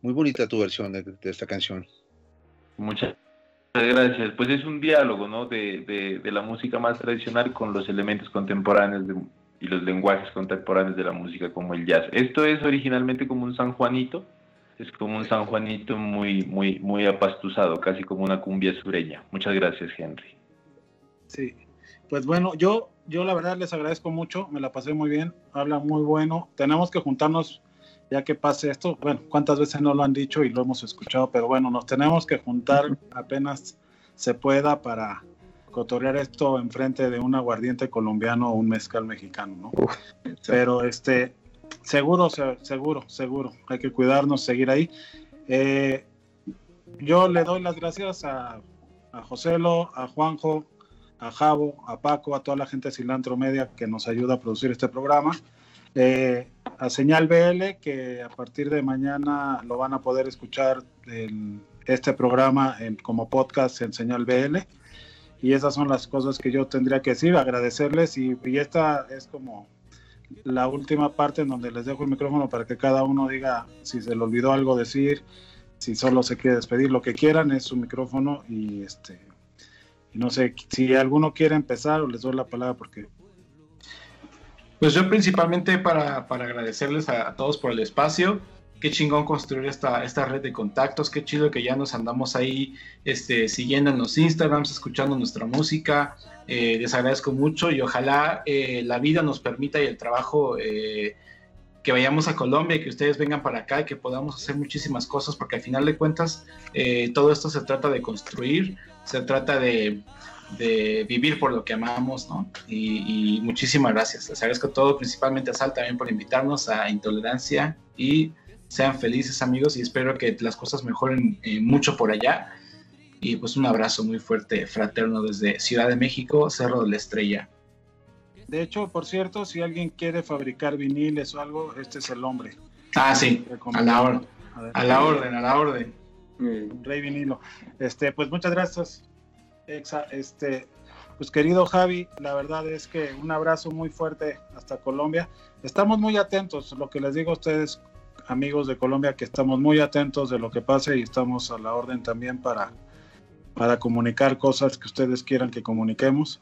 Muy bonita tu versión de, de esta canción. Muchas gracias. Pues es un diálogo, ¿no? De, de, de la música más tradicional con los elementos contemporáneos y los lenguajes contemporáneos de la música como el jazz. Esto es originalmente como un San Juanito, es como un San Juanito muy, muy, muy apastuzado, casi como una cumbia sureña. Muchas gracias, Henry. Sí, pues bueno, yo, yo la verdad les agradezco mucho, me la pasé muy bien, habla muy bueno. Tenemos que juntarnos ya que pase esto. Bueno, cuántas veces no lo han dicho y lo hemos escuchado, pero bueno, nos tenemos que juntar apenas se pueda para cotorrear esto enfrente de un aguardiente colombiano o un mezcal mexicano, ¿no? Pero este, seguro, seguro, seguro, hay que cuidarnos, seguir ahí. Eh, yo le doy las gracias a, a Joselo, a Juanjo, a Javo, a Paco, a toda la gente de Cilantro Media que nos ayuda a producir este programa. Eh, a Señal BL, que a partir de mañana lo van a poder escuchar este programa en, como podcast en Señal BL. Y esas son las cosas que yo tendría que decir, agradecerles. Y, y esta es como la última parte en donde les dejo el micrófono para que cada uno diga si se le olvidó algo decir, si solo se quiere despedir, lo que quieran es su micrófono y este y no sé si alguno quiere empezar o les doy la palabra porque Pues yo principalmente para, para agradecerles a, a todos por el espacio, qué chingón construir esta, esta red de contactos, qué chido que ya nos andamos ahí este, siguiendo en los Instagrams, escuchando nuestra música. Eh, les agradezco mucho y ojalá eh, la vida nos permita y el trabajo eh, que vayamos a Colombia y que ustedes vengan para acá y que podamos hacer muchísimas cosas, porque al final de cuentas todo esto se trata de construir, se trata de, de vivir por lo que amamos, ¿no? Y, y, muchísimas gracias. Les agradezco todo, principalmente a Sal también por invitarnos a Intolerancia y sean felices amigos y espero que las cosas mejoren eh, mucho por allá. Y pues un abrazo muy fuerte, fraterno desde Ciudad de México, Cerro de la Estrella. De hecho, por cierto, si alguien quiere fabricar viniles o algo, este es el hombre. Ah, sí, a la, orden, a la orden, a la orden. Rey vinilo. Este, pues muchas gracias, Exa. Este, pues querido Javi, la verdad es que un abrazo muy fuerte hasta Colombia. Estamos muy atentos, lo que les digo a ustedes, amigos de Colombia que estamos muy atentos de lo que pase y estamos a la orden también para, para comunicar cosas que ustedes quieran que comuniquemos.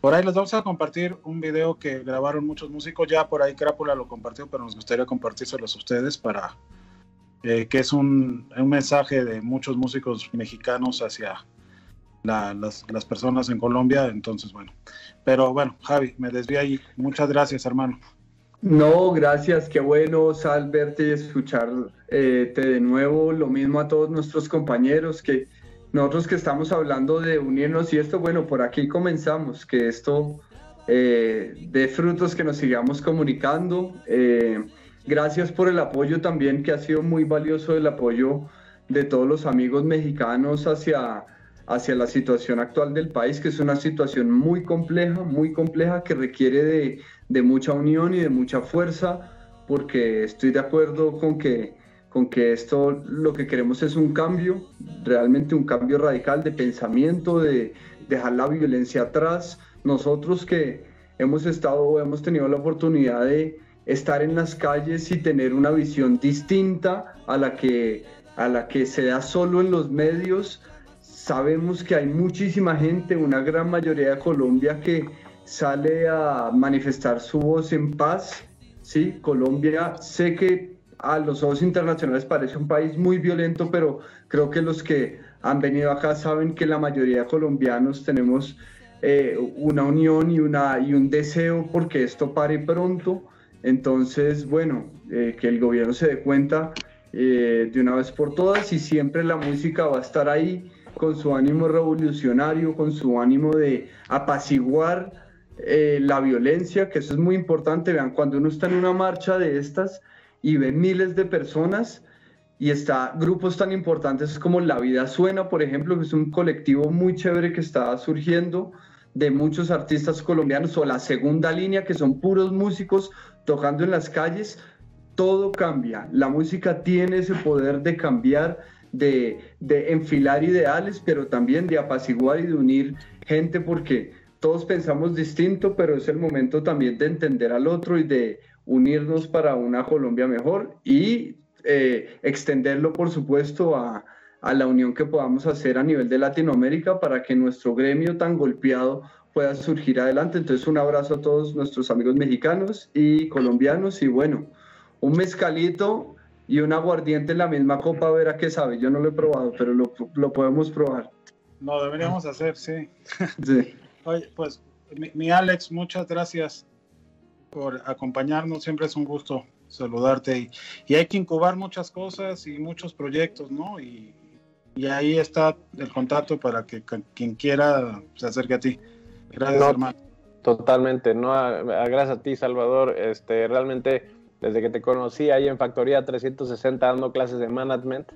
Por ahí les vamos a compartir un video que grabaron muchos músicos, ya por ahí Crápula lo compartió, pero nos gustaría compartírselos a ustedes para eh, que es un, un, mensaje de muchos músicos mexicanos hacia la, las, las personas en Colombia. Entonces, bueno, pero bueno, Javi, me desvío ahí. Muchas gracias, hermano. No, gracias, qué bueno, Sal, verte y escucharte eh, de nuevo. Lo mismo a todos nuestros compañeros, que nosotros que estamos hablando de unirnos y esto, bueno, por aquí comenzamos, que esto eh, dé frutos, que nos sigamos comunicando. Eh, gracias por el apoyo también, que ha sido muy valioso el apoyo de todos los amigos mexicanos hacia, hacia la situación actual del país, que es una situación muy compleja, muy compleja, que requiere de de mucha unión y de mucha fuerza, porque estoy de acuerdo con que, con que esto lo que queremos es un cambio, realmente un cambio radical de pensamiento, de dejar la violencia atrás. Nosotros que hemos estado, hemos tenido la oportunidad de estar en las calles y tener una visión distinta a la que, a la que se da solo en los medios, sabemos que hay muchísima gente, una gran mayoría de Colombia que sale a manifestar su voz en paz. ¿sí? Colombia, sé que a los ojos internacionales parece un país muy violento, pero creo que los que han venido acá saben que la mayoría de colombianos tenemos eh, una unión y, una, y un deseo porque esto pare pronto. Entonces, bueno, eh, que el gobierno se dé cuenta eh, de una vez por todas y siempre la música va a estar ahí con su ánimo revolucionario, con su ánimo de apaciguar eh, la violencia, que eso es muy importante. Vean, cuando uno está en una marcha de estas y ve miles de personas y está grupos tan importantes como La Vida Suena, por ejemplo, que es un colectivo muy chévere que está surgiendo de muchos artistas colombianos, o La Segunda Línea, que son puros músicos tocando en las calles, todo cambia. La música tiene ese poder de cambiar, de, enfilar ideales, pero también de apaciguar y de unir gente, porque todos pensamos distinto, pero es el momento también de entender al otro y de unirnos para una Colombia mejor y eh, extenderlo, por supuesto, a, a, la unión que podamos hacer a nivel de Latinoamérica para que nuestro gremio tan golpeado pueda surgir adelante. Entonces, un abrazo a todos nuestros amigos mexicanos y colombianos y bueno, un mezcalito y un aguardiente en la misma copa, a ver a qué sabe. Yo no lo he probado, pero lo, lo podemos probar. No, deberíamos hacer, sí. Sí. Oye, pues mi, Alex, muchas gracias por acompañarnos. Siempre es un gusto saludarte. Y, y, hay que incubar muchas cosas y muchos proyectos, ¿no? Y, y ahí está el contacto para que quien quiera se acerque a ti. Gracias, hermano. Totalmente, no, gracias a ti, Salvador. Este, realmente, desde que te conocí ahí en Factoría 360 dando clases de management,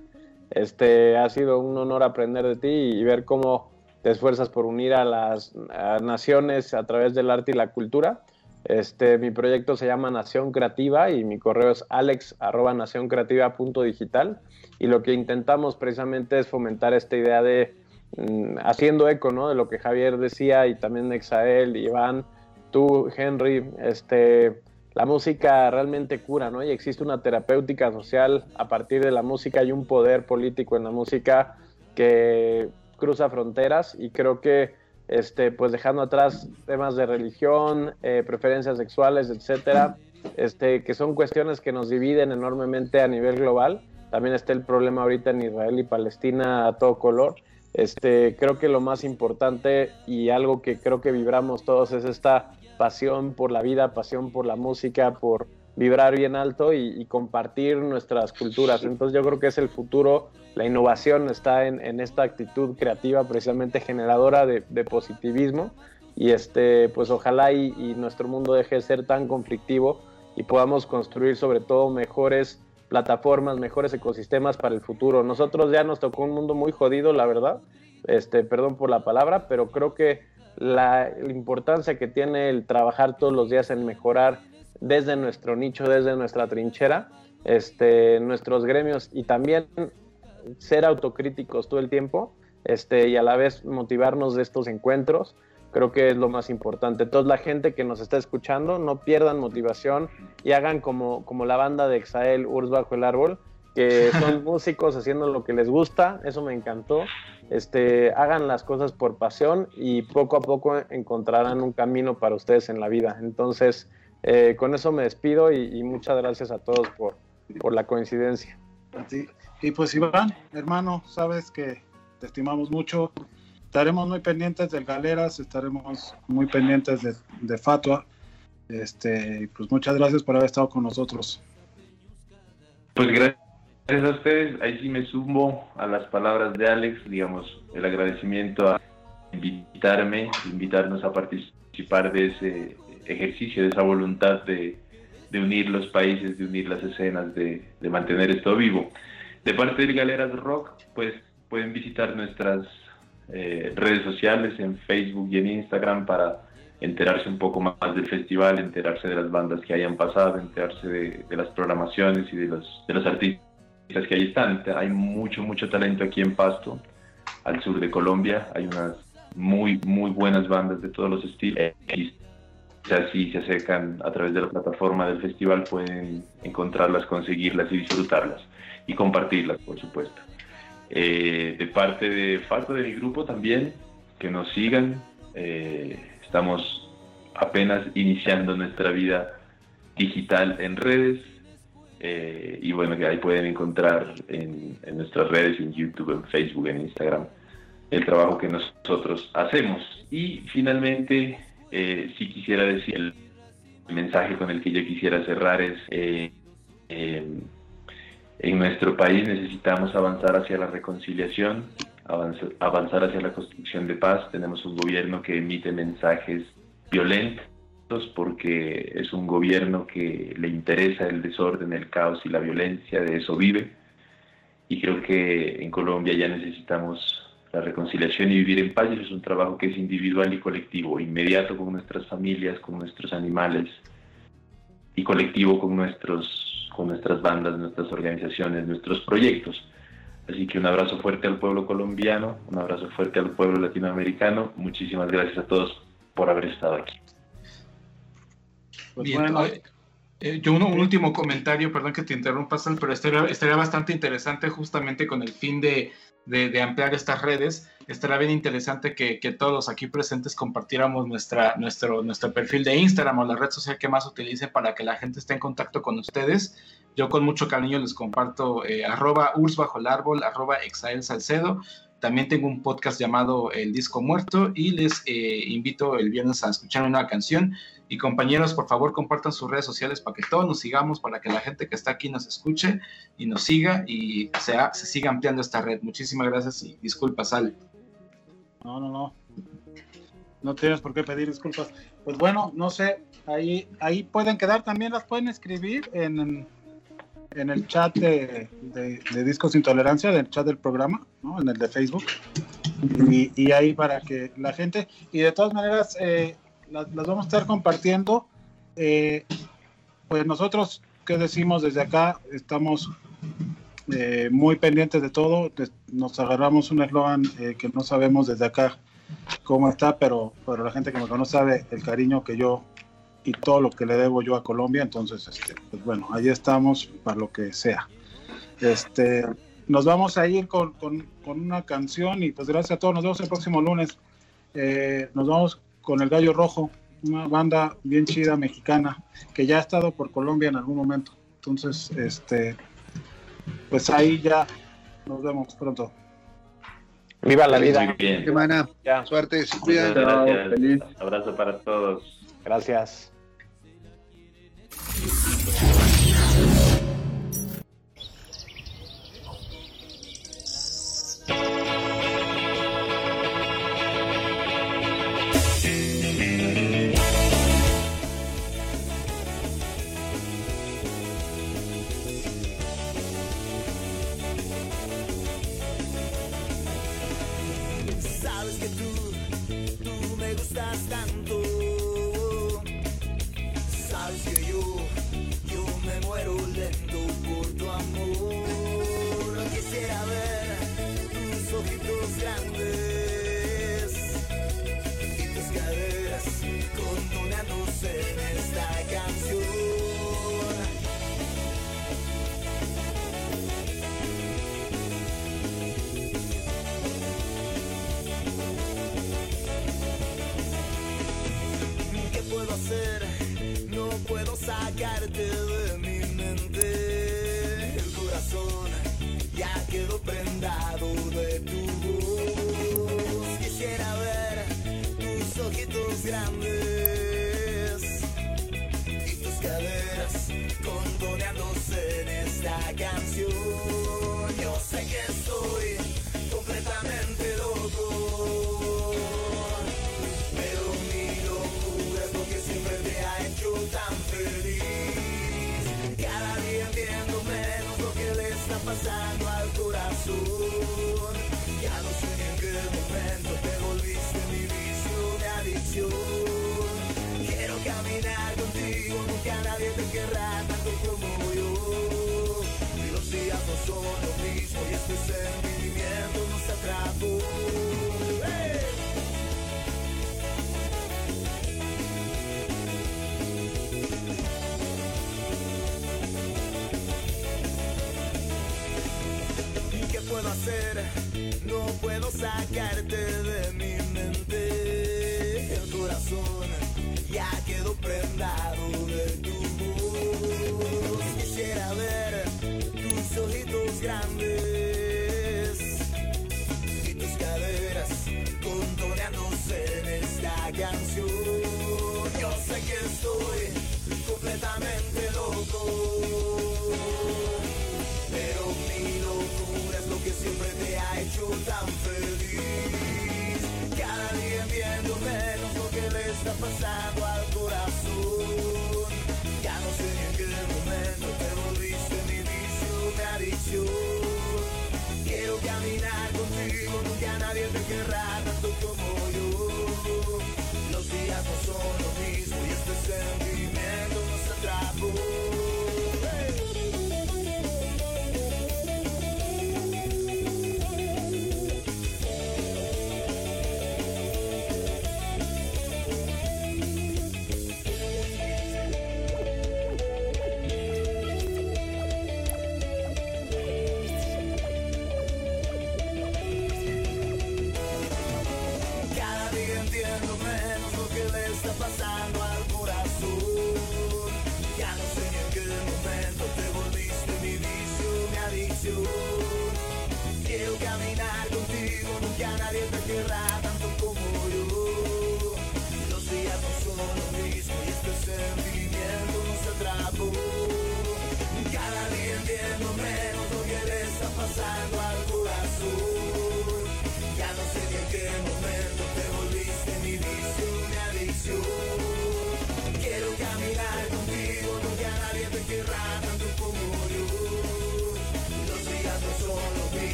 este, ha sido un honor aprender de ti y ver cómo te esfuerzas por unir a las naciones a través del arte y la cultura. Este, mi proyecto se llama Nación Creativa y mi correo es alex.nacioncreativa.digital y lo que intentamos precisamente es fomentar esta idea de mm, haciendo eco ¿no? de lo que Javier decía y también Exael, Iván, tú, Henry, este, la música realmente cura, ¿no? Y existe una terapéutica social a partir de la música y un poder político en la música que cruza fronteras y creo que este, pues dejando atrás temas de religión, eh, preferencias sexuales, etcétera, este, que son cuestiones que nos dividen enormemente a nivel global. También está el problema ahorita en Israel y Palestina a todo color. Este, creo que lo más importante y algo que creo que vibramos todos es esta pasión por la vida, pasión por la música, por vibrar bien alto y, compartir nuestras culturas. Entonces yo creo que es el futuro, la innovación está en, esta actitud creativa precisamente generadora de, positivismo y este, pues ojalá y, y, nuestro mundo deje de ser tan conflictivo y podamos construir sobre todo mejores plataformas, mejores ecosistemas para el futuro. Nosotros ya nos tocó un mundo muy jodido, la verdad, este, perdón por la palabra, pero creo que la, importancia que tiene el trabajar todos los días en mejorar desde nuestro nicho, desde nuestra trinchera, este, nuestros gremios y también ser autocríticos todo el tiempo este, y a la vez motivarnos de estos encuentros, creo que es lo más importante. Entonces la gente que nos está escuchando, no pierdan motivación y hagan como, como la banda de Exael Urs Bajo el Árbol, que son músicos haciendo lo que les gusta, eso me encantó. Este, hagan las cosas por pasión y poco a poco encontrarán un camino para ustedes en la vida. Entonces, eh, con eso me despido y, muchas gracias a todos por, por la coincidencia. Y pues Iván, hermano, sabes que te estimamos mucho. Estaremos muy pendientes del Galeras, estaremos muy pendientes de, de Fatua. Este, pues muchas gracias por haber estado con nosotros. Pues gracias Gracias a ustedes. Ahí sí me sumo a las palabras de Alex, digamos, el agradecimiento a invitarme, invitarnos a participar de ese ejercicio, de esa voluntad de, unir los países, de unir las escenas, de, mantener esto vivo. De parte del Galeras Rock, pues pueden visitar nuestras eh, redes sociales en Facebook y en Instagram para enterarse un poco más del festival, enterarse de las bandas que hayan pasado, enterarse de, las programaciones y de los, de los artistas que ahí están. Hay mucho, mucho talento aquí en Pasto, al sur de Colombia. Hay unas muy, muy buenas bandas de todos los estilos. Y si se acercan a través de la plataforma del festival, pueden encontrarlas, conseguirlas y disfrutarlas. Y compartirlas, por supuesto. Eh, de parte de falta de mi grupo también, que nos sigan. Eh, estamos apenas iniciando nuestra vida digital en redes eh, y bueno, que ahí pueden encontrar en, nuestras redes, en YouTube, en Facebook, en Instagram, el trabajo que nosotros hacemos. Y finalmente, eh, si quisiera decir, el mensaje con el que yo quisiera cerrar es, eh, en nuestro país necesitamos avanzar hacia la reconciliación, avanzar hacia la construcción de paz. Tenemos un gobierno que emite mensajes violentos porque es un gobierno que le interesa el desorden, el caos y la violencia, de eso vive. Y creo que en Colombia ya necesitamos la reconciliación y vivir en paz. Y es un trabajo que es individual y colectivo, inmediato con nuestras familias, con nuestros animales y colectivo con, nuestros, con nuestras bandas, nuestras organizaciones, nuestros proyectos. Así que un abrazo fuerte al pueblo colombiano, un abrazo fuerte al pueblo latinoamericano. Muchísimas gracias a todos por haber estado aquí. Pues eh, yo un, último comentario, perdón que te interrumpa, Sal, pero estaría, estaría bastante interesante justamente con el fin de, de, ampliar estas redes. Estaría bien interesante que, que, todos aquí presentes compartiéramos nuestra, nuestro, nuestro perfil de Instagram o la red social que más utilicen para que la gente esté en contacto con ustedes. Yo con mucho cariño les comparto eh, arroba urs bajo el árbol, arroba exael salcedo. También tengo un podcast llamado El Disco Muerto y les eh, invito el viernes a escuchar una canción. Y compañeros, por favor, compartan sus redes sociales para que todos nos sigamos, para que la gente que está aquí nos escuche y nos siga y se, se siga ampliando esta red. Muchísimas gracias y disculpas, Ale. No, no, no. No tienes por qué pedir disculpas. Pues bueno, no sé, ahí, ahí pueden quedar, también las pueden escribir en, en el chat de, de, Discos Intolerancia, del chat del programa, ¿no? en el de Facebook. Y, y, ahí para que la gente, y de todas maneras, eh, las, vamos a estar compartiendo. Eh, pues nosotros, ¿qué decimos desde acá? Estamos eh, muy pendientes de todo. Nos agarramos un eslogan eh, que no sabemos desde acá cómo está, pero, pero la gente que me conoce sabe el cariño que yo y todo lo que le debo yo a Colombia. Entonces, este, pues bueno, ahí estamos para lo que sea. Este, nos vamos a ir con, con, con una canción y pues gracias a todos. Nos vemos el próximo lunes. nos vamos con el Gallo Rojo, una banda bien chida mexicana que ya ha estado por Colombia en algún momento. Entonces, este, pues ahí ya nos vemos pronto. Viva la vida. Muy bien. Suerte. Muchas gracias. Feliz. Abrazo para todos. Gracias. gotta do. I gotta do.